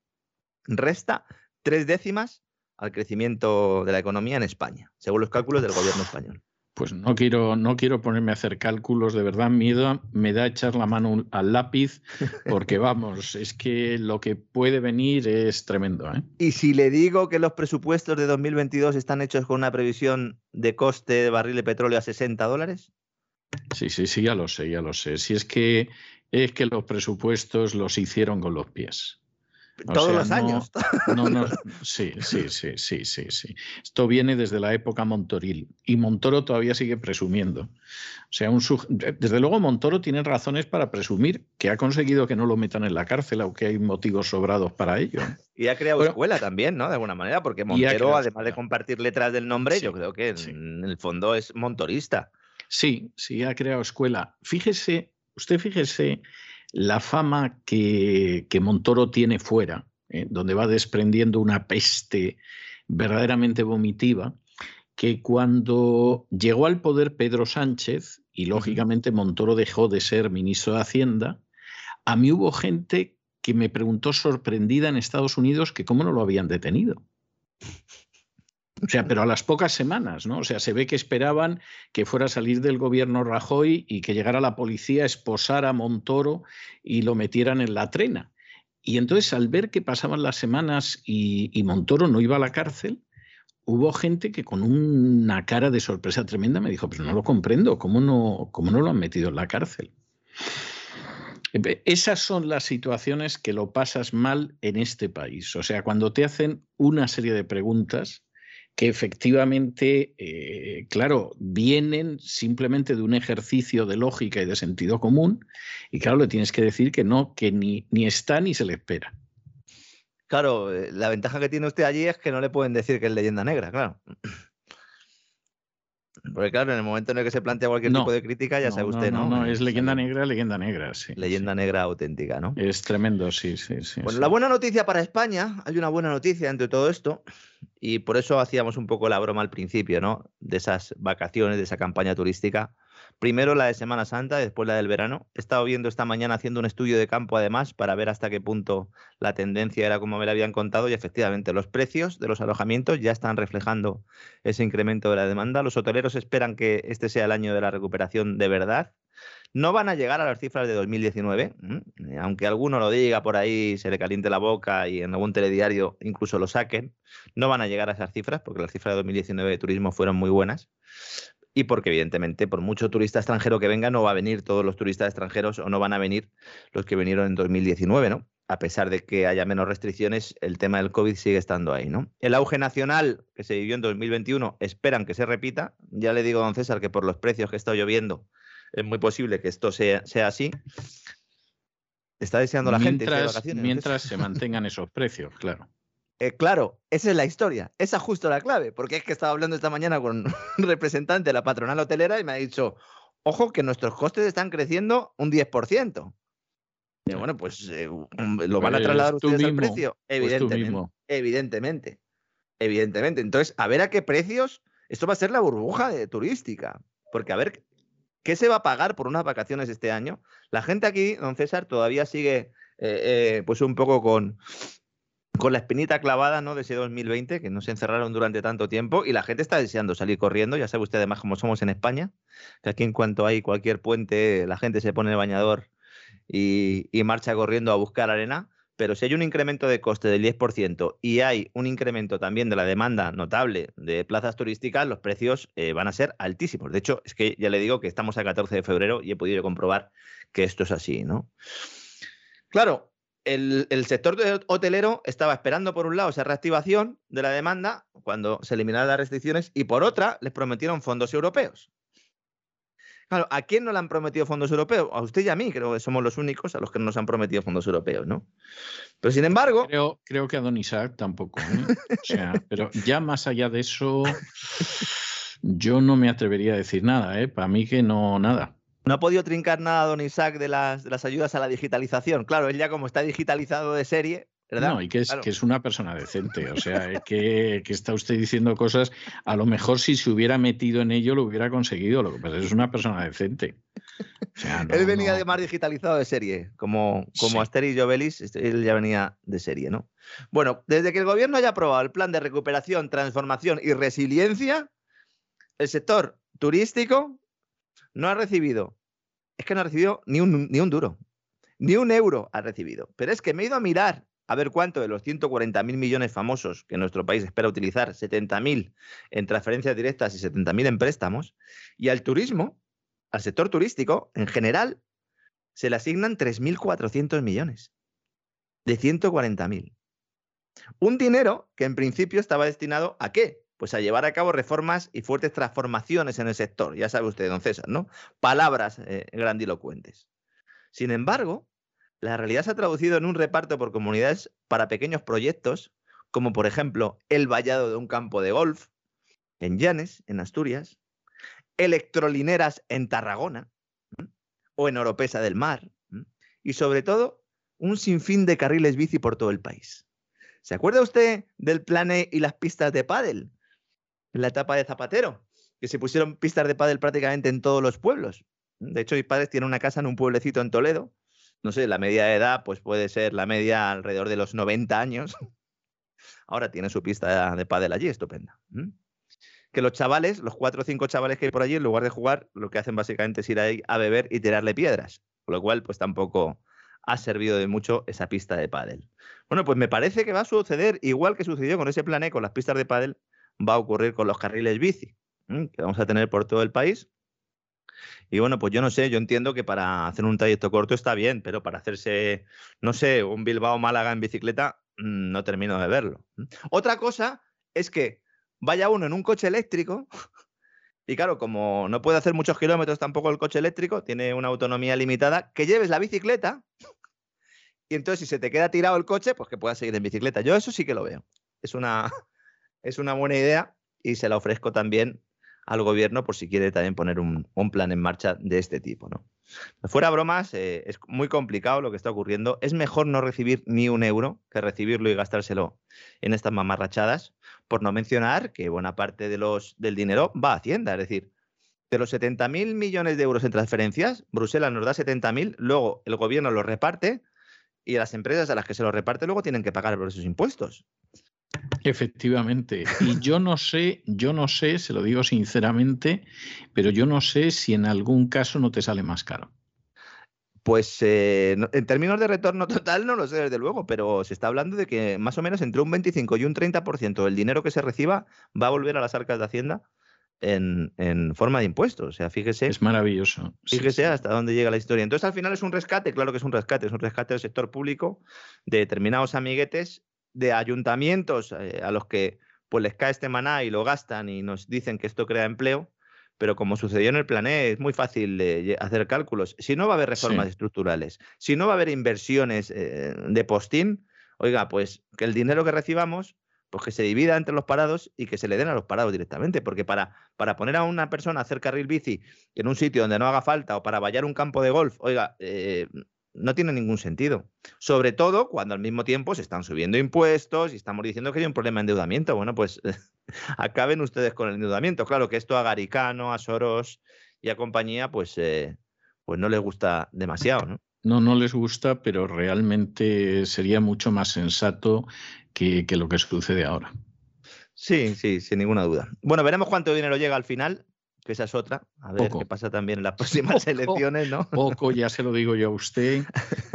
Speaker 3: resta tres décimas al crecimiento de la economía en España, según los cálculos del gobierno español.
Speaker 1: Pues no quiero, no quiero ponerme a hacer cálculos, de verdad miedo me da echar la mano al lápiz, porque vamos, es que lo que puede venir es tremendo. ¿eh?
Speaker 3: Y si le digo que los presupuestos de 2022 están hechos con una previsión de coste de barril de petróleo a 60 dólares.
Speaker 1: Sí, sí, sí, ya lo sé, ya lo sé. Si es que es que los presupuestos los hicieron con los pies.
Speaker 3: Todos los años.
Speaker 1: No, no, sí, sí, sí, sí, sí, sí. Esto viene desde la época Montoril y Montoro todavía sigue presumiendo. O sea, un desde luego Montoro tiene razones para presumir que ha conseguido que no lo metan en la cárcel, aunque hay motivos sobrados para ello.
Speaker 3: Y ha creado escuela también, ¿no? De alguna manera, porque Montero, además de compartir letras del nombre, yo creo que en el fondo es montorista.
Speaker 1: Sí, sí, ha creado escuela. Fíjese, usted fíjese la fama que, Montoro tiene fuera, eh, donde va desprendiendo una peste verdaderamente vomitiva, que cuando llegó al poder Pedro Sánchez, y lógicamente Montoro dejó de ser ministro de Hacienda, a mí hubo gente que me preguntó sorprendida en Estados Unidos que cómo no lo habían detenido. O sea, pero a las pocas semanas, ¿no? O sea, se ve que esperaban que fuera a salir del gobierno Rajoy y que llegara la policía, esposara a Montoro y lo metieran en la trena. Y entonces, al ver que pasaban las semanas y, Montoro no iba a la cárcel, hubo gente que con una cara de sorpresa tremenda me dijo, pero no lo comprendo, ¿cómo no, cómo no lo han metido en la cárcel? Esas son las situaciones que lo pasas mal en este país. O sea, cuando te hacen una serie de preguntas que efectivamente, eh, claro, vienen simplemente de un ejercicio de lógica y de sentido común, y claro, le tienes que decir que no, que ni, ni está ni se le espera.
Speaker 3: Claro, eh, la ventaja que tiene usted allí es que no le pueden decir que es leyenda negra, claro. Porque claro, en el momento en el que se plantea cualquier tipo de crítica, ya sabe usted, ¿no?
Speaker 1: No, no, es leyenda negra, leyenda negra, sí.
Speaker 3: Leyenda negra auténtica, ¿no?
Speaker 1: Es tremendo, sí, sí, sí.
Speaker 3: Bueno, la buena noticia para España, hay una buena noticia entre todo esto, y por eso hacíamos un poco la broma al principio, ¿no? De esas vacaciones, de esa campaña turística, Primero la de Semana Santa, después la del verano. He estado viendo esta mañana haciendo un estudio de campo además para ver hasta qué punto la tendencia era como me la habían contado y efectivamente los precios de los alojamientos ya están reflejando ese incremento de la demanda. Los hoteleros esperan que este sea el año de la recuperación de verdad. No van a llegar a las cifras de 2019, aunque alguno lo diga por ahí, se le caliente la boca y en algún telediario incluso lo saquen. No van a llegar a esas cifras porque las cifras de 2019 de turismo fueron muy buenas y porque evidentemente por mucho turista extranjero que venga no va a venir todos los turistas extranjeros o no van a venir los que vinieron en 2019, ¿no? A pesar de que haya menos restricciones, el tema del COVID sigue estando ahí, ¿no? El auge nacional que se vivió en 2021 esperan que se repita. Ya le digo, don César, que por los precios que está lloviendo es muy posible que esto sea, sea así. Está deseando la gente.
Speaker 1: Mientras se mantengan esos precios, claro.
Speaker 3: Eh, claro, esa es la historia. Esa es justo la clave, porque es que estaba hablando esta mañana con un representante de la patronal hotelera y me ha dicho, ojo, que nuestros costes están creciendo un 10%. Y bueno, pues eh, lo van a pues trasladar ustedes al precio. Pues evidentemente, evidentemente. Evidentemente. Entonces, a ver a qué precios. Esto va a ser la burbuja de turística. Porque a ver qué se va a pagar por unas vacaciones este año. La gente aquí, don César, todavía sigue eh, pues un poco con, con la espinita clavada ¿no? de ese 2020, que no se encerraron durante tanto tiempo y la gente está deseando salir corriendo. Ya sabe usted además cómo somos en España, que aquí en cuanto hay cualquier puente, la gente se pone el bañador y, marcha corriendo a buscar arena. Pero si hay un incremento de coste del 10% y hay un incremento también de la demanda notable de plazas turísticas, los precios eh, van a ser altísimos. De hecho, es que ya le digo que estamos a 14 de febrero y he podido comprobar que esto es así, ¿no? Claro, el, sector hotelero estaba esperando, por un lado, esa reactivación de la demanda cuando se eliminaron las restricciones y, por otra, les prometieron fondos europeos. Claro, ¿a quién no le han prometido fondos europeos? A usted y a mí, creo que somos los únicos a los que nos han prometido fondos europeos, ¿no? Pero sin embargo.
Speaker 1: Creo, creo que a Don Isaac tampoco. ¿eh? O sea, pero ya más allá de eso, yo no me atrevería a decir nada, ¿eh? Para mí que no, nada.
Speaker 3: No ha podido trincar nada don Isaac de las, de las ayudas a la digitalización. Claro, él ya como está digitalizado de serie, ¿verdad?
Speaker 1: No, y que es, que es una persona decente. O sea, que, que, está usted diciendo cosas, a lo mejor si se hubiera metido en ello lo hubiera conseguido. Lo que pasa es que es una persona decente.
Speaker 3: él venía de más digitalizado de serie, como, como Asterix y Obelix, este, él ya venía de serie, ¿no? Bueno, desde que el gobierno haya aprobado el plan de recuperación, transformación y resiliencia, el sector turístico no ha recibido, es que no ha recibido ni un, ni un duro, ni un euro ha recibido. Pero es que me he ido a mirar a ver cuánto de los 140.000 millones famosos que nuestro país espera utilizar, 70.000 en transferencias directas y 70.000 en préstamos, y al turismo, al sector turístico, en general, se le asignan 3.400 millones de 140.000. Un dinero que en principio estaba destinado a qué? Pues a llevar a cabo reformas y fuertes transformaciones en el sector. Ya sabe usted, don César, ¿no? Palabras eh, grandilocuentes. Sin embargo, la realidad se ha traducido en un reparto por comunidades para pequeños proyectos, como por ejemplo el vallado de un campo de golf en Llanes, en Asturias, electrolineras en Tarragona o en Oropesa del Mar, y sobre todo un sinfín de carriles bici por todo el país. ¿Se acuerda usted del plane y las pistas de pádel? En la etapa de Zapatero, que se pusieron pistas de pádel prácticamente en todos los pueblos. De hecho, mis padres tienen una casa en un pueblecito en Toledo. No sé, la media de edad pues puede ser la media alrededor de los 90 años. Ahora tiene su pista de pádel allí, estupenda. Que los chavales, los cuatro o cinco chavales que hay por allí, en lugar de jugar, lo que hacen básicamente es ir ahí a beber y tirarle piedras. Con lo cual, pues tampoco ha servido de mucho esa pista de pádel. Bueno, pues me parece que va a suceder igual que sucedió con ese plané, con las pistas de pádel, va a ocurrir con los carriles bici que vamos a tener por todo el país. Y bueno, pues yo no sé, yo entiendo que para hacer un trayecto corto está bien, pero para hacerse, no sé, un Bilbao-Málaga en bicicleta, mm, no termino de verlo. Otra cosa es que vaya uno en un coche eléctrico, y claro, como no puede hacer muchos kilómetros tampoco el coche eléctrico, tiene una autonomía limitada, que lleves la bicicleta, y entonces si se te queda tirado el coche, pues que puedas seguir en bicicleta. Yo eso sí que lo veo. Es una, es una buena idea y se la ofrezco también al gobierno por si quiere también poner un, plan en marcha de este tipo. ¿no? Fuera bromas, eh, es muy complicado lo que está ocurriendo. Es mejor no recibir ni un euro que recibirlo y gastárselo en estas mamarrachadas, por no mencionar que buena parte de los, del dinero va a Hacienda. Es decir, de los 70.000 millones de euros en transferencias, Bruselas nos da 70.000, luego el gobierno los reparte y las empresas a las que se los reparte luego tienen que pagar por esos impuestos.
Speaker 1: Efectivamente. Y yo no sé, yo no sé, se lo digo sinceramente, pero yo no sé si en algún caso no te sale más caro.
Speaker 3: Pues eh, en términos de retorno total no lo sé desde luego, pero se está hablando de que más o menos entre un 25 y un 30% del dinero que se reciba va a volver a las arcas de Hacienda en, forma de impuestos. O sea, fíjese.
Speaker 1: Es maravilloso.
Speaker 3: Fíjese hasta dónde llega la historia. Entonces, al final es un rescate, claro que es un rescate, es un rescate del sector público, de determinados amiguetes, de ayuntamientos eh, a los que pues les cae este maná y lo gastan y nos dicen que esto crea empleo pero como sucedió en el planeta, es muy fácil hacer cálculos. Si no va a haber reformas estructurales, si no va a haber inversiones eh, de postín, oiga, pues que el dinero que recibamos, pues que se divida entre los parados y que se le den a los parados directamente, porque para, para poner a una persona a hacer carril bici en un sitio donde no haga falta o para vallar un campo de golf, oiga, eh, no tiene ningún sentido. Sobre todo cuando al mismo tiempo se están subiendo impuestos y estamos diciendo que hay un problema de endeudamiento. Bueno, pues acaben ustedes con el endeudamiento. Claro que esto a Garicano, a Soros y a compañía, pues, eh, pues no les gusta demasiado, ¿no?
Speaker 1: No, no les gusta, pero realmente sería mucho más sensato que, que lo que sucede ahora.
Speaker 3: Sí, sí, sin ninguna duda. Bueno, veremos cuánto dinero llega al final que esa es otra. A ver qué pasa también en las próximas elecciones, ¿no?
Speaker 1: Poco, ya se lo digo yo a usted,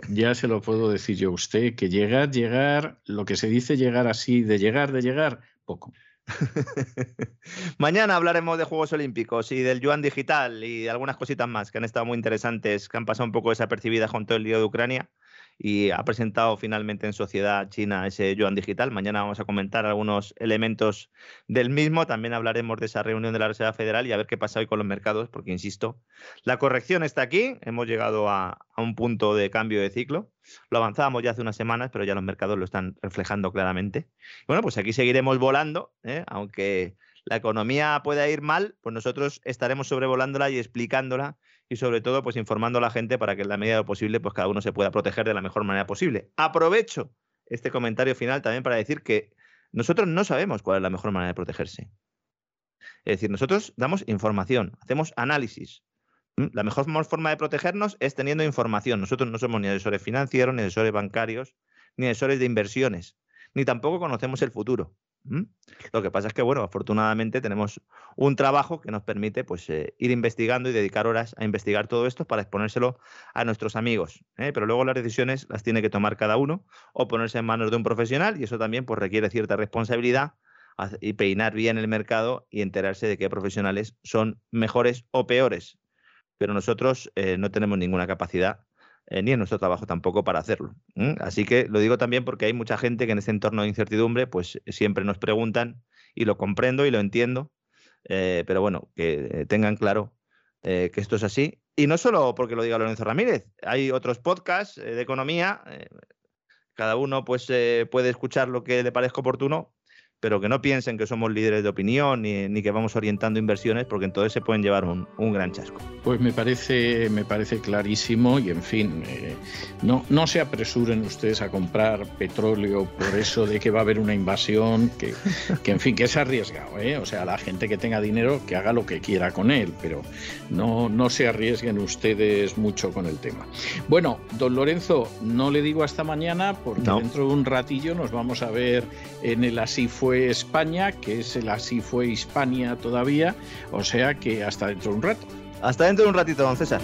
Speaker 1: ya se lo puedo decir yo a usted, que llegar, llegar, lo que se dice llegar así, de llegar, de llegar, poco.
Speaker 3: Mañana hablaremos de Juegos Olímpicos y del yuan digital y de algunas cositas más que han estado muy interesantes, que han pasado un poco desapercibidas con todo el lío de Ucrania y ha presentado finalmente en Sociedad China ese yuan digital. Mañana vamos a comentar algunos elementos del mismo. También hablaremos de esa reunión de la Reserva Federal y a ver qué pasa hoy con los mercados, porque insisto, la corrección está aquí. Hemos llegado a, un punto de cambio de ciclo. Lo avanzábamos ya hace unas semanas, pero ya los mercados lo están reflejando claramente. bueno, pues aquí seguiremos volando, ¿eh? aunque la economía pueda ir mal, pues nosotros estaremos sobrevolándola y explicándola y sobre todo pues informando a la gente para que en la medida de lo posible pues cada uno se pueda proteger de la mejor manera posible. Aprovecho este comentario final también para decir que nosotros no sabemos cuál es la mejor manera de protegerse. Es decir, nosotros damos información, hacemos análisis. La mejor forma de protegernos es teniendo información. Nosotros no somos ni asesores financieros, ni asesores bancarios, ni asesores de inversiones, ni tampoco conocemos el futuro. Lo que pasa es que, bueno, afortunadamente tenemos un trabajo que nos permite pues, eh, ir investigando y dedicar horas a investigar todo esto para exponérselo a nuestros amigos. ¿eh? Pero luego las decisiones las tiene que tomar cada uno o ponerse en manos de un profesional y eso también pues, requiere cierta responsabilidad y peinar bien el mercado y enterarse de qué profesionales son mejores o peores. Pero nosotros eh, no tenemos ninguna capacidad eh, ni en nuestro trabajo tampoco para hacerlo. Así que lo digo también porque hay mucha gente que en ese entorno de incertidumbre pues siempre nos preguntan y lo comprendo y lo entiendo, eh, pero bueno, que tengan claro eh, que esto es así. Y no solo porque lo diga Lorenzo Ramírez, hay otros podcasts de economía, cada uno pues puede escuchar lo que le parezca oportuno, pero que no piensen que somos líderes de opinión ni, que vamos orientando inversiones, porque entonces se pueden llevar un, gran chasco.
Speaker 1: Pues me parece, me parece clarísimo y, en fin, eh, no, no se apresuren ustedes a comprar petróleo por eso de que va a haber una invasión, que, que en fin, que es arriesgado. ¿eh? O sea, la gente que tenga dinero que haga lo que quiera con él, pero no, no se arriesguen ustedes mucho con el tema. Bueno, don Lorenzo, no le digo hasta mañana, porque dentro de un ratillo nos vamos a ver en el Así fue España, que es el así fue Hispania todavía, o sea que hasta dentro de un rato.
Speaker 3: Hasta dentro de un ratito, don César.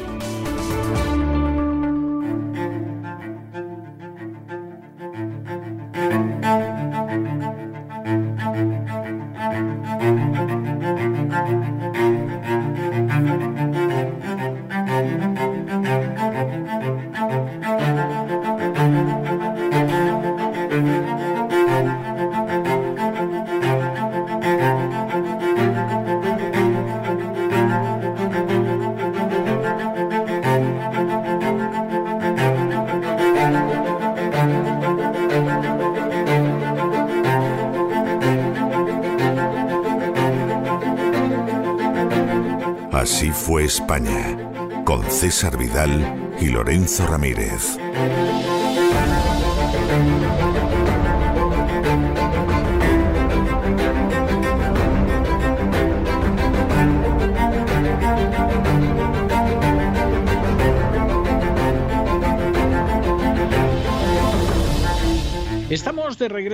Speaker 4: Con César Vidal y Lorenzo Ramírez.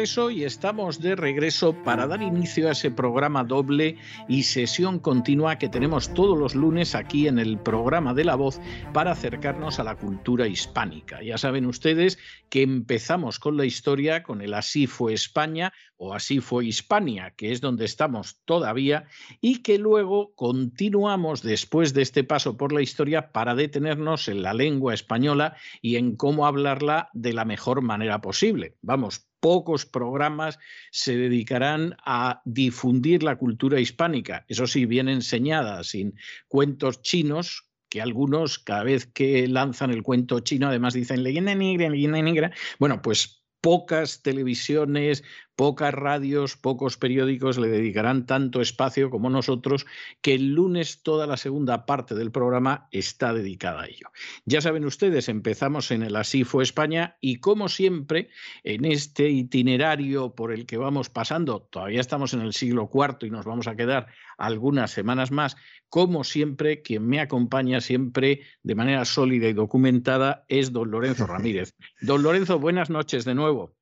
Speaker 1: Regreso y estamos de regreso para dar inicio a ese programa doble y sesión continua que tenemos todos los lunes aquí en el programa de la voz para acercarnos a la cultura hispánica. Ya saben ustedes que empezamos con la historia, con el Así fue España o Así fue Hispania, que es donde estamos todavía, y que luego continuamos después de este paso por la historia para detenernos en la lengua española y en cómo hablarla de la mejor manera posible. Vamos, pocos programas se dedicarán a difundir la cultura hispánica, eso sí, bien enseñada, sin cuentos chinos, que algunos cada vez que lanzan el cuento chino además dicen leyenda negra, leyenda negra. Bueno, pues pocas televisiones, pocas radios, pocos periódicos le dedicarán tanto espacio como nosotros, que el lunes toda la segunda parte del programa está dedicada a ello. Ya saben ustedes, empezamos en el Así fue España y como siempre, en este itinerario por el que vamos pasando, todavía estamos en el siglo IV y nos vamos a quedar algunas semanas más, como siempre, quien me acompaña siempre de manera sólida y documentada es don Lorenzo Ramírez. Don Lorenzo, buenas noches de nuevo.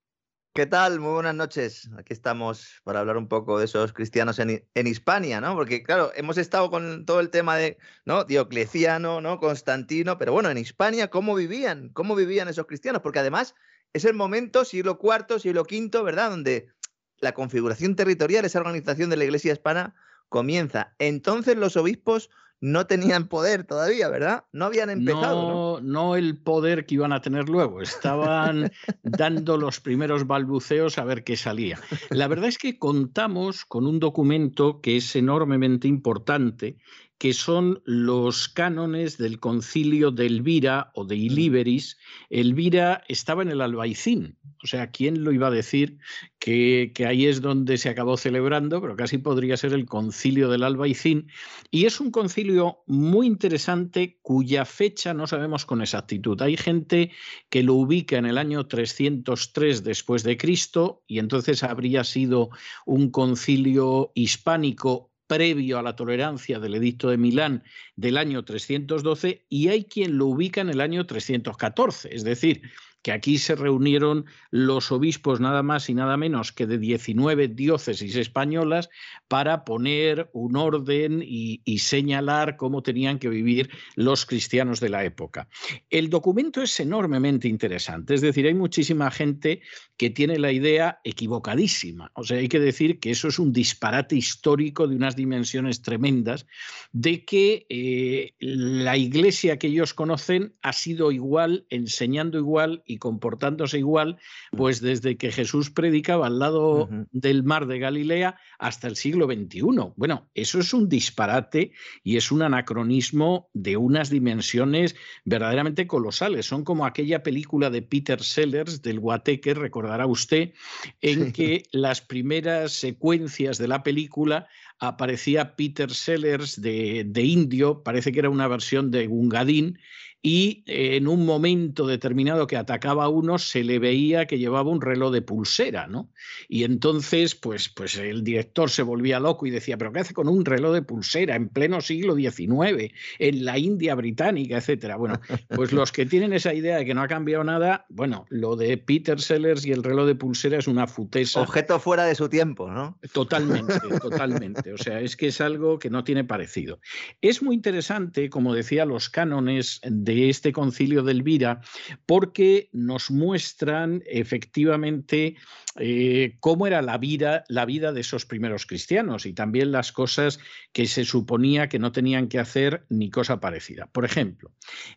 Speaker 3: ¿Qué tal? Muy buenas noches. Aquí estamos para hablar un poco de esos cristianos en, en, Hispania, ¿no? Porque, claro, hemos estado con todo el tema de, ¿no? Diocleciano, ¿no? Constantino, pero bueno, en Hispania, ¿cómo vivían? ¿Cómo vivían esos cristianos? Porque además es el momento, siglo IV, siglo V, ¿verdad? Donde la configuración territorial, esa organización de la Iglesia hispana comienza. Entonces los obispos no tenían poder todavía, ¿verdad? No habían empezado.
Speaker 1: No, no, el poder que iban a tener luego. Estaban dando los primeros balbuceos a ver qué salía. La verdad es que contamos con un documento que es enormemente importante que son los cánones del concilio de Elvira o de Iliberis. Elvira estaba en el Albaicín, o sea, ¿quién lo iba a decir que, que, ahí es donde se acabó celebrando? Pero casi podría ser el concilio del Albaicín. Y es un concilio muy interesante cuya fecha no sabemos con exactitud. Hay gente que lo ubica en el año 303 después de Cristo y entonces habría sido un concilio hispánico previo a la tolerancia del Edicto de Milán del año 312 y hay quien lo ubica en el año 314, es decir, que aquí se reunieron los obispos nada más y nada menos que de 19 diócesis españolas para poner un orden y, señalar cómo tenían que vivir los cristianos de la época. El documento es enormemente interesante, es decir, hay muchísima gente que tiene la idea equivocadísima. O sea, hay que decir que eso es un disparate histórico de unas dimensiones tremendas, de que eh, la iglesia que ellos conocen ha sido igual, enseñando igual y comportándose igual, pues desde que Jesús predicaba al lado uh -huh. del mar de Galilea hasta el siglo XXI. Bueno, eso es un disparate y es un anacronismo de unas dimensiones verdaderamente colosales. Son como aquella película de Peter Sellers del Guateque, recordará usted, en que las primeras secuencias de la película aparecía Peter Sellers de, de, indio, parece que era una versión de Gungadín, y en un momento determinado que atacaba a uno se le veía que llevaba un reloj de pulsera, ¿no? Y entonces, pues, pues el director se volvía loco y decía, pero ¿qué hace con un reloj de pulsera en pleno siglo XIX, en la India británica, etcétera? Bueno, pues los que tienen esa idea de que no ha cambiado nada, bueno, lo de Peter Sellers y el reloj de pulsera es una futesa.
Speaker 3: Objeto fuera de su tiempo, ¿no?
Speaker 1: Totalmente, totalmente. O sea, es que es algo que no tiene parecido. Es muy interesante, como decía, los cánones de este concilio de Elvira, porque nos muestran efectivamente eh, cómo era la vida, la vida de esos primeros cristianos y también las cosas que se suponía que no tenían que hacer ni cosa parecida. Por ejemplo,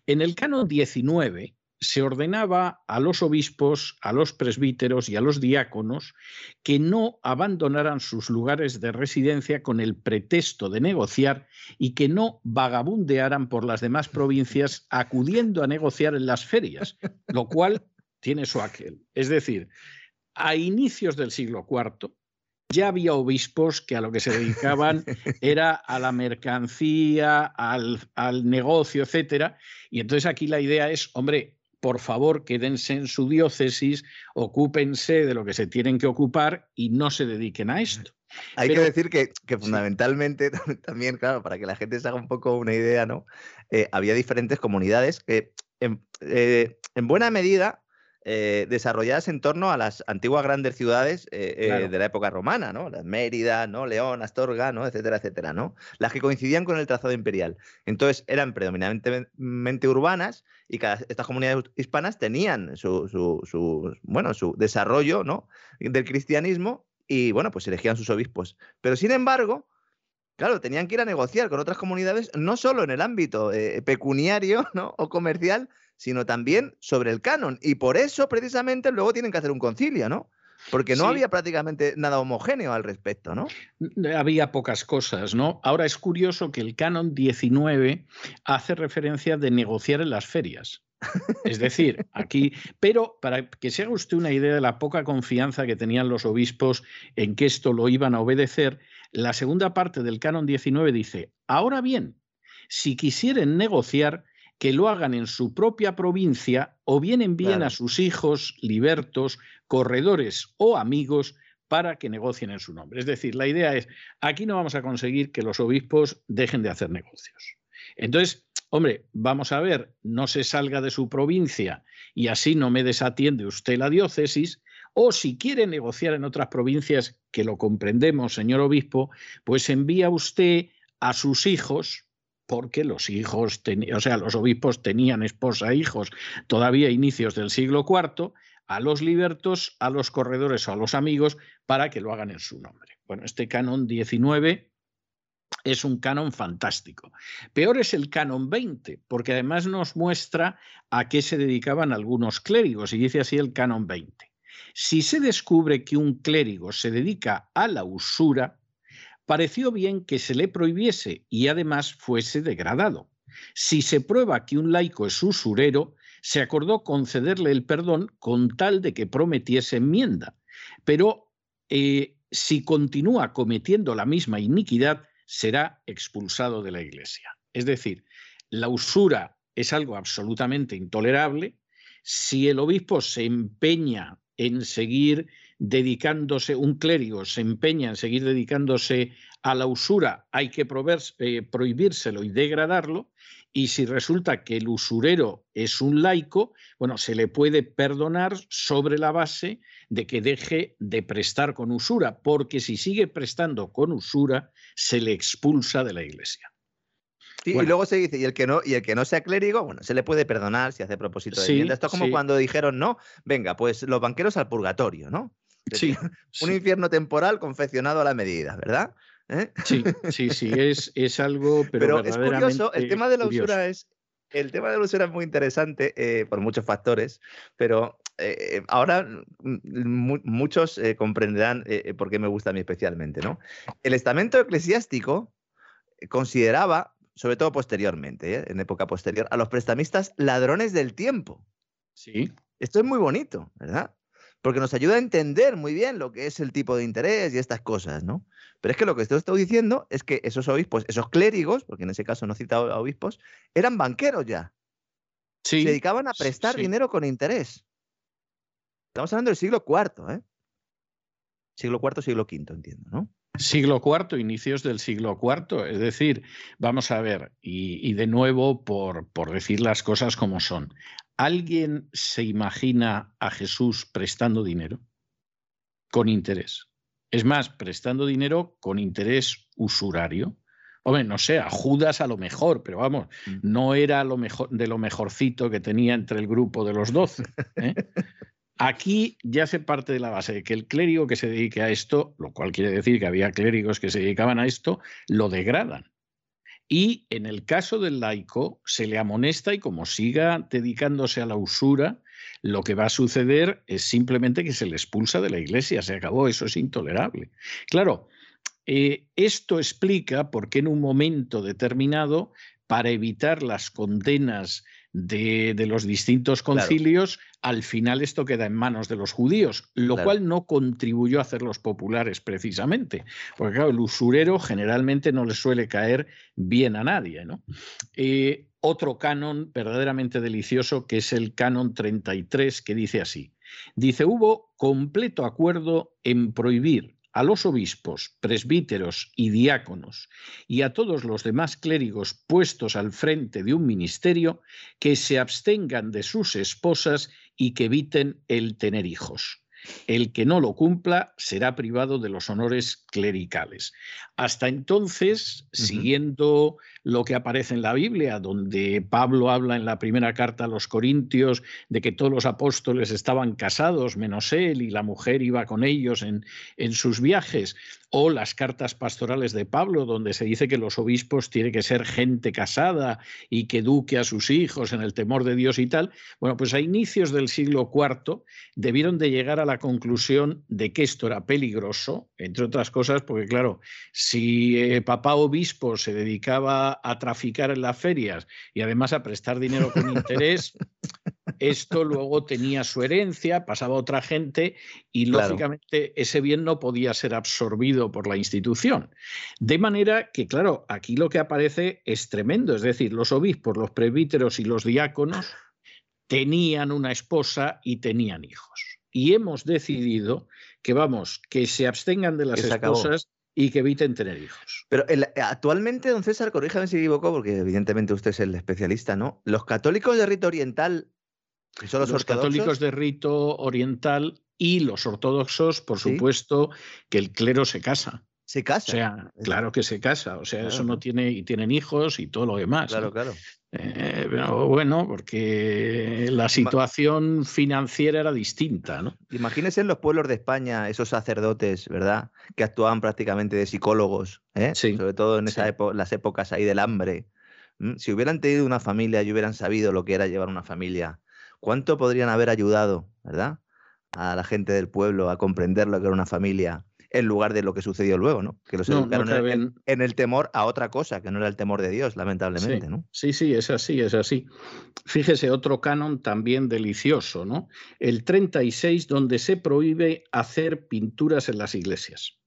Speaker 1: en el canon 19, se ordenaba a los obispos, a los presbíteros y a los diáconos que no abandonaran sus lugares de residencia con el pretexto de negociar y que no vagabundearan por las demás provincias acudiendo a negociar en las ferias, lo cual tiene su aquel. Es decir, a inicios del siglo IV, ya había obispos que a lo que se dedicaban era a la mercancía, al, al negocio, etcétera. Y entonces aquí la idea es, hombre, por favor, quédense en su diócesis, ocúpense de lo que se tienen que ocupar y no se dediquen a esto.
Speaker 3: Hay Pero, que decir que, que fundamentalmente sí. también, claro, para que la gente se haga un poco una idea, ¿no? Eh, había diferentes comunidades que en, eh, en buena medida eh, desarrolladas en torno a las antiguas grandes ciudades eh, eh,
Speaker 1: Claro.
Speaker 3: de la época romana, ¿no? Las Mérida, ¿no? León, Astorga, ¿no? Etcétera, etcétera, ¿no? Las que coincidían con el trazado imperial. Entonces eran predominantemente urbanas y cada, estas comunidades hispanas tenían su, su- su, bueno, su desarrollo, ¿no? Del cristianismo y, bueno, pues elegían sus obispos. Pero sin embargo, Claro, tenían que ir a negociar con otras comunidades, no solo en el ámbito eh, pecuniario ¿no? o comercial, sino también sobre el canon. Y por eso, precisamente, luego tienen que hacer un concilio, ¿no? Porque no
Speaker 1: Sí.
Speaker 3: había prácticamente nada homogéneo al respecto, ¿no?
Speaker 1: Había pocas cosas, ¿no? Ahora es curioso que el canon 19 hace referencia de negociar en las ferias. Es decir, aquí, pero para que se haga usted una idea de la poca confianza que tenían los obispos en que esto lo iban a obedecer, la segunda parte del canon 19 dice, ahora bien, si quisieren negociar, que lo hagan en su propia provincia o bien envíen
Speaker 3: Claro.
Speaker 1: a sus hijos, libertos, corredores o amigos para que negocien en su nombre. Es decir, la idea es, aquí no vamos a conseguir que los obispos dejen de hacer negocios. Entonces, hombre, vamos a ver, no se salga de su provincia y así no me desatiende usted la diócesis, o si quiere negociar en otras provincias, que lo comprendemos, señor obispo, pues envía usted a sus hijos, porque los hijos, o sea, los obispos tenían esposa e hijos todavía a inicios del siglo IV, a los libertos, a los corredores o a los amigos, para que lo hagan en su nombre. Bueno, este canon 19 es un canon fantástico. Peor es el canon 20, porque además nos muestra a qué se dedicaban algunos clérigos, y dice así el canon 20. Si se descubre que un clérigo se dedica a la usura, pareció bien que se le prohibiese y además fuese degradado. Si se prueba que un laico es usurero, se acordó concederle el perdón con tal de que prometiese enmienda. Pero eh, si continúa cometiendo la misma iniquidad, será expulsado de la iglesia. Es decir, la usura es algo absolutamente intolerable. Si el obispo se empeña en seguir dedicándose, un clérigo se empeña en seguir dedicándose a la usura, hay que prover- eh, prohibírselo y degradarlo. Y si resulta que el usurero es un laico, bueno, se le puede perdonar sobre la base de que deje de prestar con usura, porque si sigue prestando con usura, se le expulsa de la iglesia.
Speaker 3: Sí,
Speaker 1: Bueno.
Speaker 3: Y luego se dice, y el, que no, y el que no sea clérigo, bueno, se le puede perdonar si hace propósito de
Speaker 1: Sí.
Speaker 3: Esto es como
Speaker 1: sí.
Speaker 3: cuando dijeron, no, venga, pues los banqueros al purgatorio, ¿no?
Speaker 1: Sí,
Speaker 3: Un
Speaker 1: sí,
Speaker 3: infierno temporal confeccionado a la medida, ¿verdad? ¿Eh?
Speaker 1: sí, sí, sí, es, es algo, pero,
Speaker 3: Pero, es curioso, el tema de la
Speaker 1: curioso.
Speaker 3: usura es. El tema de la usura es muy interesante eh, por muchos factores, pero eh, ahora mm, mu- muchos comprenderán por qué me gusta a mí especialmente, ¿no? El estamento eclesiástico consideraba, sobre todo posteriormente, en época posterior, a los prestamistas ladrones del tiempo.
Speaker 1: Sí,
Speaker 3: Esto es muy bonito, ¿verdad? Porque nos ayuda a entender muy bien lo que es el tipo de interés y estas cosas, ¿no? Pero es que lo que estoy estoy diciendo es que esos obispos, esos clérigos, porque en ese caso no he citado a obispos, eran banqueros ya.
Speaker 1: sí.
Speaker 3: Se dedicaban a prestar
Speaker 1: sí.
Speaker 3: dinero con interés. Estamos hablando del siglo IV, ¿eh? Siglo IV, siglo V, entiendo, ¿no?
Speaker 1: Siglo IV, inicios del siglo IV. Es decir, vamos a ver, y, y de nuevo por, por decir las cosas como son. ¿Alguien se imagina a Jesús prestando dinero? Con interés. Es más, prestando dinero con interés usurario. Hombre, no sé, a Judas a lo mejor, pero vamos,
Speaker 3: Mm.
Speaker 1: no era lo mejor, de lo mejorcito que tenía entre el grupo de los doce. ¿eh? Aquí ya se parte de la base de que el clérigo que se dedique a esto, lo cual quiere decir que había clérigos que se dedicaban a esto, lo degradan. Y en el caso del laico se le amonesta y como siga dedicándose a la usura, lo que va a suceder es simplemente que se le expulsa de la iglesia, se acabó, eso es intolerable. Claro, eh, esto explica por qué en un momento determinado, para evitar las condenas de, de los distintos concilios, al final esto queda en manos de los judíos, lo
Speaker 3: Claro.
Speaker 1: cual no contribuyó a hacerlos populares precisamente, porque claro, el usurero generalmente no le suele caer bien a nadie. ¿no? Eh, otro canon verdaderamente delicioso que es el canon 33 que dice así. Dice, hubo completo acuerdo en prohibir a los obispos, presbíteros y diáconos y a todos los demás clérigos puestos al frente de un ministerio que se abstengan de sus esposas y que eviten el tener hijos. El que no lo cumpla será privado de los honores clericales. Hasta entonces, siguiendo lo que aparece en la Biblia, donde Pablo habla en la primera carta a los Corintios de que todos los apóstoles estaban casados, menos él, y la mujer iba con ellos en, en sus viajes, o las cartas pastorales de Pablo, donde se dice que los obispos tienen que ser gente casada y que eduque a sus hijos en el temor de Dios y tal, bueno, pues a inicios del siglo IV debieron de llegar a la conclusión de que esto era peligroso, entre otras cosas, porque claro, si eh, papá obispo se dedicaba a traficar en las ferias y además a prestar dinero con interés, esto luego tenía su herencia, pasaba a otra gente y lógicamente ese bien no podía ser absorbido por la institución. De manera que, claro, aquí lo que aparece es tremendo, es decir, los obispos, los presbíteros y los diáconos tenían una esposa y tenían hijos. Y hemos decidido que, vamos, que se abstengan de las esposas y que eviten tener hijos.
Speaker 3: Pero actualmente, don César, corríjame si equivoco, porque evidentemente usted es el especialista, ¿no? ¿Los católicos de rito oriental
Speaker 1: son los, católicos de rito oriental y los ortodoxos, por supuesto, que el clero se casa.
Speaker 3: Se casa.
Speaker 1: O sea, claro que se casa. O sea, eso no tiene, y tienen hijos y todo lo demás.
Speaker 3: Claro, claro.
Speaker 1: Eh, pero bueno, porque la situación financiera era distinta, ¿no?
Speaker 3: Imagínense en los pueblos de España esos sacerdotes, ¿verdad? Que actuaban prácticamente de psicólogos, ¿eh? sobre todo en esa las épocas ahí del hambre. Si hubieran tenido una familia y hubieran sabido lo que era llevar una familia, ¿cuánto podrían haber ayudado, ¿verdad? A la gente del pueblo a comprender lo que era una familia, en lugar de lo que sucedió luego, ¿no? Que los educaron en, el temor a otra cosa, que no era el temor de Dios, lamentablemente,
Speaker 1: sí,
Speaker 3: ¿no?
Speaker 1: Sí, sí, es así, es así. Fíjese, otro canon también delicioso, ¿no? El 36, donde se prohíbe hacer pinturas en las iglesias.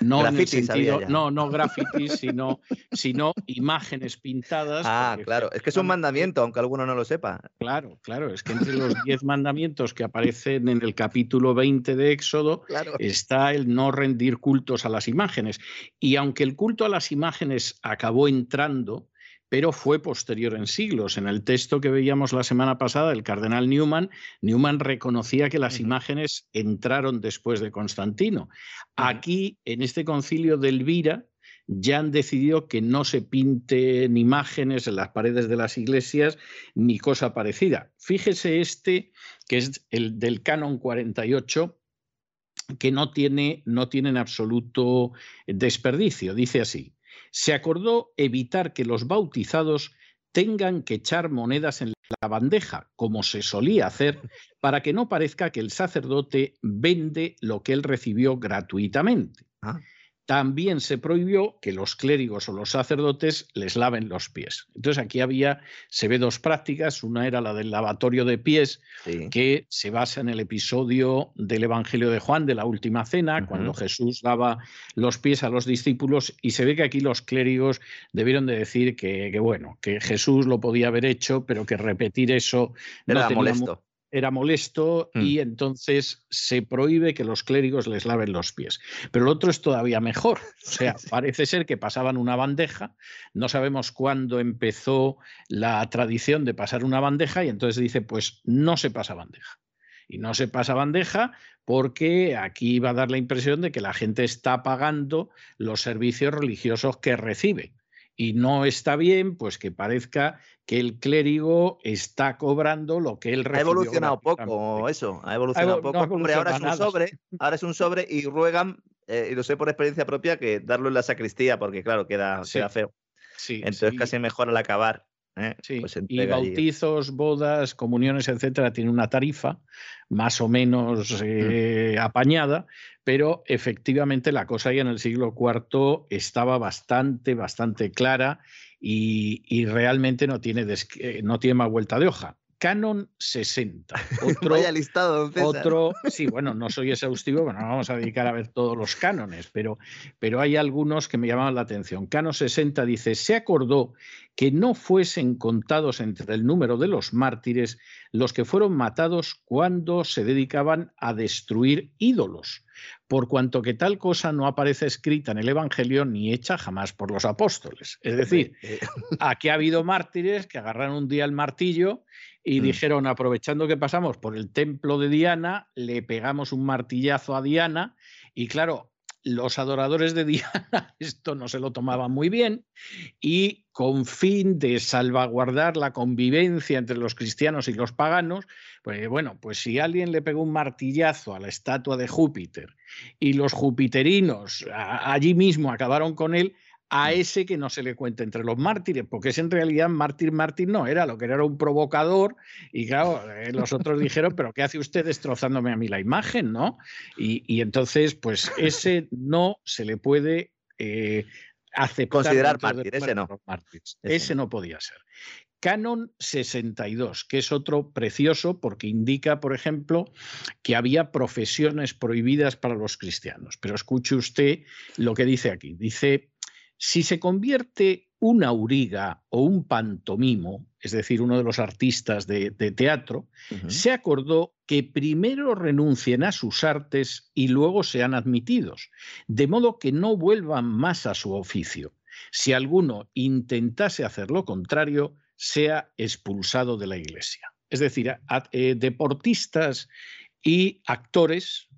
Speaker 1: No en el sentido, no, no grafitis, sino, sino imágenes pintadas.
Speaker 3: Ah, claro, es que es un mandamiento, aunque alguno no lo sepa.
Speaker 1: Claro, claro, es que entre los diez mandamientos que aparecen en el capítulo 20 de Éxodo está el no rendir cultos a las imágenes. Y aunque el culto a las imágenes acabó entrando, pero fue posterior en siglos. En el texto que veíamos la semana pasada, el cardenal Newman, Newman reconocía que las imágenes entraron después de Constantino. Aquí, en este concilio de Elvira, ya han decidido que no se pinten imágenes en las paredes de las iglesias ni cosa parecida. Fíjese este, que es el del canon 48, que no tiene, no tiene en absoluto desperdicio. Dice así, se acordó evitar que los bautizados tengan que echar monedas en la bandeja, como se solía hacer, para que no parezca que el sacerdote vende lo que él recibió gratuitamente. Ah también se prohibió que los clérigos o los sacerdotes les laven los pies. Entonces aquí había, se ve dos prácticas, una era la del lavatorio de pies, que se basa en el episodio del Evangelio de Juan de la Última Cena, cuando Jesús lava los pies a los discípulos, y se ve que aquí los clérigos debieron de decir que, bueno, que Jesús lo podía haber hecho, pero que repetir eso
Speaker 3: no era molesto
Speaker 1: era molesto mm. y entonces se prohíbe que los clérigos les laven los pies. Pero el otro es todavía mejor. O sea, parece ser que pasaban una bandeja, no sabemos cuándo empezó la tradición de pasar una bandeja y entonces dice, pues no se pasa bandeja. Y no se pasa bandeja porque aquí va a dar la impresión de que la gente está pagando los servicios religiosos que recibe y no está bien, pues que parezca que el clérigo está cobrando lo que él recibió.
Speaker 3: Ha evolucionado poco eso, ha evolucionado poco. Hombre, ahora es un sobre, ahora es un sobre y ruegan, eh, y lo sé por experiencia propia, que darlo en la sacristía, porque claro, queda, queda feo. Sí, Entonces casi mejor al acabar ¿eh?
Speaker 1: Sí, pues y bautizos, bodas, comuniones, etcétera, tiene una tarifa más o menos mm. eh, apañada, pero efectivamente la cosa ahí en el siglo IV estaba bastante, bastante clara y, realmente no tiene, eh, no tiene más vuelta de hoja. Canon 60.
Speaker 3: Otro, Vaya listado,
Speaker 1: Otro, sí, bueno, no soy exhaustivo, bueno, vamos a dedicar a ver todos los cánones, pero, pero hay algunos que me llamaban la atención. Canon 60 dice, se acordó que no fuesen contados entre el número de los mártires los que fueron matados cuando se dedicaban a destruir ídolos, por cuanto que tal cosa no aparece escrita en el Evangelio ni hecha jamás por los apóstoles. Es decir, eh. aquí ha habido mártires que agarraron un día el martillo y
Speaker 3: Mm.
Speaker 1: dijeron, aprovechando que pasamos por el templo de Diana, le pegamos un martillazo a Diana y claro, los adoradores de Diana esto no se lo tomaban muy bien y con fin de salvaguardar la convivencia entre los cristianos y los paganos, pues bueno, pues si alguien le pegó un martillazo a la estatua de Júpiter y los jupiterinos a- allí mismo acabaron con él, a ese que no se le cuenta entre los mártires, porque ese en realidad mártir, mártir no era, lo que era era un provocador, y claro, eh, los otros dijeron, pero ¿qué hace usted destrozándome a mí la imagen, no? Y, y entonces, pues ese no se le puede eh, aceptar.
Speaker 3: Considerar mártir, ese no.
Speaker 1: mártires.
Speaker 3: Ese
Speaker 1: Ese no podía ser. Canon 62, que es otro precioso porque indica, por ejemplo, que había profesiones prohibidas para los cristianos. Pero escuche usted lo que dice aquí. Dice, si se convierte un auriga o un pantomimo, es decir, uno de los artistas de, de teatro, se acordó que primero renuncien a sus artes y luego sean admitidos, de modo que no vuelvan más a su oficio. Si alguno intentase hacer lo contrario, sea expulsado de la iglesia. Es decir, a- a- eh, deportistas y actores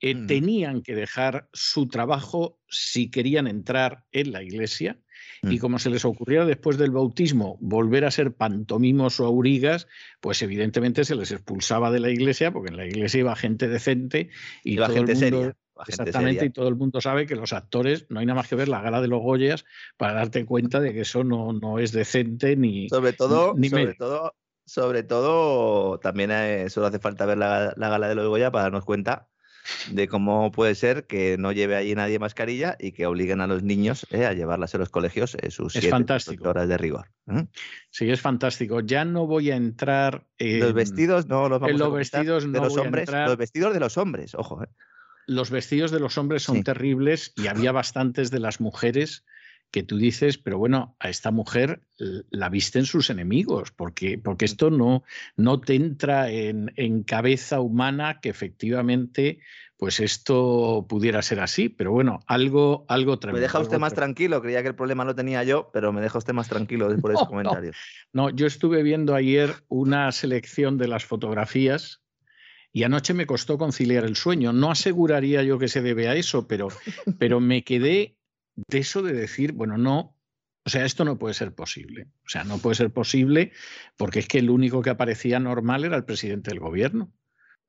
Speaker 1: eh, tenían que dejar su trabajo si querían entrar en la iglesia y
Speaker 3: Mm.
Speaker 1: como se les ocurriera después del bautismo volver a ser pantomimos o aurigas, pues evidentemente se les expulsaba de la iglesia porque en la iglesia iba gente decente y
Speaker 3: Iba
Speaker 1: todo
Speaker 3: gente
Speaker 1: el mundo,
Speaker 3: seria.
Speaker 1: Exactamente,
Speaker 3: seria.
Speaker 1: y todo el mundo sabe que los actores no hay nada más que ver la gala de los Goyas para darte cuenta de que eso no, no es decente ni.
Speaker 3: Sobre todo,
Speaker 1: ni
Speaker 3: sobre todo, sobre todo, también eh, solo hace falta ver la, la gala de los Goya para darnos cuenta de cómo puede ser que no lleve allí nadie mascarilla y que obliguen a los niños eh, a llevarlas en los colegios eh, sus
Speaker 1: Es
Speaker 3: siete,
Speaker 1: fantástico.
Speaker 3: horas de rigor.
Speaker 1: Sí, es fantástico. Ya no voy a entrar en.
Speaker 3: Los vestidos no los vamos
Speaker 1: en
Speaker 3: a
Speaker 1: los
Speaker 3: comentar,
Speaker 1: vestidos
Speaker 3: de
Speaker 1: no
Speaker 3: los
Speaker 1: voy a
Speaker 3: hombres,
Speaker 1: entrar.
Speaker 3: los vestidos de los hombres, ojo. eh.
Speaker 1: los vestidos de los hombres son
Speaker 3: Sí.
Speaker 1: terribles y había bastantes de las mujeres que tú dices, pero bueno, a esta mujer la visten sus enemigos, porque, porque esto no, no te entra en, en cabeza humana que efectivamente pues esto pudiera ser así, pero bueno, algo, algo
Speaker 3: Me
Speaker 1: tremendo.
Speaker 3: deja usted más tranquilo, creía que el problema lo tenía yo, pero me deja usted más tranquilo por ese
Speaker 1: No, no.
Speaker 3: comentario.
Speaker 1: No, yo estuve viendo ayer una selección de las fotografías y anoche me costó conciliar el sueño. No aseguraría yo que se debe a eso, pero, pero me quedé de eso de decir, bueno, no, o sea, esto no puede ser posible. O sea, no puede ser posible porque es que el único que aparecía normal era el presidente del gobierno.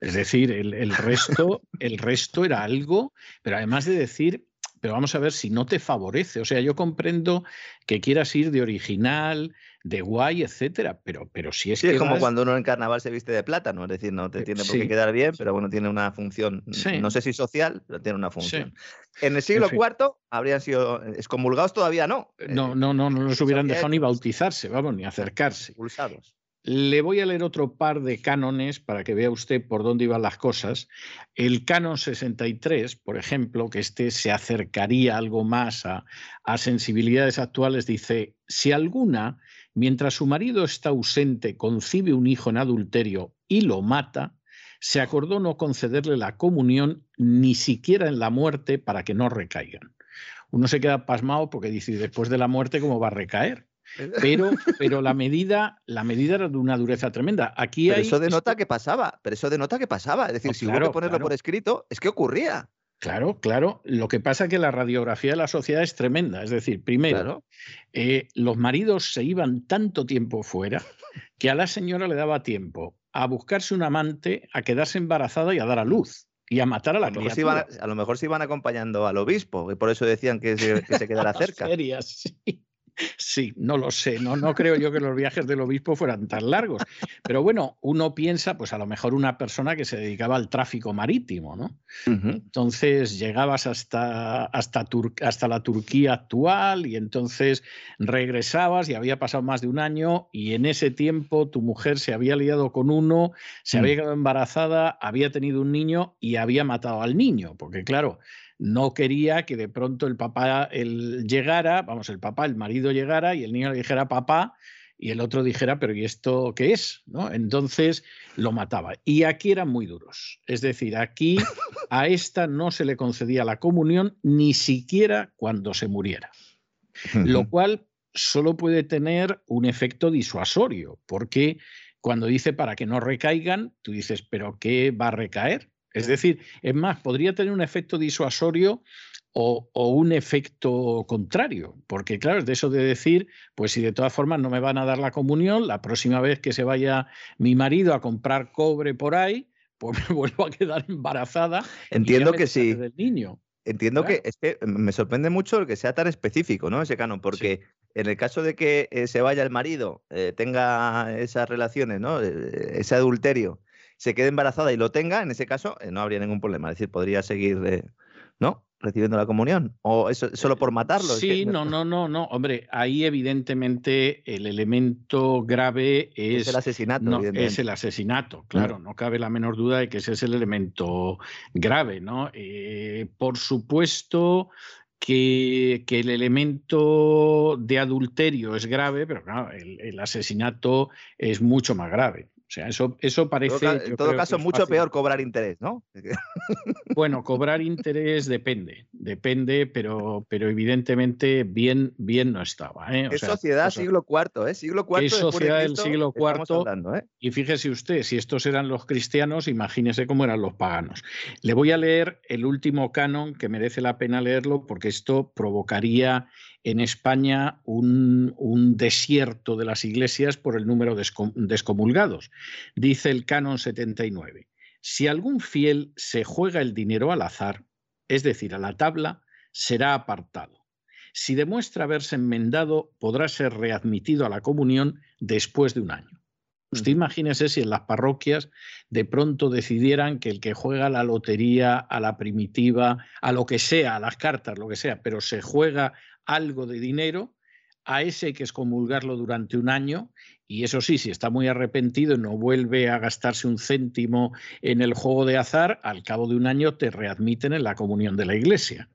Speaker 1: Es decir, el, el resto, el resto era algo, pero además de decir, pero vamos a ver si no te favorece. O sea, yo comprendo que quieras ir de original, de guay, etcétera, pero, pero si es
Speaker 3: Sí,
Speaker 1: que
Speaker 3: es como
Speaker 1: vas-
Speaker 3: cuando uno en carnaval se viste de plátano, es decir, no te
Speaker 1: Eh,
Speaker 3: tiene por
Speaker 1: sí.
Speaker 3: qué quedar bien, pero bueno, tiene una función,
Speaker 1: Sí.
Speaker 3: no sé si social, pero tiene una función. En el siglo
Speaker 1: fin.
Speaker 3: IV habrían sido excomulgados todavía no.
Speaker 1: No,
Speaker 3: eh,
Speaker 1: no, no, no los hubieran dejado ni bautizarse, vamos, ni acercarse.
Speaker 3: Expulsados.
Speaker 1: Le voy a leer otro par de cánones para que vea usted por dónde iban las cosas. El canon 63, por ejemplo, que este se acercaría algo más a, a sensibilidades actuales, dice, si alguna, mientras su marido está ausente, concibe un hijo en adulterio y lo mata, se acordó no concederle la comunión ni siquiera en la muerte para que no recaigan. Uno se queda pasmado porque dice, "¿Y después de la muerte, ¿cómo va a recaer? Pero, pero la medida, la medida era de una dureza tremenda. Aquí
Speaker 3: Pero
Speaker 1: hay
Speaker 3: eso denota que pasaba, pero eso denota que pasaba. Es decir,
Speaker 1: No,
Speaker 3: si hubo
Speaker 1: claro,
Speaker 3: que ponerlo
Speaker 1: claro.
Speaker 3: por escrito, es que ocurría.
Speaker 1: Claro, claro. Lo que pasa es que la radiografía de la sociedad es tremenda. Es decir, primero,
Speaker 3: Claro.
Speaker 1: eh, los maridos se iban tanto tiempo fuera que a la señora le daba tiempo a buscarse un amante, a quedarse embarazada y a dar a luz y a matar a la
Speaker 3: A se iban,
Speaker 1: criatura.
Speaker 3: a lo mejor se iban acompañando al obispo, y por eso decían que se, que se quedara cerca.
Speaker 1: Ferias, sí. Sí, no lo sé, no, no creo yo que los viajes del obispo fueran tan largos. Pero bueno, uno piensa, pues a lo mejor una persona que se dedicaba al tráfico marítimo, ¿no? Entonces llegabas hasta, hasta, Tur- hasta la Turquía actual y entonces regresabas y había pasado más de un año y en ese tiempo tu mujer se había liado con uno, se
Speaker 3: Mm.
Speaker 1: había quedado embarazada, había tenido un niño y había matado al niño, porque claro, no quería que de pronto el papá el, llegara, vamos, el papá, el marido llegara y el niño le dijera papá y el otro dijera, pero ¿y esto qué es? ¿No? Entonces lo mataba. Y aquí eran muy duros. Es decir, aquí a esta no se le concedía la comunión ni siquiera cuando se muriera. Lo cual solo puede tener un efecto disuasorio, porque cuando dice para que no recaigan, tú dices, pero ¿qué va a recaer? Es decir, es más, podría tener un efecto disuasorio o, un efecto contrario, porque claro, es de eso de decir, pues si de todas formas no me van a dar la comunión, la próxima vez que se vaya mi marido a comprar cobre por ahí, pues me vuelvo a quedar embarazada.
Speaker 3: Entiendo que sí.
Speaker 1: Del niño.
Speaker 3: Entiendo que es que me sorprende mucho que sea tan específico, ¿no? Ese canon, porque en el caso de que eh, se vaya el marido, eh, tenga esas relaciones, ¿no? Eh, ese adulterio, se quede embarazada y lo tenga, en ese caso no habría ningún problema. Es decir, podría seguir, ¿no? recibiendo la comunión? ¿O eso solo por matarlo?
Speaker 1: Sí, no, no, no, no. Hombre, ahí evidentemente el elemento grave es,
Speaker 3: es el asesinato.
Speaker 1: No, es el asesinato, claro, no cabe la menor duda de que ese es el elemento grave, ¿no? Eh, por supuesto. Que, que, el elemento de adulterio es grave, pero claro, el asesinato es mucho más grave. O sea, eso, eso parece.
Speaker 3: En todo, caso, mucho peor cobrar interés, ¿no?
Speaker 1: Bueno, cobrar interés depende, depende, pero, pero evidentemente bien, bien no estaba. ¿eh?
Speaker 3: es sociedad siglo IV, ¿eh? Siglo IV.
Speaker 1: Es sociedad del siglo IV. ¿eh? Y fíjese usted, si estos eran los cristianos, imagínese cómo eran los paganos. Le voy a leer el último canon que merece la pena leerlo porque esto provocaría en España un, desierto de las iglesias por el número de descomulgados. Dice el canon 79. Si algún fiel se juega el dinero al azar, es decir, a la tabla, será apartado. Si demuestra haberse enmendado, podrá ser readmitido a la comunión después de un año. Usted imagínese si en las parroquias de pronto decidieran que el que juega la lotería, a la primitiva, a lo que sea, a las cartas, lo que sea, pero se juega algo de dinero, a ese hay que excomulgarlo durante un año y eso sí, si está muy arrepentido y no vuelve a gastarse un céntimo en el juego de azar, al cabo de un año te readmiten en la comunión de la iglesia.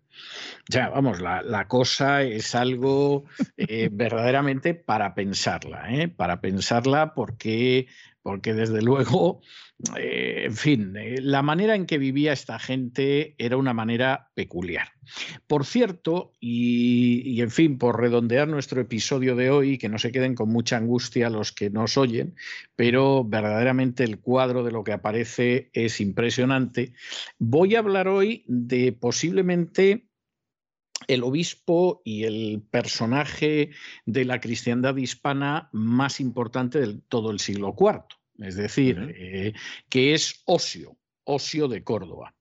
Speaker 1: Ya, vamos, la, cosa es algo eh, verdaderamente para pensarla, ¿eh? para pensarla porque, porque desde luego eh, en fin, eh, la manera en que vivía esta gente era una manera peculiar. Por cierto, y, en fin, por redondear nuestro episodio de hoy, que no se queden con mucha angustia los que nos oyen, pero verdaderamente el cuadro de lo que aparece es impresionante, voy a hablar hoy de posiblemente el obispo y el personaje de la cristiandad hispana más importante de todo el siglo IV es decir, eh, que es Osio, Osio de Córdoba.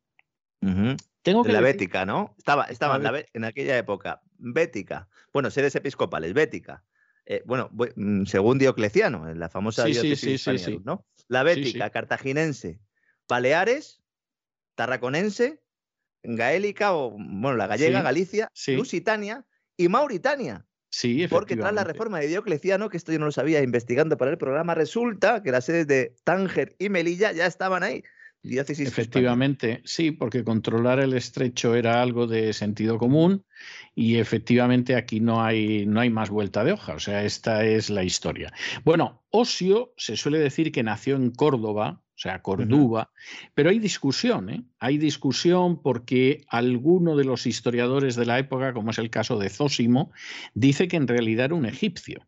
Speaker 3: Tengo que la Bética, ¿no? Estaba, estaba en, aquella época, Bética, bueno, sedes episcopales, Bética. Eh, bueno, mm, según Diocleciano, en la famosa
Speaker 1: sí, sí, sí,
Speaker 3: ¿no? La Bética, cartaginense, Baleares, tarraconense, gaélica o, bueno, la gallega, Galicia, Lusitania y Mauritania.
Speaker 1: Sí,
Speaker 3: Porque tras la reforma de Diocleciano, que esto yo no lo sabía investigando para el programa, resulta que las sedes de Tánger y Melilla ya estaban ahí.
Speaker 1: efectivamente, sí, porque controlar el estrecho era algo de sentido común y efectivamente aquí no hay, no hay más vuelta de hoja, o sea, esta es la historia. Bueno, Osio se suele decir que nació en Córdoba, o sea, Córdoba. Pero hay discusión, ¿eh? Hay discusión porque alguno de los historiadores de la época, como es el caso de Zósimo, dice que en realidad era un egipcio.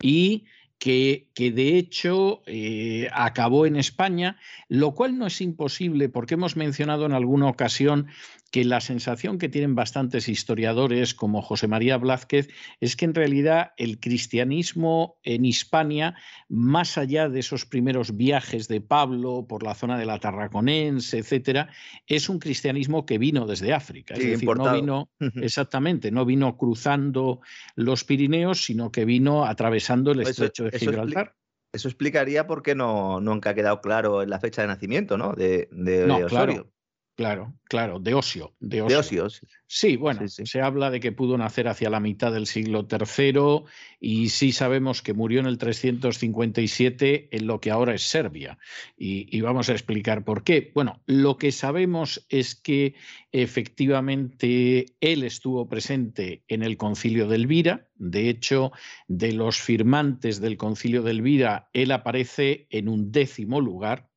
Speaker 1: Y que, que, de hecho eh, acabó en España, lo cual no es imposible porque hemos mencionado en alguna ocasión que la sensación que tienen bastantes historiadores como José María Blázquez es que en realidad el cristianismo en Hispania, más allá de esos primeros viajes de Pablo por la zona de la Tarraconense, etcétera, es un cristianismo que vino desde África. Es decir, no vino exactamente, no vino cruzando los Pirineos, sino que vino atravesando el estrecho de Gibraltar.
Speaker 3: Eso explicaría por qué no nunca ha quedado claro la fecha de nacimiento ¿no? de, de, Osorio.
Speaker 1: Claro, claro, de Osio. De
Speaker 3: Osio.
Speaker 1: Sí, bueno, se habla de que pudo nacer hacia la mitad del siglo III y sí sabemos que murió en el 357 en lo que ahora es Serbia. Y, vamos a explicar por qué. Bueno, lo que sabemos es que efectivamente él estuvo presente en el concilio de Elvira. De hecho, de los firmantes del concilio de Elvira, él aparece en un décimo lugar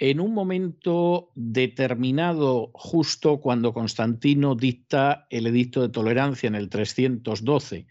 Speaker 1: en un momento determinado, justo cuando Constantino dicta el edicto de tolerancia en el 312,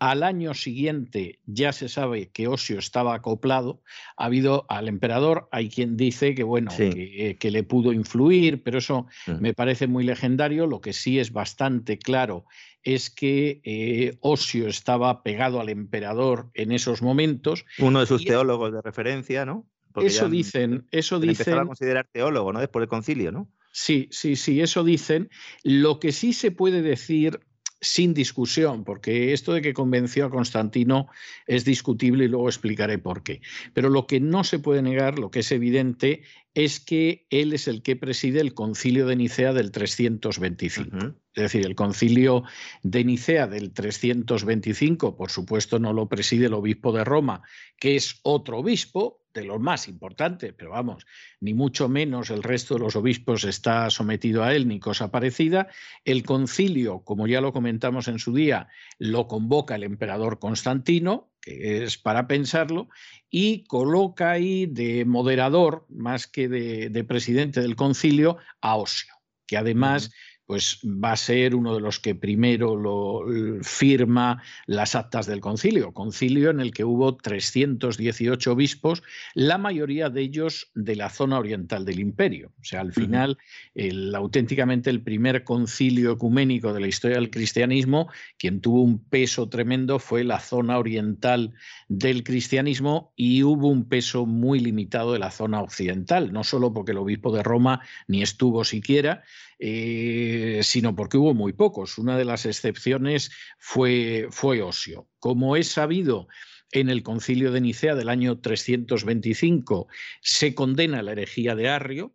Speaker 1: al año siguiente ya se sabe que Osio estaba acoplado. Ha habido al emperador, hay quien dice que bueno, que, le pudo influir, pero eso mm. me parece muy legendario. Lo que sí es bastante claro es que eh, Osio estaba pegado al emperador en esos momentos.
Speaker 3: Uno de sus teólogos de referencia, ¿no?
Speaker 1: Eso dicen, eso dicen.
Speaker 3: a considerar teólogo, ¿no? Después del concilio, ¿no?
Speaker 1: Sí, sí, sí, eso dicen. Lo que sí se puede decir sin discusión, porque esto de que convenció a Constantino es discutible y luego explicaré por qué. Pero lo que no se puede negar, lo que es evidente, es que él es el que preside el concilio de Nicea del 325. Es decir, el concilio de Nicea del 325, por supuesto, no lo preside el obispo de Roma, que es otro obispo, de los más importantes, pero vamos, ni mucho menos el resto de los obispos está sometido a él ni cosa parecida. El concilio, como ya lo comentamos en su día, lo convoca el emperador Constantino, que es para pensarlo, y coloca ahí de moderador, más que de, presidente del concilio, a Osio, que además pues va a ser uno de los que primero lo firma las actas del concilio, concilio en el que hubo 318 obispos, la mayoría de ellos de la zona oriental del imperio. O sea, al final, el, auténticamente el primer concilio ecuménico de la historia del cristianismo, quien tuvo un peso tremendo fue la zona oriental del cristianismo y hubo un peso muy limitado de la zona occidental, no solo porque el obispo de Roma ni estuvo siquiera, eh, sino porque hubo muy pocos. Una de las excepciones fue, fue Osio. Como es sabido, en el concilio de Nicea del año 325 se condena la herejía de Arrio,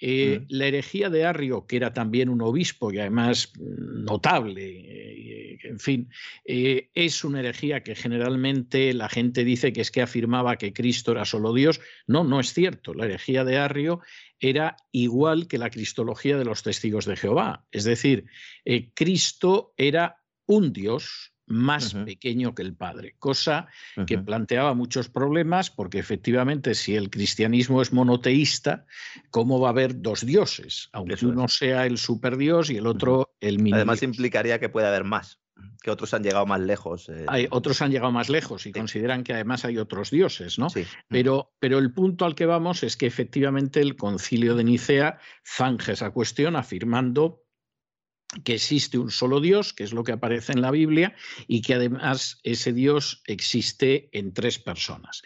Speaker 1: eh, la herejía de Arrio, que era también un obispo y además notable, eh, en fin, eh, es una herejía que generalmente la gente dice que es que afirmaba que Cristo era solo Dios. No, no es cierto. La herejía de Arrio era igual que la cristología de los testigos de Jehová. Es decir, Cristo era un Dios, más pequeño que el Padre, cosa que planteaba muchos problemas porque efectivamente si el cristianismo es monoteísta, ¿cómo va a haber dos dioses? Aunque uno sea el superdios y el otro el mini.
Speaker 3: Además implicaría que puede haber más, que otros han llegado más lejos.
Speaker 1: Eh. Hay, otros han llegado más lejos y consideran que además hay otros dioses, ¿no? Pero, pero el punto al que vamos es que efectivamente el concilio de Nicea zanja esa cuestión afirmando que existe un solo Dios, que es lo que aparece en la Biblia, y que además ese Dios existe en tres personas.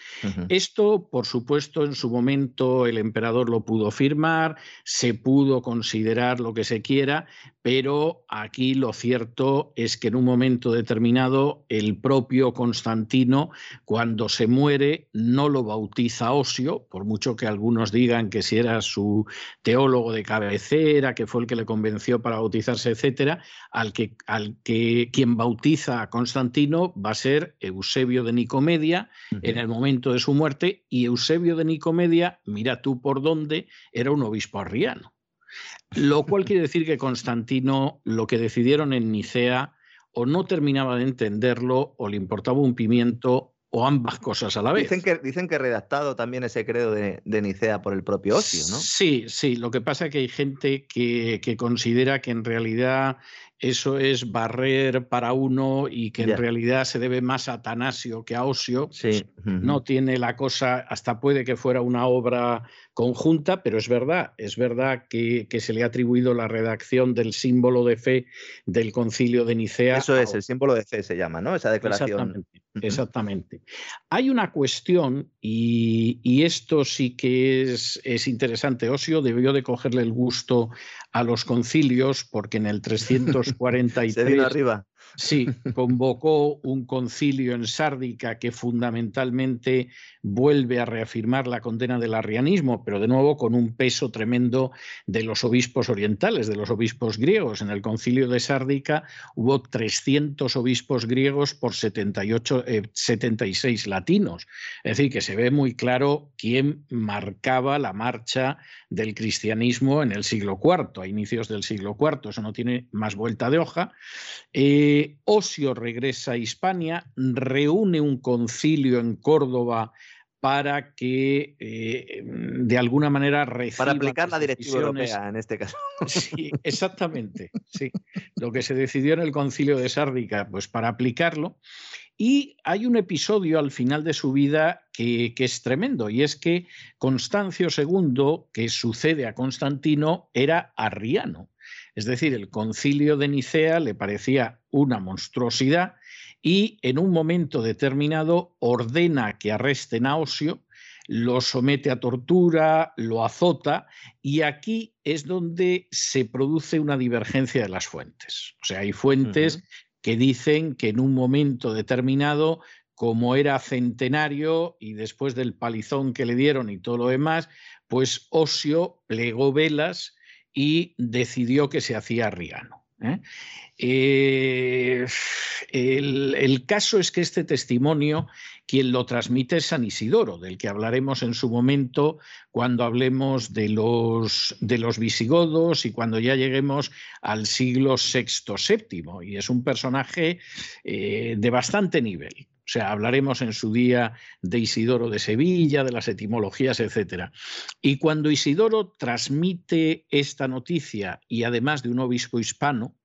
Speaker 1: Esto, por supuesto, en su momento el emperador lo pudo firmar, se pudo considerar lo que se quiera, pero aquí lo cierto es que en un momento determinado el propio Constantino, cuando se muere, no lo bautiza Osio, por mucho que algunos digan que si era su teólogo de cabecera, que fue el que le convenció para bautizarse, etcétera, al que, al que quien bautiza a Constantino va a ser Eusebio de Nicomedia en el momento de su muerte, y Eusebio de Nicomedia, mira tú por dónde, era un obispo arriano. Lo cual quiere decir que Constantino, lo que decidieron en Nicea, o no terminaba de entenderlo, o le importaba un pimiento, o ambas cosas a la vez.
Speaker 3: Dicen que, dicen que redactado también ese credo de, Nicea por el propio Ocio, ¿no?
Speaker 1: Sí, sí. Lo que pasa es que hay gente que, que considera que en realidad eso es barrer para uno y que en realidad se debe más a Atanasio que a Osio.
Speaker 3: Sí.
Speaker 1: No tiene la cosa, hasta puede que fuera una obra conjunta, pero es verdad, es verdad que, se le ha atribuido la redacción del símbolo de fe del concilio de Nicea.
Speaker 3: Eso es, el símbolo de fe se llama, ¿no? Esa declaración.
Speaker 1: Exactamente. exactamente. Hay una cuestión, y, esto sí que es, es interesante. Osio debió de cogerle el gusto a los concilios, porque en el 343
Speaker 3: Se vino arriba.
Speaker 1: Sí, convocó un concilio en Sárdica que fundamentalmente vuelve a reafirmar la condena del arrianismo, pero de nuevo con un peso tremendo de los obispos orientales, de los obispos griegos. En el concilio de Sárdica hubo 300 obispos griegos por 78, 76 eh, latinos. Es decir, que se ve muy claro quién marcaba la marcha del cristianismo en el siglo IV, a inicios del siglo IV. Eso no tiene más vuelta de hoja. Eh, Osio regresa a Hispania, reúne un concilio en Córdoba para que eh, de alguna manera reciba
Speaker 3: Para aplicar la directiva europea en este caso.
Speaker 1: Sí, exactamente. Sí. Lo que se decidió en el concilio de Sárdica, pues para aplicarlo. Y hay un episodio al final de su vida que, que es tremendo, y es que Constancio II, que sucede a Constantino, era arriano. Es decir, el concilio de Nicea le parecía una monstruosidad y en un momento determinado ordena que arresten a Osio, lo somete a tortura, lo azota y aquí es donde se produce una divergencia de las fuentes. O sea, hay fuentes que dicen que en un momento determinado, como era centenario y después del palizón que le dieron y todo lo demás, pues Osio plegó velas y decidió que se hacía arriano. ¿eh? Eh, el, caso es que este testimonio, quien lo transmite es San Isidoro, del que hablaremos en su momento cuando hablemos de los, visigodos y cuando ya lleguemos al siglo VI, VII. Y es un personaje eh, de bastante nivel. Sea, hablaremos en su día de Isidoro de Sevilla, de las etimologías, etc. Y cuando Isidoro transmite esta noticia y además de un obispo hispano,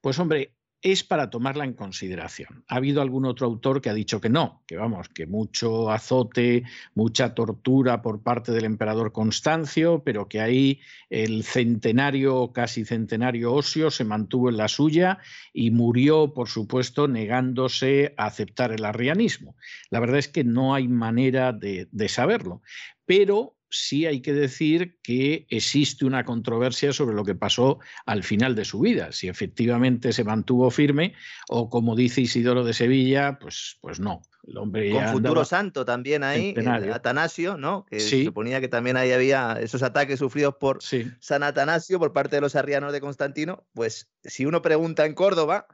Speaker 1: pues hombre, es para tomarla en consideración. Ha habido algún otro autor que ha dicho que no, que vamos, que mucho azote, mucha tortura por parte del emperador Constancio, pero que ahí el centenario, casi centenario Osio se mantuvo en la suya y murió, por supuesto, negándose a aceptar el arrianismo. La verdad es que no hay manera de, de saberlo, pero sí hay que decir que existe una controversia sobre lo que pasó al final de su vida, si efectivamente se mantuvo firme o como dice Isidoro de Sevilla, pues, pues no. El hombre
Speaker 3: Con
Speaker 1: ya
Speaker 3: futuro
Speaker 1: andaba-
Speaker 3: santo también ahí. Atanasio, ¿no? Que
Speaker 1: Sí.
Speaker 3: se suponía que también ahí había esos ataques sufridos por
Speaker 1: Sí,
Speaker 3: San Atanasio por parte de los arrianos de Constantino. Pues si uno pregunta en Córdoba,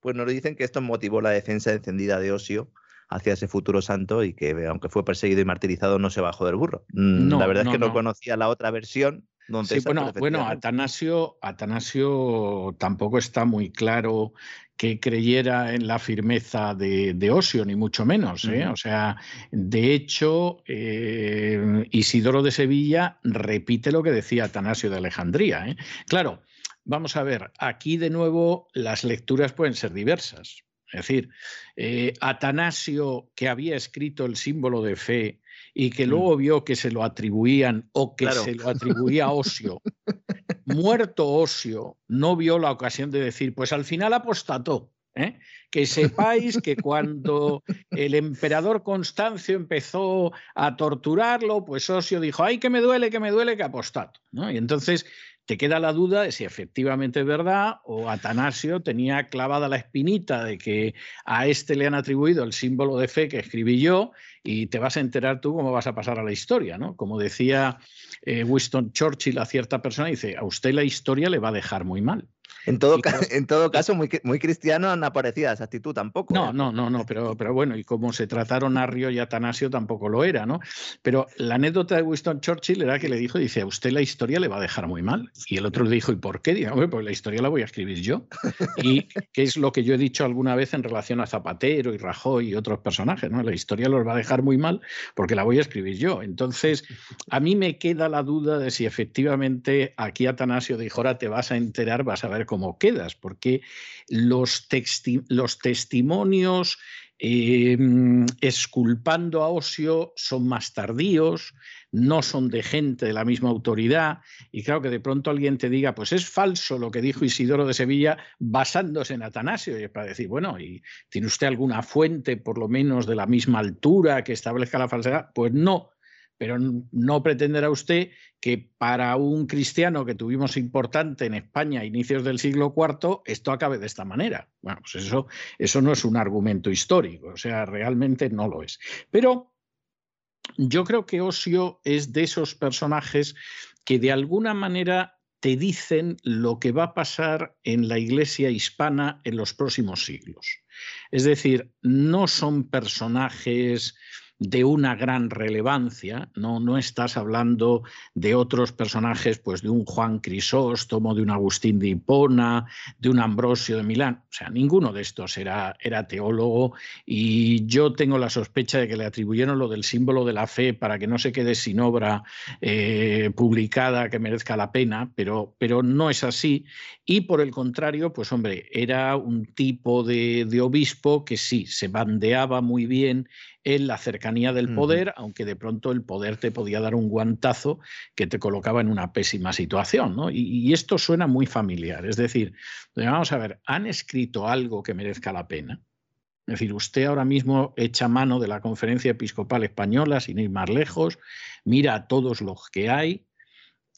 Speaker 3: pues nos dicen que esto motivó la defensa encendida de Osio hacia ese futuro santo y que, aunque fue perseguido y martirizado, no se bajó del burro. Mm,
Speaker 1: No,
Speaker 3: la verdad
Speaker 1: no,
Speaker 3: es que no,
Speaker 1: no.
Speaker 3: conocía la otra versión. Don
Speaker 1: Sí, bueno, bueno. Atanasio, Atanasio tampoco está muy claro que creyera en la firmeza de, de Osio, ni mucho menos. ¿eh? O sea, de hecho, eh, Isidoro de Sevilla repite lo que decía Atanasio de Alejandría. ¿eh? Claro, vamos a ver, aquí de nuevo las lecturas pueden ser diversas. Es decir, eh, Atanasio, que había escrito el símbolo de fe y que
Speaker 3: Mm.
Speaker 1: luego vio que se lo atribuían o que
Speaker 3: Claro.
Speaker 1: se lo atribuía a Osio, muerto Osio, no vio la ocasión de decir, pues al final apostató. ¿eh? Que sepáis que cuando el emperador Constancio empezó a torturarlo, pues Osio dijo, ay, que me duele, que me duele, que apostato. ¿no? Y entonces te queda la duda de si efectivamente es verdad o Atanasio tenía clavada la espinita de que a este le han atribuido el símbolo de fe que escribí yo y te vas a enterar tú cómo vas a pasar a la historia, ¿no? Como decía eh, Winston Churchill a cierta persona, dice, a usted la historia le va a dejar muy mal.
Speaker 3: En todo,
Speaker 1: Y
Speaker 3: ca-
Speaker 1: claro-
Speaker 3: en todo caso, muy, cri- muy cristiano no aparecía esa actitud tampoco.
Speaker 1: No,
Speaker 3: ¿eh?
Speaker 1: no, no, no, pero, pero bueno, y como se trataron Arrio y Atanasio tampoco lo era, ¿no? Pero la anécdota de Winston Churchill era que le dijo, dice, a usted la historia le va a dejar muy mal. Y el otro le dijo, ¿y por qué? "Hombre, pues la historia la voy a escribir yo. Y que es lo que yo he dicho alguna vez en relación a Zapatero y Rajoy y otros personajes, ¿no? La historia los va a dejar muy mal porque la voy a escribir yo. Entonces, a mí me queda la duda de si efectivamente aquí Atanasio dijo, ahora te vas a enterar, vas a ver cómo quedas, porque los, los testimonios eh, exculpando a Osio son más tardíos, no son de gente de la misma autoridad, y claro que de pronto alguien te diga, pues es falso lo que dijo Isidoro de Sevilla basándose en Atanasio, y es para decir, bueno, ¿y tiene usted alguna fuente por lo menos de la misma altura que establezca la falsedad? Pues no, pero no pretenderá usted que para un cristiano que tuvimos importante en España a inicios del siglo IV, esto acabe de esta manera. Bueno, pues eso, eso no es un argumento histórico, o sea, realmente no lo es. Pero yo creo que Osio es de esos personajes que de alguna manera te dicen lo que va a pasar en la iglesia hispana en los próximos siglos. Es decir, no son personajes de una gran relevancia, no, no estás hablando de otros personajes, pues de un Juan Crisóstomo, de un Agustín de Hipona, de un Ambrosio de Milán, o sea, ninguno de estos era, era teólogo y yo tengo la sospecha de que le atribuyeron lo del símbolo de la fe para que no se quede sin obra eh, publicada que merezca la pena, pero, pero no es así. Y por el contrario, pues hombre, era un tipo de, de obispo que sí, se bandeaba muy bien en la cercanía del poder, aunque de pronto el poder te podía dar un guantazo que te colocaba en una pésima situación. ¿no? Y, esto suena muy familiar. Es decir, vamos a ver, ¿han escrito algo que merezca la pena? Es decir, usted ahora mismo echa mano de la Conferencia Episcopal Española, sin ir más lejos, mira a todos los que hay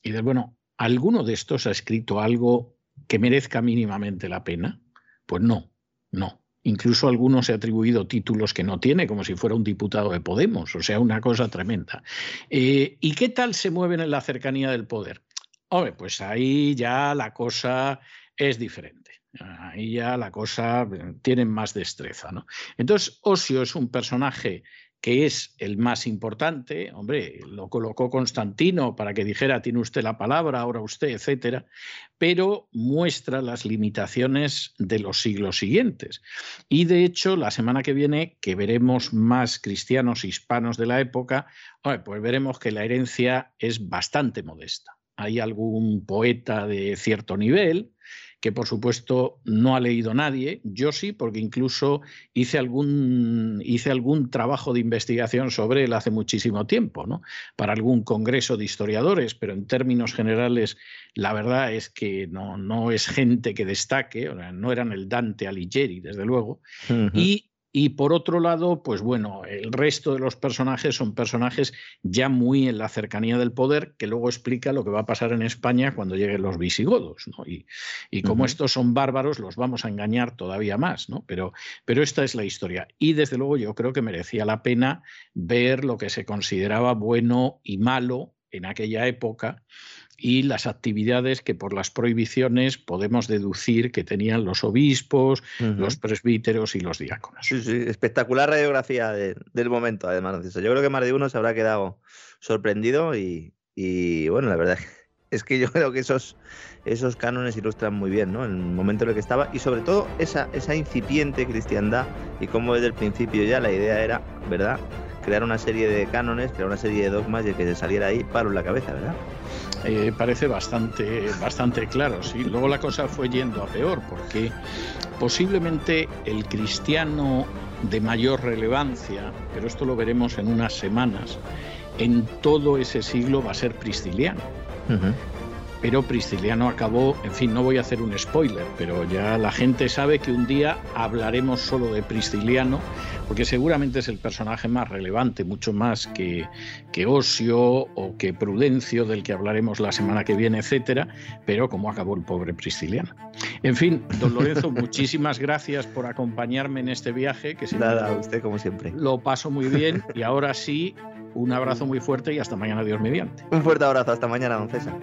Speaker 1: y dice, bueno, ¿alguno de estos ha escrito algo que merezca mínimamente la pena? Pues no, no. Incluso algunos se ha atribuido títulos que no tiene, como si fuera un diputado de Podemos, o sea, una cosa tremenda. Eh, ¿Y qué tal se mueven en la cercanía del poder? Hombre, pues ahí ya la cosa es diferente. Ahí ya la cosa eh, tiene más destreza. ¿no? Entonces, Osio es un personaje que es el más importante, hombre, lo colocó Constantino para que dijera, tiene usted la palabra, ahora usted, etcétera, pero muestra las limitaciones de los siglos siguientes. Y de hecho, la semana que viene, que veremos más cristianos hispanos de la época, pues veremos que la herencia es bastante modesta. Hay algún poeta de cierto nivel, que por supuesto no ha leído nadie. Yo sí, porque incluso hice algún, hice algún trabajo de investigación sobre él hace muchísimo tiempo, ¿no? para algún congreso de historiadores, pero en términos generales la verdad es que no, no es gente que destaque, no eran el Dante Alighieri, desde luego, y y por otro lado, pues bueno, el resto de los personajes son personajes ya muy en la cercanía del poder, que luego explica lo que va a pasar en España cuando lleguen los visigodos. ¿no? Y, y como estos son bárbaros, los vamos a engañar todavía más. ¿no? Pero, pero esta es la historia. Y desde luego yo creo que merecía la pena ver lo que se consideraba bueno y malo en aquella época y las actividades que por las prohibiciones podemos deducir que tenían los obispos, los presbíteros y los diáconos.
Speaker 3: Sí, sí, espectacular radiografía del momento, además. Yo creo que más de uno se habrá quedado sorprendido y, bueno, la verdad es que yo creo que esos, esos cánones ilustran muy bien ¿no? el momento en el que estaba y sobre todo esa, esa incipiente cristiandad y cómo desde el principio ya la idea era, ¿verdad? Crear una serie de cánones, crear una serie de dogmas y el que se saliera ahí palo en la cabeza, ¿verdad?
Speaker 1: Eh, parece bastante, bastante claro. ¿sí? Luego la cosa fue yendo a peor, porque posiblemente el cristiano de mayor relevancia, pero esto lo veremos en unas semanas, en todo ese siglo va a ser Prisciliano pero Prisciliano acabó, en fin, no voy a hacer un spoiler, pero ya la gente sabe que un día hablaremos solo de Prisciliano, porque seguramente es el personaje más relevante, mucho más que, que Osio o que Prudencio, del que hablaremos la semana que viene, etcétera, pero cómo acabó el pobre Prisciliano. En fin, don Lorenzo, muchísimas gracias por acompañarme en este viaje, que
Speaker 3: Nada, a usted como siempre.
Speaker 1: Lo paso muy bien y ahora sí, un abrazo muy fuerte y hasta mañana, Dios mediante.
Speaker 3: Un fuerte abrazo, hasta mañana, don César.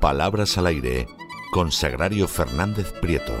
Speaker 4: Palabras al aire con Sagrario Fernández Prieto.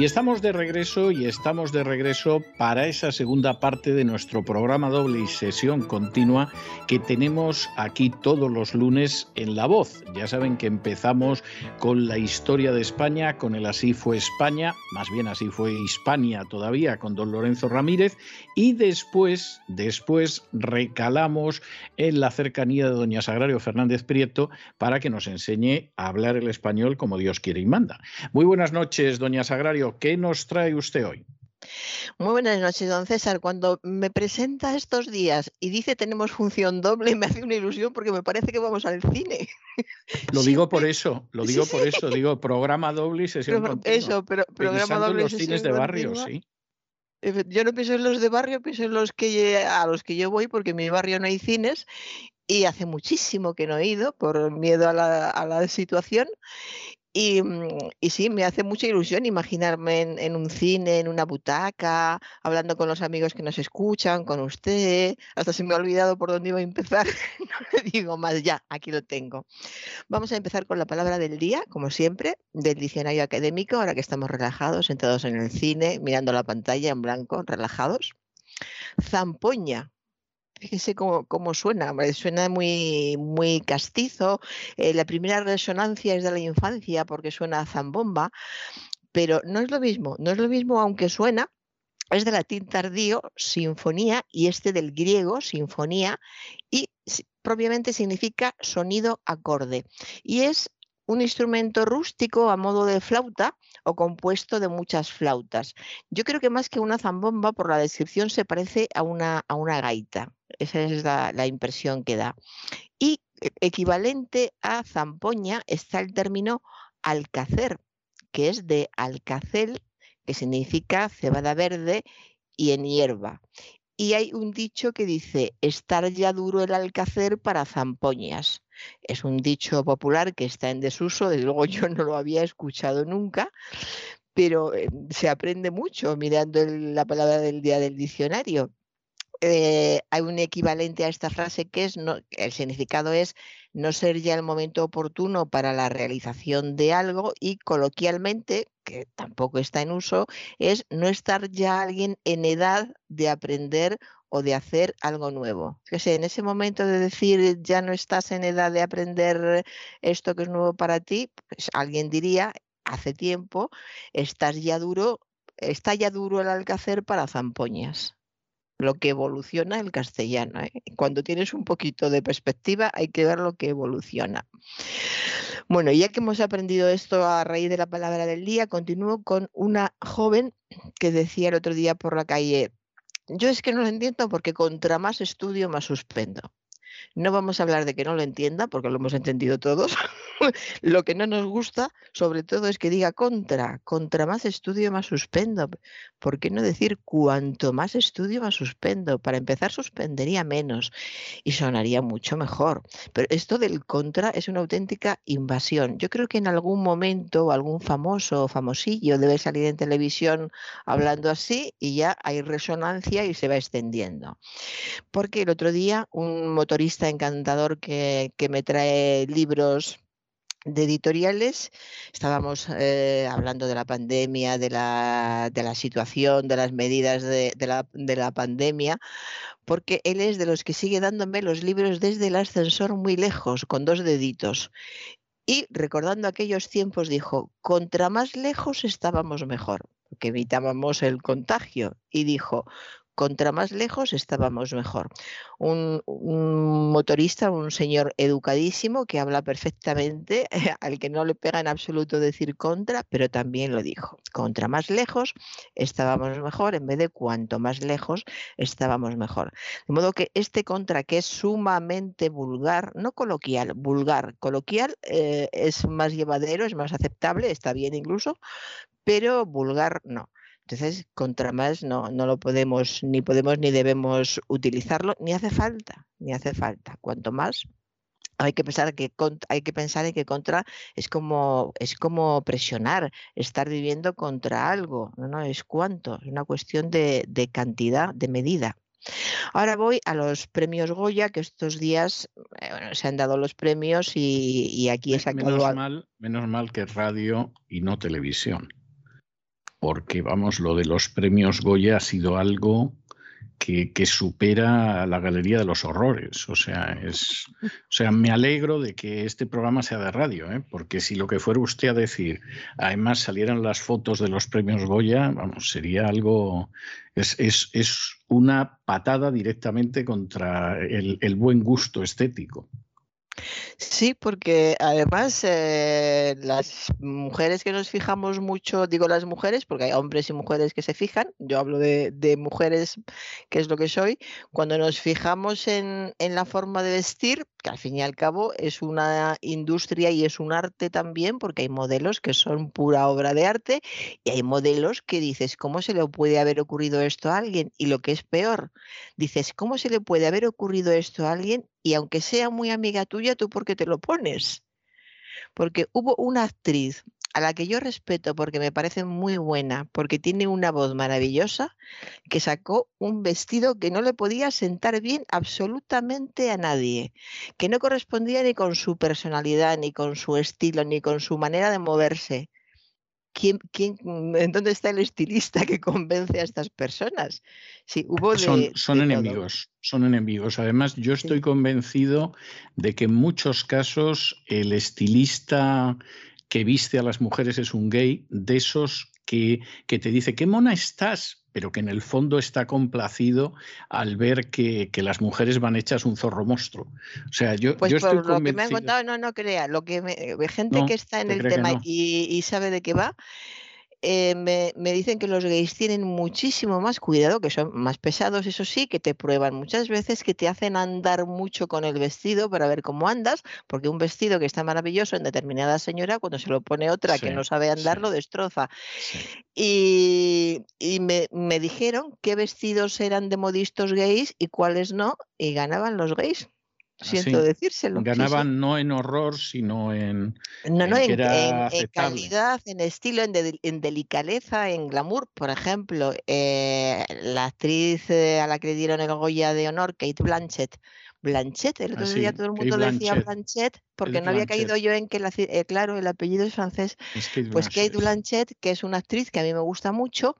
Speaker 1: Y estamos de regreso y estamos de regreso para esa segunda parte de nuestro programa doble y sesión continua que tenemos aquí todos los lunes en La Voz. Ya saben que empezamos con la historia de España, con el Así fue España, más bien así fue Hispania todavía con don Lorenzo Ramírez y después, después recalamos en la cercanía de doña Sagrario Fernández Prieto para que nos enseñe a hablar el español como Dios quiere y manda. Muy buenas noches, doña Sagrario. ¿Qué nos trae usted hoy?
Speaker 5: Muy buenas noches, don César. Cuando me presenta estos días y dice tenemos función doble, me hace una ilusión porque me parece que vamos al cine.
Speaker 1: Lo digo por eso, lo digo por eso, digo programa doble y sesión continua.
Speaker 5: Eso, pero programa doble
Speaker 1: los cines de barrio, sí.
Speaker 5: Yo no pienso en los de barrio, pienso en los que a los que yo voy porque en mi barrio no hay cines y hace muchísimo que no he ido por miedo a la, a la situación Y, mm, y sí, me hace mucha ilusión imaginarme en, en un cine, en una butaca, hablando con los amigos que nos escuchan, con usted. Hasta se me ha olvidado por dónde iba a empezar. No le digo más, ya, aquí lo tengo. Vamos a empezar con la palabra del día, como siempre, del diccionario académico, ahora que estamos relajados, sentados en el cine, mirando la pantalla en blanco, relajados. Zampoña. Fíjese cómo, suena, suena muy, muy castizo. Eh, la primera resonancia es de la infancia porque suena a zambomba, pero no es lo mismo, no es lo mismo aunque suena, es de latín tardío, sinfonía, y este del griego, sinfonía, y propiamente significa sonido acorde. Y es un instrumento rústico a modo de flauta o compuesto de muchas flautas. Yo creo que más que una zambomba, por la descripción, se parece a una, a una gaita. Esa es la, la impresión que da. Y e- equivalente a zampoña está el término alcacer, que es de alcacel, que significa cebada verde y en hierba. Y hay un dicho que dice, estar ya duro el alcacer para zampoñas. Es un dicho popular que está en desuso, desde luego yo no lo había escuchado nunca, pero eh, se aprende mucho mirando la palabra del día del diccionario. Eh, hay un equivalente a esta frase que es, no, el significado es no ser ya el momento oportuno para la realización de algo y coloquialmente, que tampoco está en uso, es no estar ya alguien en edad de aprender o de hacer algo nuevo. Fíjese, en ese momento de decir ya no estás en edad de aprender esto que es nuevo para ti, pues alguien diría, hace tiempo, estás ya duro, está ya duro el alcacer para zampoñas lo que evoluciona el castellano. ¿eh? Cuando tienes un poquito de perspectiva hay que ver lo que evoluciona. Bueno, ya que hemos aprendido esto a raíz de la palabra del día, continúo con una joven que decía el otro día por la calle, yo es que no lo entiendo porque contra más estudio más suspendo. No vamos a hablar de que no lo entienda, porque lo hemos entendido todos. lo que no nos gusta, sobre todo, es que diga contra. Contra más estudio, más suspendo. ¿Por qué no decir cuanto más estudio, más suspendo? Para empezar, suspendería menos y sonaría mucho mejor. Pero esto del contra es una auténtica invasión. Yo creo que en algún momento algún famoso o famosillo debe salir en televisión hablando así y ya hay resonancia y se va extendiendo. Porque el otro día un encantador que, que me trae libros de editoriales, estábamos eh, hablando de la pandemia, de la, de la situación, de las medidas de, de, la, de, la, pandemia, porque él es de los que sigue dándome los libros desde el ascensor muy lejos, con dos deditos. Y recordando aquellos tiempos dijo, contra más lejos estábamos mejor, porque evitábamos el contagio. Y dijo, contra más lejos estábamos mejor. Un, motorista, un señor educadísimo que habla perfectamente, al que no le pega en absoluto decir contra, pero también lo dijo. Contra más lejos estábamos mejor, en vez de cuanto más lejos estábamos mejor. De modo que este contra, que es sumamente vulgar, no coloquial, vulgar, coloquial eh, es más llevadero, es más aceptable, está bien incluso, pero vulgar no. Entonces, contra más no, no lo podemos, ni podemos ni debemos utilizarlo, ni hace falta, ni hace falta. Cuanto más, hay que pensar que hay que pensar en que contra es como es como presionar, estar viviendo contra algo, no, no es cuánto, es una cuestión de, de cantidad, de medida. Ahora voy a los premios Goya, que estos días eh, bueno, se han dado los premios y, y aquí he sacado.
Speaker 1: Menos mal, menos mal que radio y no televisión porque vamos, lo de los premios Goya ha sido algo que, que, supera la galería de los horrores. O sea, es, o sea, me alegro de que este programa sea de radio, ¿eh? porque si lo que fuera usted a decir, además salieran las fotos de los premios Goya, vamos, sería algo, es, es, es una patada directamente contra el, el buen gusto estético.
Speaker 5: Sí, porque además eh, las mujeres que nos fijamos mucho, digo las mujeres, porque hay hombres y mujeres que se fijan, yo hablo de, de mujeres, que es lo que soy, cuando nos fijamos en, en, la forma de vestir, que al fin y al cabo es una industria y es un arte también, porque hay modelos que son pura obra de arte y hay modelos que dices, ¿cómo se le puede haber ocurrido esto a alguien? Y lo que es peor, dices, ¿cómo se le puede haber ocurrido esto a alguien? Y aunque sea muy amiga tuya, ¿tú por qué te lo pones? porque hubo una actriz a la que yo respeto porque me parece muy buena, porque tiene una voz maravillosa, que sacó un vestido que no le podía sentar bien absolutamente a nadie, que no correspondía ni con su personalidad, ni con su estilo, ni con su manera de moverse. ¿Quién, quién, ¿En dónde está el estilista que convence a estas personas? Sí, hubo
Speaker 1: son, son enemigos, son enemigos. Además, yo estoy convencido de que en muchos casos el estilista que viste a las mujeres es un gay, de esos que, que, te dice, qué mona estás, pero que en el fondo está complacido al ver que, que las mujeres van hechas un zorro monstruo. O sea, yo,
Speaker 5: pues
Speaker 1: yo estoy
Speaker 5: por lo que me han contado, no, no crea, lo que me, gente
Speaker 1: No,
Speaker 5: que está en el tema
Speaker 1: no.
Speaker 5: y, y sabe de qué va, eh, me, me dicen que los gays tienen muchísimo más cuidado, que son más pesados, eso sí, que te prueban muchas veces, que te hacen andar mucho con el vestido para ver cómo andas, porque un vestido que está maravilloso en determinada señora, cuando se lo pone otra que no sabe andar,
Speaker 1: sí.
Speaker 5: lo destroza.
Speaker 1: Sí.
Speaker 5: Y, y me, me dijeron qué vestidos eran de modistos gays y cuáles no, y ganaban los gays. Siento
Speaker 1: Así.
Speaker 5: decírselo. sí, sí.
Speaker 1: Ganaban no en horror, sino en,
Speaker 5: No, no,
Speaker 1: en
Speaker 5: en, calidad, en estilo, en, de- en delicadeza, en glamour. Por ejemplo, eh, la actriz eh, a la que le dieron el Goya de honor, Kate Blanchett. Blanchett, el otro
Speaker 1: Ah,
Speaker 5: día
Speaker 1: sí,
Speaker 5: todo el
Speaker 1: Kate
Speaker 5: mundo decía
Speaker 1: Blanchett.
Speaker 5: Blanchett porque no había caído yo en que, la, eh, claro, el apellido es francés.
Speaker 1: Es Kate
Speaker 5: Pues Kate
Speaker 1: Blanchett.
Speaker 5: Que es una actriz que a mí me gusta mucho,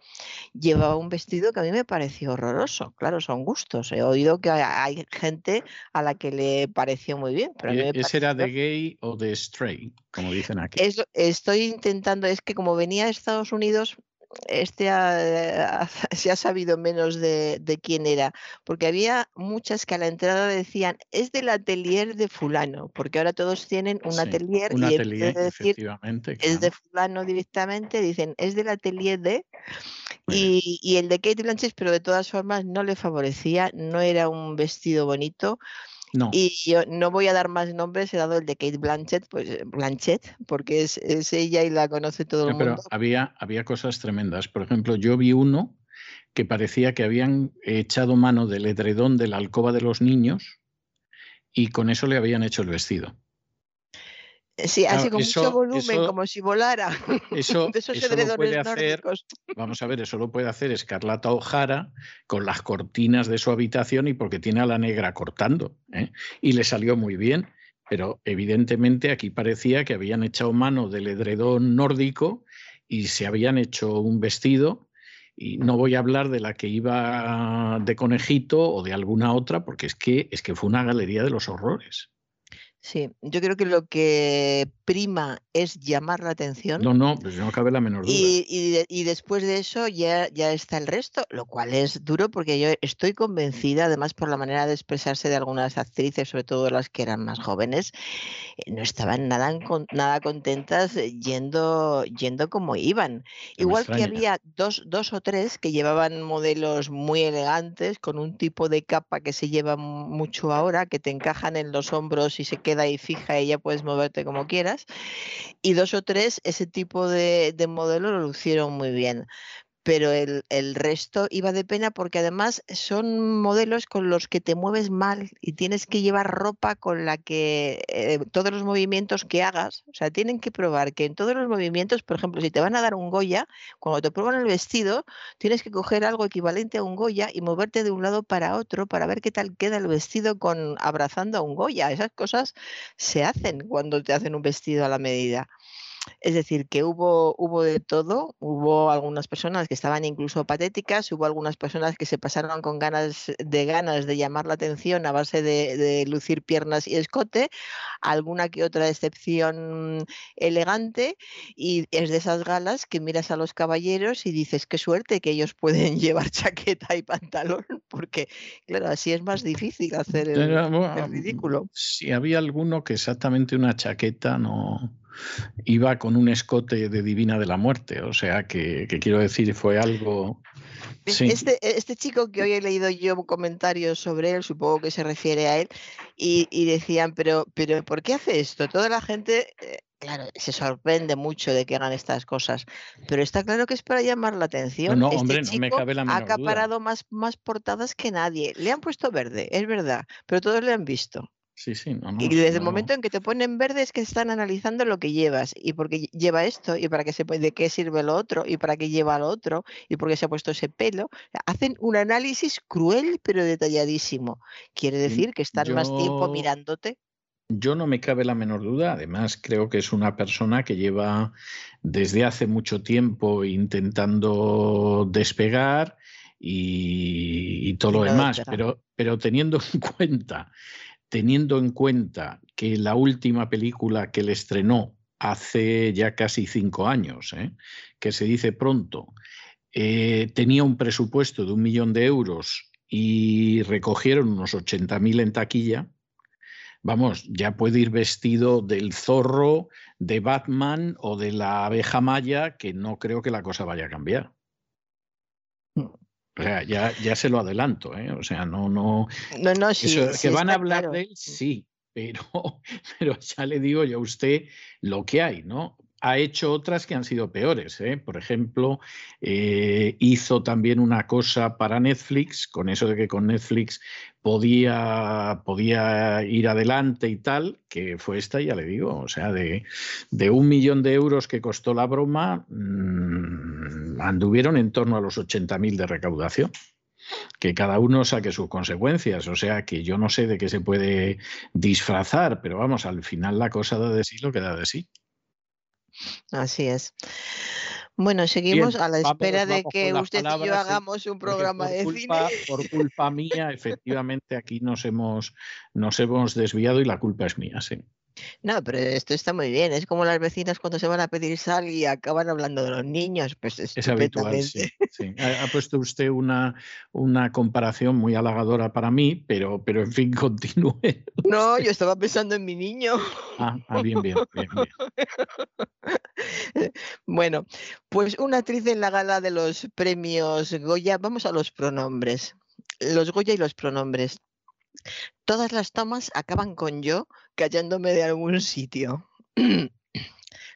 Speaker 5: llevaba un vestido que a mí me pareció horroroso. Claro, son gustos. He oído que hay, gente a la que le pareció muy bien, pero a mí
Speaker 1: ¿Y
Speaker 5: me
Speaker 1: ¿Ese era de gay o de straight, como dicen aquí?
Speaker 5: es estoy intentando, es que como venía de Estados Unidos, este ha- se ha sabido menos de, de quién era, porque había muchas que a la entrada decían, es del atelier de fulano, porque ahora todos tienen un
Speaker 1: Sí,
Speaker 5: atelier
Speaker 1: un
Speaker 5: y en vez
Speaker 1: atelier,
Speaker 5: de decir
Speaker 1: efectivamente.
Speaker 5: es de fulano directamente, dicen, es del atelier de... Y, y el de Kate Blanchett, pero de todas formas no le favorecía, no era un vestido bonito.
Speaker 1: No,
Speaker 5: Y yo no voy a dar más nombres, he dado el de Kate Blanchett, pues eh, Blanchett, porque es, es ella y la conoce todo el
Speaker 1: no, pero
Speaker 5: mundo.
Speaker 1: había, había cosas tremendas. Por ejemplo, yo vi uno que parecía que habían echado mano del edredón de la alcoba de los niños y con eso le habían hecho el vestido.
Speaker 5: Sí, así con mucho volumen,
Speaker 1: eso-
Speaker 5: como si volara.
Speaker 1: Eso,
Speaker 5: esos
Speaker 1: eso lo puede hacer, vamos a ver, eso lo puede hacer Escarlata O'Hara con las cortinas de su habitación y porque tiene a la negra cortando. ¿eh? Y le salió muy bien, pero evidentemente aquí parecía que habían echado mano del edredón nórdico y se habían hecho un vestido. Y no voy a hablar de la que iba de conejito o de alguna otra, porque es que, es que fue una galería de los horrores.
Speaker 5: Sí, yo creo que lo que prima es llamar la atención.
Speaker 1: No, no, pues no cabe la menor duda.
Speaker 5: Y, y de- y después de eso ya, ya está el resto, lo cual es duro porque yo estoy convencida, además por la manera de expresarse de algunas actrices, sobre todo las que eran más jóvenes, eh, no estaban nada, nada contentas eh, yendo, yendo como iban.
Speaker 1: Me
Speaker 5: Igual que había dos, dos o tres que llevaban modelos muy elegantes, con un tipo de capa que se lleva mu- mucho ahora, que te encajan en los hombros y se queda ahí fija y ya puedes moverte como quieras. Y dos o tres, ese tipo de, de modelo lo lucieron muy bien. Pero el, el resto iba de pena porque además son modelos con los que te mueves mal y tienes que llevar ropa con la que eh, todos los movimientos que hagas, o sea, tienen que probar que en todos los movimientos, por ejemplo, si te van a dar un Goya, cuando te prueban el vestido, tienes que coger algo equivalente a un Goya y moverte de un lado para otro para ver qué tal queda el vestido con abrazando a un Goya. Esas cosas se hacen cuando te hacen un vestido a la medida. Es decir, que hubo, hubo de todo, hubo algunas personas que estaban incluso patéticas, hubo algunas personas que se pasaron con ganas de ganas de llamar la atención a base de, de lucir piernas y escote, alguna que otra excepción elegante, y es de esas galas que miras a los caballeros y dices, qué suerte que ellos pueden llevar chaqueta y pantalón, porque claro, así es más difícil hacer el, el ridículo.
Speaker 1: Si había alguno que exactamente una chaqueta no iba con un escote de Divina de la Muerte, o sea que, que quiero decir fue algo. Sí,
Speaker 5: Este, este chico que hoy he leído yo comentarios sobre él, supongo que se refiere a él, y, y decían, pero, pero ¿por qué hace esto? Toda la gente, eh, claro, se sorprende mucho de que hagan estas cosas, pero está claro que es para llamar la atención.
Speaker 1: no,
Speaker 5: este
Speaker 1: hombre, no me
Speaker 5: chico
Speaker 1: cabe la
Speaker 5: ha
Speaker 1: menor duda.
Speaker 5: acaparado más, más portadas que nadie. Le han puesto verde, es verdad, pero todos le han visto.
Speaker 1: Sí, sí, no, no,
Speaker 5: Y desde el momento en que te ponen verde es que están analizando lo que llevas y por qué lleva esto y para qué se de qué sirve lo otro y para qué lleva lo otro y por qué se ha puesto ese pelo. Hacen un análisis cruel pero detalladísimo. Quiere decir que están más tiempo mirándote.
Speaker 1: Yo no me cabe la menor duda, además creo que es una persona que lleva desde hace mucho tiempo intentando despegar y, y todo lo demás, pero, pero teniendo en cuenta, teniendo en cuenta que la última película que le estrenó hace ya casi cinco años, ¿eh? que se dice pronto, eh, tenía un presupuesto de un millón de euros y recogieron unos 80.000 en taquilla, vamos, ya puede ir vestido del zorro, de Batman o de la abeja maya, que no creo que la cosa vaya a cambiar. O sea, ya, ya se lo adelanto, ¿eh? O sea, no, no.
Speaker 5: No, no, sí,
Speaker 1: Eso,
Speaker 5: sí
Speaker 1: que van a hablar
Speaker 5: claro.
Speaker 1: de él, sí, pero, pero ya le digo yo a usted lo que hay, ¿no? Ha hecho otras que han sido peores. ¿eh? Por ejemplo, eh, hizo también una cosa para Netflix, con eso de que con Netflix podía, podía ir adelante y tal, que fue esta, ya le digo, o sea, de, de un millón de euros que costó la broma, mmm, anduvieron en torno a los 80.000 de recaudación que cada uno saque sus consecuencias. O sea que yo no sé de qué se puede disfrazar, pero vamos, al final la cosa da de sí lo que da de sí.
Speaker 5: Así es. Bueno, seguimos
Speaker 1: Bien,
Speaker 5: a la
Speaker 1: vamos-
Speaker 5: espera de que usted y yo
Speaker 1: sí,
Speaker 5: hagamos un programa de
Speaker 1: culpa,
Speaker 5: cine.
Speaker 1: por culpa mía, efectivamente, aquí nos hemos, nos hemos desviado y la culpa es mía, sí.
Speaker 5: No, pero esto está muy bien. Es como las vecinas cuando se van a pedir sal y acaban hablando de los niños. Pues
Speaker 1: Es habitual, sí.
Speaker 5: estupendamente.
Speaker 1: sí. Ha, ha puesto usted una, una comparación muy halagadora para mí, pero, pero en fin, continúe.
Speaker 5: No, yo estaba pensando en mi niño.
Speaker 1: Ah, ah, bien, bien, bien, bien.
Speaker 5: Bueno, pues una actriz en la gala de los premios Goya, vamos a los pronombres. Los Goya y los pronombres. Todas las tomas acaban con yo callándome de algún sitio.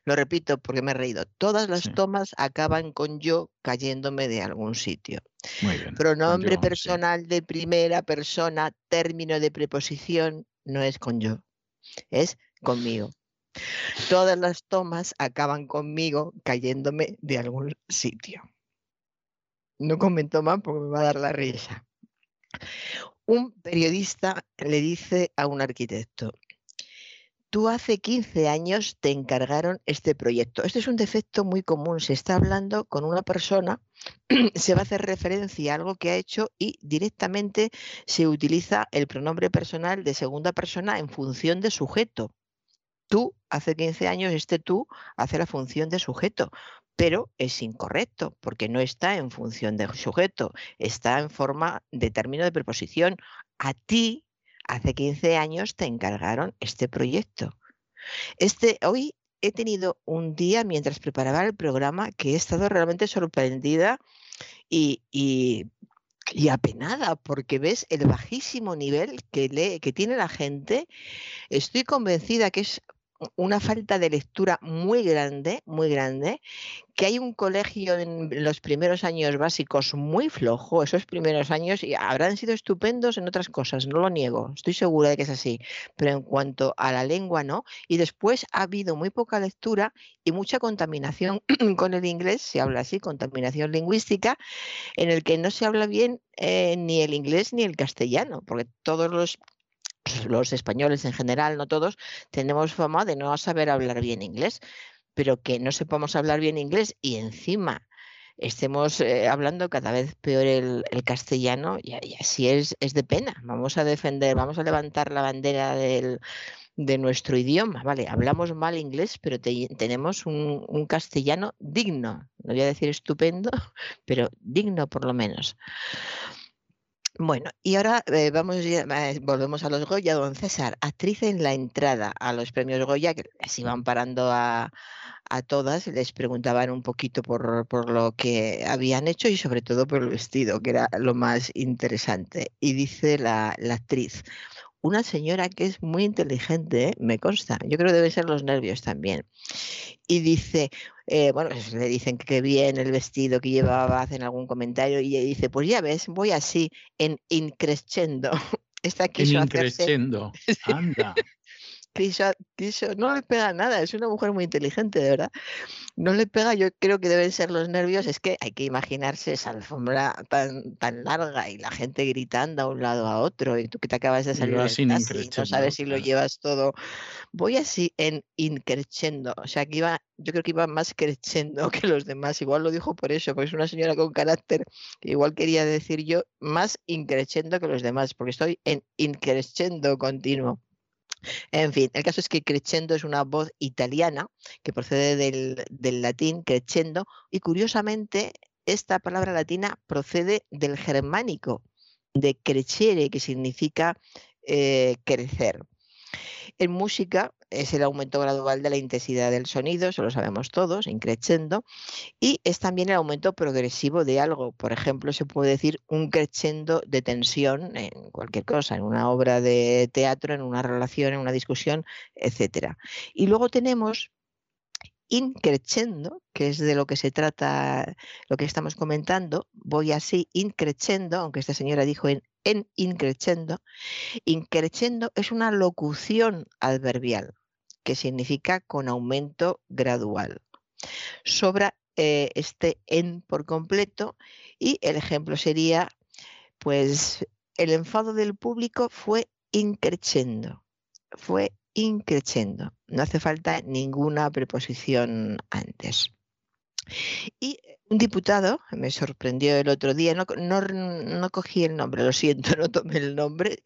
Speaker 5: Lo repito porque me he reído. Todas las
Speaker 1: Sí.
Speaker 5: tomas acaban con yo cayéndome de algún sitio.
Speaker 1: Muy bien.
Speaker 5: Pronombre
Speaker 1: Yo, sí.
Speaker 5: personal de primera persona, término de preposición, no es con yo, es conmigo. Todas las tomas acaban conmigo cayéndome de algún sitio. No comento más porque me va a dar la risa. Un periodista le dice a un arquitecto, tú hace 15 años te encargaron este proyecto. Este es un defecto muy común. Se está hablando con una persona, se va a hacer referencia a algo que ha hecho y directamente se utiliza el pronombre personal de segunda persona en función de sujeto. Tú, hace 15 años, este tú hace la función de sujeto, pero es incorrecto porque no está en función de sujeto, está en forma de término de preposición. A ti, hace 15 años, te encargaron este proyecto. Este, hoy he tenido un día mientras preparaba el programa que he estado realmente sorprendida y, apenada porque ves el bajísimo nivel que tiene la gente. Estoy convencida que es una falta de lectura muy grande, muy grande, que hay un colegio en los primeros años básicos muy flojo, esos primeros años, y habrán sido estupendos en otras cosas, no lo niego, estoy segura de que es así, pero en cuanto a la lengua no, y después ha habido muy poca lectura y mucha contaminación con el inglés, se habla así, contaminación lingüística, en el que no se habla bien eh, ni el inglés ni el castellano, porque todos los los españoles en general, no todos, tenemos fama de no saber hablar bien inglés, pero que no sepamos hablar bien inglés y encima estemos eh, hablando cada vez peor el, el castellano, y, y, así es, es de pena. Vamos a defender, vamos a levantar la bandera del, de nuestro idioma, ¿vale? Hablamos mal inglés, pero te, tenemos un, un, castellano digno, no voy a decir estupendo, pero digno por lo menos. Bueno, y ahora eh, vamos eh, volvemos a los Goya, don César, actriz en la entrada a los premios Goya, que así van parando a, a todas, les preguntaban un poquito por, por, lo que habían hecho y sobre todo por el vestido, que era lo más interesante. Y dice la, la actriz, una señora que es muy inteligente, ¿eh? me consta, yo creo que deben ser los nervios también. Y dice, eh, bueno, pues le dicen que bien el vestido que llevaba, hacen algún comentario y ella dice, pues ya ves, voy así en increscendo.
Speaker 1: En
Speaker 5: quiso hacerse.
Speaker 1: Anda.
Speaker 5: No le pega nada, es una mujer muy inteligente, de verdad. No le pega, yo creo que deben ser los nervios, es que hay que imaginarse esa alfombra tan, tan larga y la gente gritando a un lado a otro y tú que te acabas de salir del taxi no sabes si lo llevas todo. Voy así en increchendo, o sea que iba, yo creo que iba más crescendo que los demás, igual lo dijo por eso, porque es una señora con carácter, igual quería decir yo más increchendo que los demás, porque estoy en increchendo continuo. En fin, el caso es que crescendo es una voz italiana que procede del, latín crescendo y curiosamente esta palabra latina procede del germánico, de crescere, que significa eh, crecer. En música es el aumento gradual de la intensidad del sonido, eso lo sabemos todos, increchendo, y es también el aumento progresivo de algo. Por ejemplo, se puede decir un crescendo de tensión en cualquier cosa, en una obra de teatro, en una relación, en una discusión, etcétera. Y luego tenemos increchendo, que es de lo que se trata, lo que estamos comentando, voy así increchendo, aunque esta señora dijo en, en increchendo, increchendo es una locución adverbial que significa con aumento gradual. Sobra eh, este en por completo y el ejemplo sería, pues el enfado del público fue increchendo, fue increchendo. No hace falta ninguna preposición antes. Y un diputado, me sorprendió el otro día, no, no, no cogí el nombre, lo siento, no tomé el nombre,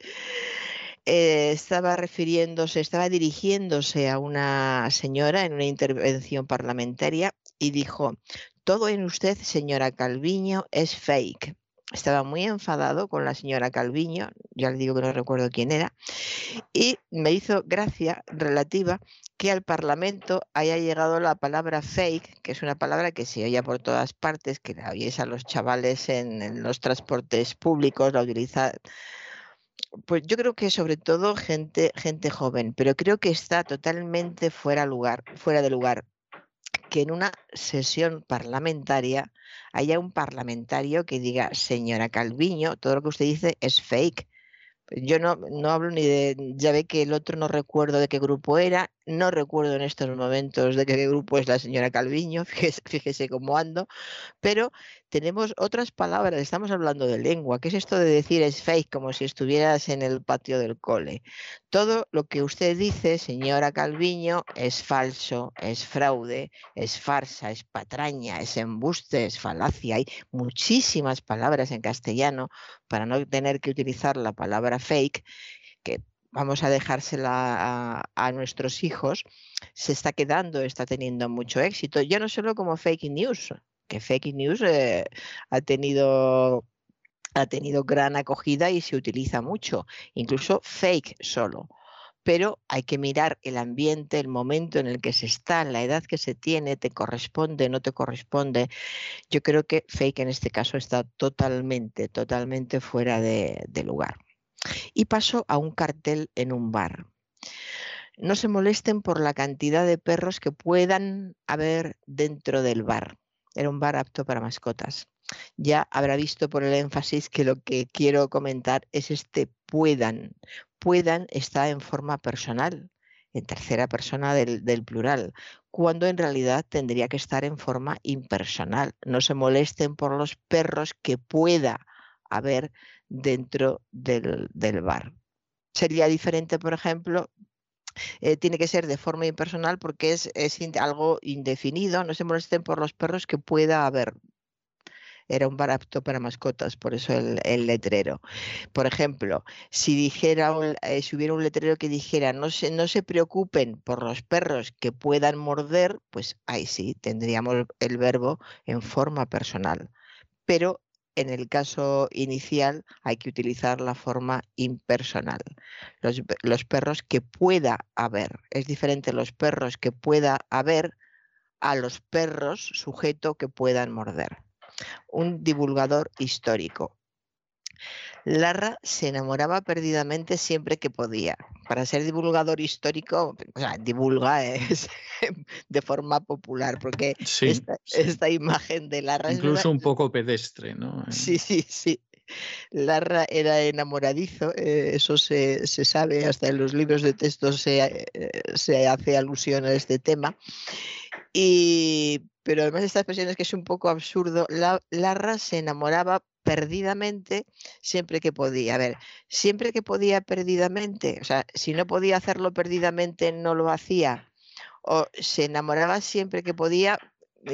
Speaker 5: eh, estaba refiriéndose, estaba dirigiéndose a una señora en una intervención parlamentaria y dijo, todo en usted, señora Calviño, es fake. Estaba muy enfadado con la señora Calviño, ya le digo que no recuerdo quién era, y me hizo gracia relativa que al Parlamento haya llegado la palabra fake, que es una palabra que se oye por todas partes, que la oyes a los chavales en, en los transportes públicos, la utiliza pues yo creo que sobre todo gente, gente joven, pero creo que está totalmente fuera lugar, fuera de lugar que en una sesión parlamentaria haya un parlamentario que diga, señora Calviño, todo lo que usted dice es fake. Yo no, no hablo ni de, ya ve que el otro no recuerdo de qué grupo era, no recuerdo en estos momentos de qué grupo es la señora Calviño, fíjese, cómo ando, pero tenemos otras palabras, estamos hablando de lengua, ¿qué es esto de decir es fake como si estuvieras en el patio del cole? Todo lo que usted dice, señora Calviño, es falso, es fraude, es farsa, es patraña, es embuste, es falacia. Hay muchísimas palabras en castellano para no tener que utilizar la palabra fake, que vamos a dejársela a, a nuestros hijos, se está quedando, está teniendo mucho éxito, ya no solo como fake news, que fake news eh, ha tenido ha tenido gran acogida y se utiliza mucho, incluso fake solo. Pero hay que mirar el ambiente, el momento en el que se está, la edad que se tiene, te corresponde, no te corresponde. Yo creo que fake en este caso está totalmente, totalmente fuera de, de lugar. Y paso a un cartel en un bar. No se molesten por la cantidad de perros que puedan haber dentro del bar. Era un bar apto para mascotas. Ya habrá visto por el énfasis que lo que quiero comentar es este puedan. Puedan está en forma personal, en tercera persona del, del plural, cuando en realidad tendría que estar en forma impersonal. No se molesten por los perros que pueda haber dentro del, del bar. Sería diferente, por ejemplo, eh, tiene que ser de forma impersonal porque es, es algo indefinido. No se molesten por los perros que pueda haber. Era un bar apto para mascotas, por eso el, letrero. Por ejemplo, si dijera eh, hubiera un letrero que dijera no se, no se preocupen por los perros que puedan morder, pues ahí sí tendríamos el verbo en forma personal. Pero en el caso inicial hay que utilizar la forma impersonal. Los, pe- los perros que pueda haber. Es diferente los perros que pueda haber a los perros sujeto que puedan morder. Un divulgador histórico. Larra se enamoraba perdidamente siempre que podía. Para ser divulgador histórico, o sea, divulga es de forma popular, porque
Speaker 1: Sí,
Speaker 5: esta,
Speaker 1: sí.
Speaker 5: esta imagen de Larra es una-
Speaker 1: Incluso un poco pedestre, ¿no?
Speaker 5: Sí, sí, sí. Larra era enamoradizo, eh, eso se, se, sabe, hasta en los libros de texto se, eh, se hace alusión a este tema. Y, pero además esta expresión es que es un poco absurdo. La, Larra se enamoraba perdidamente siempre que podía. A ver, siempre que podía perdidamente, o sea, si no podía hacerlo perdidamente, no lo hacía. O se enamoraba siempre que podía,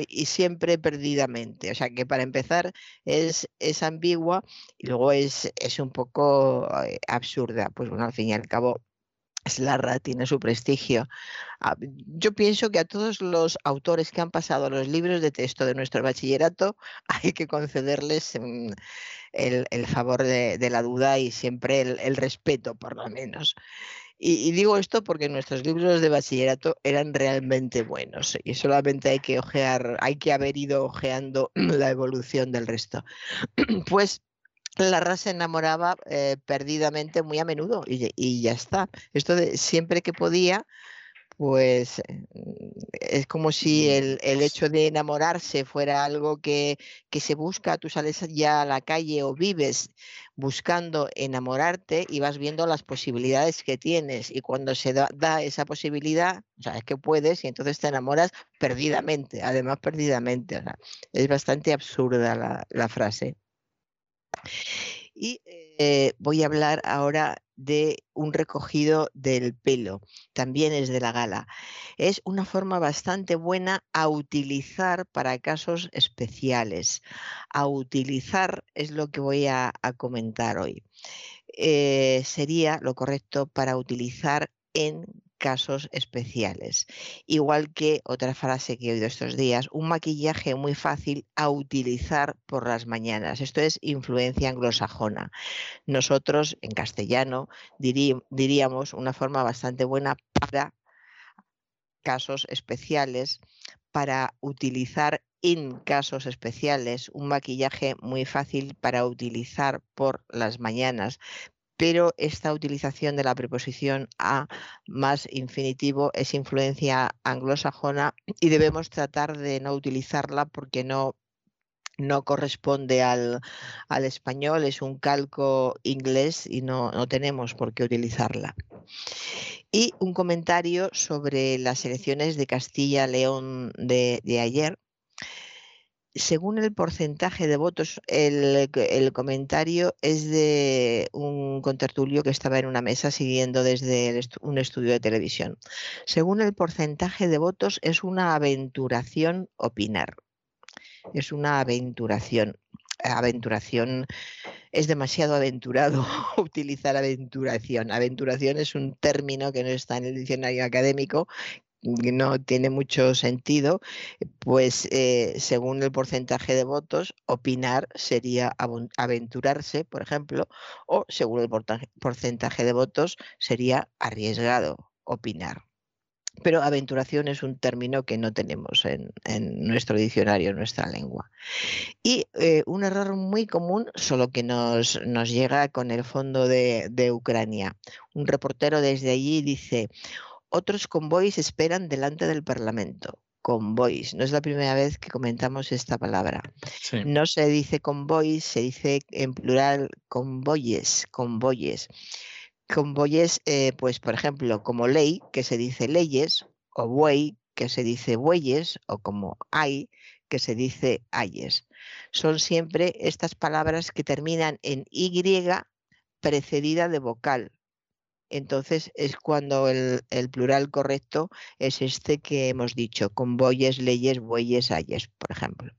Speaker 5: y siempre perdidamente. O sea que para empezar es, es ambigua y luego es, es un poco eh, absurda. Pues bueno, al fin y al cabo, Slarra tiene su prestigio. Ah, yo pienso que a todos los autores que han pasado los libros de texto de nuestro bachillerato hay que concederles mm, el, favor de, la duda y siempre el, el respeto, por lo menos. Y, digo esto porque nuestros libros de bachillerato eran realmente buenos y solamente hay que ojear, hay que haber ido ojeando la evolución del resto. Pues la raza enamoraba eh, perdidamente muy a menudo y, y, ya está. Esto de siempre que podía, pues es como si el, el, hecho de enamorarse fuera algo que, que, se busca, tú sales ya a la calle o vives buscando enamorarte y vas viendo las posibilidades que tienes y cuando se da, da esa posibilidad, o sea, es que puedes y entonces te enamoras perdidamente, además perdidamente, o sea, es bastante absurda la, la frase. Y eh, voy a hablar ahora de un recogido del pelo, también es de la gala. Es una forma bastante buena a utilizar para casos especiales. A utilizar es lo que voy a, comentar hoy. Eh, sería lo correcto para utilizar en casos especiales. Igual que otra frase que he oído estos días, un maquillaje muy fácil a utilizar por las mañanas. Esto es influencia anglosajona. Nosotros en castellano diríamos una forma bastante buena para casos especiales, para utilizar en casos especiales, un maquillaje muy fácil para utilizar por las mañanas, pero esta utilización de la preposición a más infinitivo es influencia anglosajona y debemos tratar de no utilizarla porque no, no corresponde al, al, español, es un calco inglés y no, no tenemos por qué utilizarla. Y un comentario sobre las elecciones de Castilla-León de, de ayer según el porcentaje de votos, el, comentario es de un contertulio que estaba en una mesa siguiendo desde un estudio de televisión. Según el porcentaje de votos, es una aventuración opinar. Es una aventuración. Aventuración es demasiado aventurado utilizar aventuración. Aventuración es un término que no está en el diccionario académico no tiene mucho sentido, pues eh, según el porcentaje de votos, opinar sería aventurarse, por ejemplo, o según el porcentaje de votos sería arriesgado opinar. Pero aventuración es un término que no tenemos en, nuestro diccionario, en nuestra lengua. Y eh, un error muy común, solo que nos, nos llega con el fondo de, de Ucrania. Un reportero desde allí dice, otros convoys esperan delante del Parlamento. Convoys. No es la primera vez que comentamos esta palabra. No se dice convoys, se dice en plural convoyes, convoyes. Convoyes, eh, pues por ejemplo, como ley, que se dice leyes, o buey, que se dice bueyes, o como hay, que se dice ayes. Son siempre estas palabras que terminan en Y precedida de vocal, entonces es cuando el, plural correcto es este que hemos dicho, con bueyes, leyes, bueyes, ayes, por ejemplo.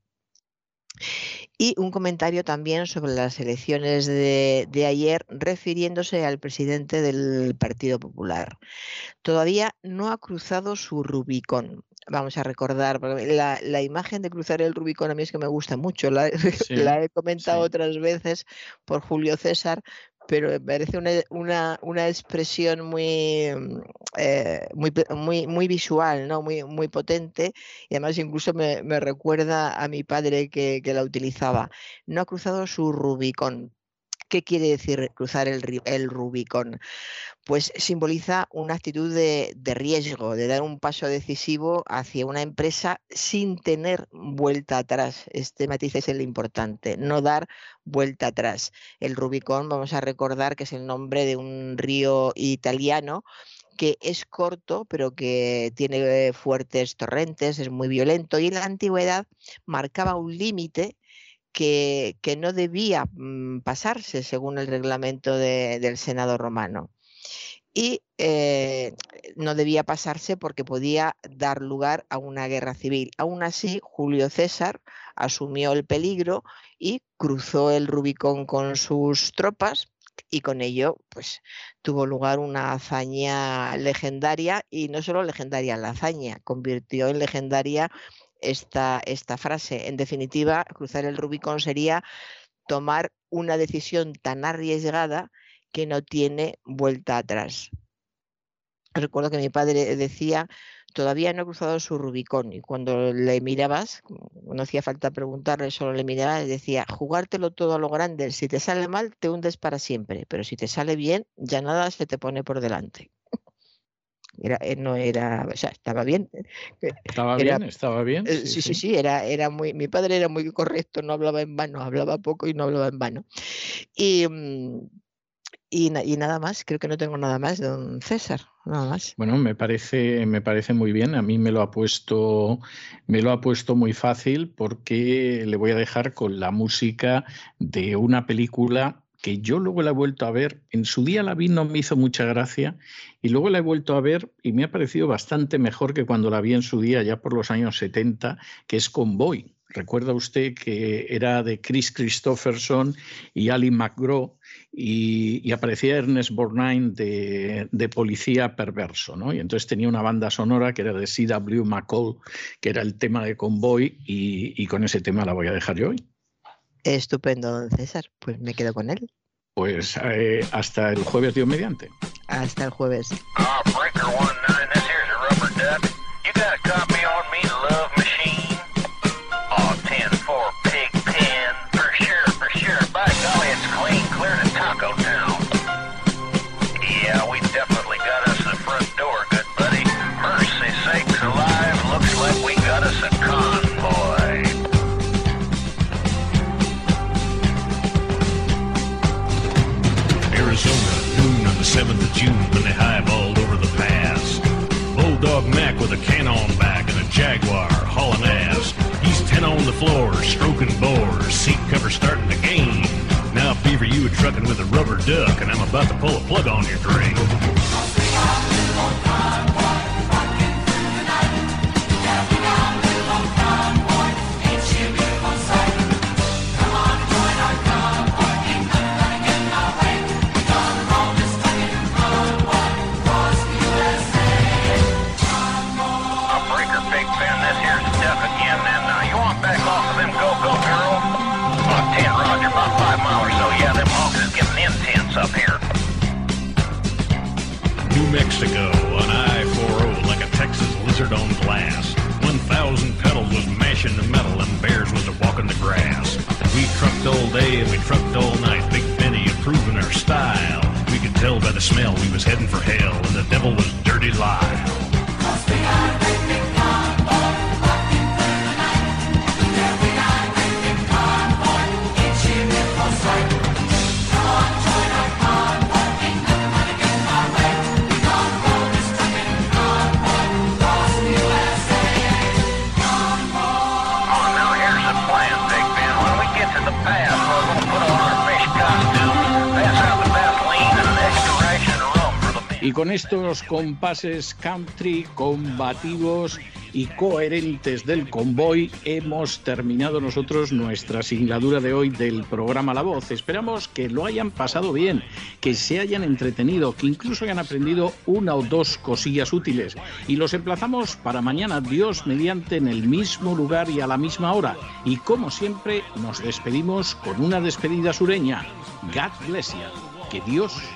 Speaker 5: Y un comentario también sobre las elecciones de, ayer refiriéndose al presidente del Partido Popular. Todavía no ha cruzado su Rubicón. Vamos a recordar, la, la imagen de cruzar el Rubicón a mí es que me gusta mucho, la, he comentado otras veces por Julio César, pero me parece una, una, expresión muy, mm, eh, muy, muy, muy, visual, ¿no? muy, muy potente, y además incluso me, recuerda a mi padre que, la utilizaba. No ha cruzado su Rubicón. ¿Qué quiere decir cruzar el, el Rubicón? Pues simboliza una actitud de, riesgo, de dar un paso decisivo hacia una empresa sin tener vuelta atrás. Este matiz es el importante, no dar vuelta atrás. El Rubicón, vamos a recordar que es el nombre de un río italiano que es corto, pero que tiene fuertes torrentes, es muy violento y en la antigüedad marcaba un límite que, no debía mm, pasarse según el reglamento de, del Senado romano. Y eh, no debía pasarse porque podía dar lugar a una guerra civil. Aún así, Julio César asumió el peligro y cruzó el Rubicón con sus tropas y con ello pues tuvo lugar una hazaña legendaria y no solo legendaria la hazaña, convirtió en legendaria esta, esta frase. En definitiva, cruzar el Rubicón sería tomar una decisión tan arriesgada que no tiene vuelta atrás. Recuerdo que mi padre decía todavía no he cruzado su Rubicón. Y cuando le mirabas, no hacía falta preguntarle, solo le mirabas y decía, jugártelo todo a lo grande. Si te sale mal, te hundes para siempre. Pero si te sale bien, ya nada se te pone por delante. Era, eh, no era, o sea, estaba bien.
Speaker 1: Estaba bien, estaba bien.
Speaker 5: Eh, sí, sí, sí, era, era muy, mi padre era muy correcto, no hablaba en vano, hablaba poco y no hablaba en vano. Y, y, nada más, creo que no tengo nada más, don César, nada más.
Speaker 1: Bueno, me parece, me parece muy bien. A mí me lo ha puesto, me lo ha puesto muy fácil porque le voy a dejar con la música de una película que yo luego la he vuelto a ver. En su día la vi, no me hizo mucha gracia, y luego la he vuelto a ver y me ha parecido bastante mejor que cuando la vi en su día, ya por los años 70, que es Convoy. Recuerda usted que era de Chris Christopherson y Ali McGraw y, y aparecía Ernest Borgnine de, de, policía perverso, ¿no? Y entonces tenía una banda sonora que era de C.W. McCall, que era el tema de Convoy y, y con ese tema la voy a dejar yo hoy.
Speaker 5: Estupendo, don César. Pues me quedo con él.
Speaker 1: Pues eh, hasta el jueves, Dios mediante.
Speaker 5: Hasta el jueves.
Speaker 6: June floor, stroking bores, seat cover starting to gain. Now Beaver, you a trucking with a rubber duck, and I'm about to pull a plug on your drain. Mexico on I-40 like a Texas lizard on glass. 1,000 pedals was mashing the metal and bears was a walking the grass. We trucked all day and we trucked all night, Big Benny improving our style. We could tell by the smell we was heading for hell and the devil was Dirty Lyle.
Speaker 1: Y con estos compases country combativos y coherentes del convoy hemos terminado nosotros nuestra singladura de hoy del programa La Voz. Esperamos que lo hayan pasado bien, que se hayan entretenido, que incluso hayan aprendido una o dos cosillas útiles. Y los emplazamos para mañana, Dios mediante, en el mismo lugar y a la misma hora. Y como siempre, nos despedimos con una despedida sureña. God bless. Que Dios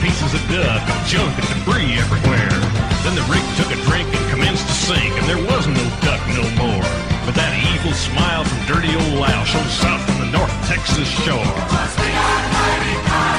Speaker 6: pieces of duck, junk and debris everywhere. Then the rig took a drink and commenced to sink, and there was no duck no more. But that evil smile from dirty old Al showed south from the North Texas shore.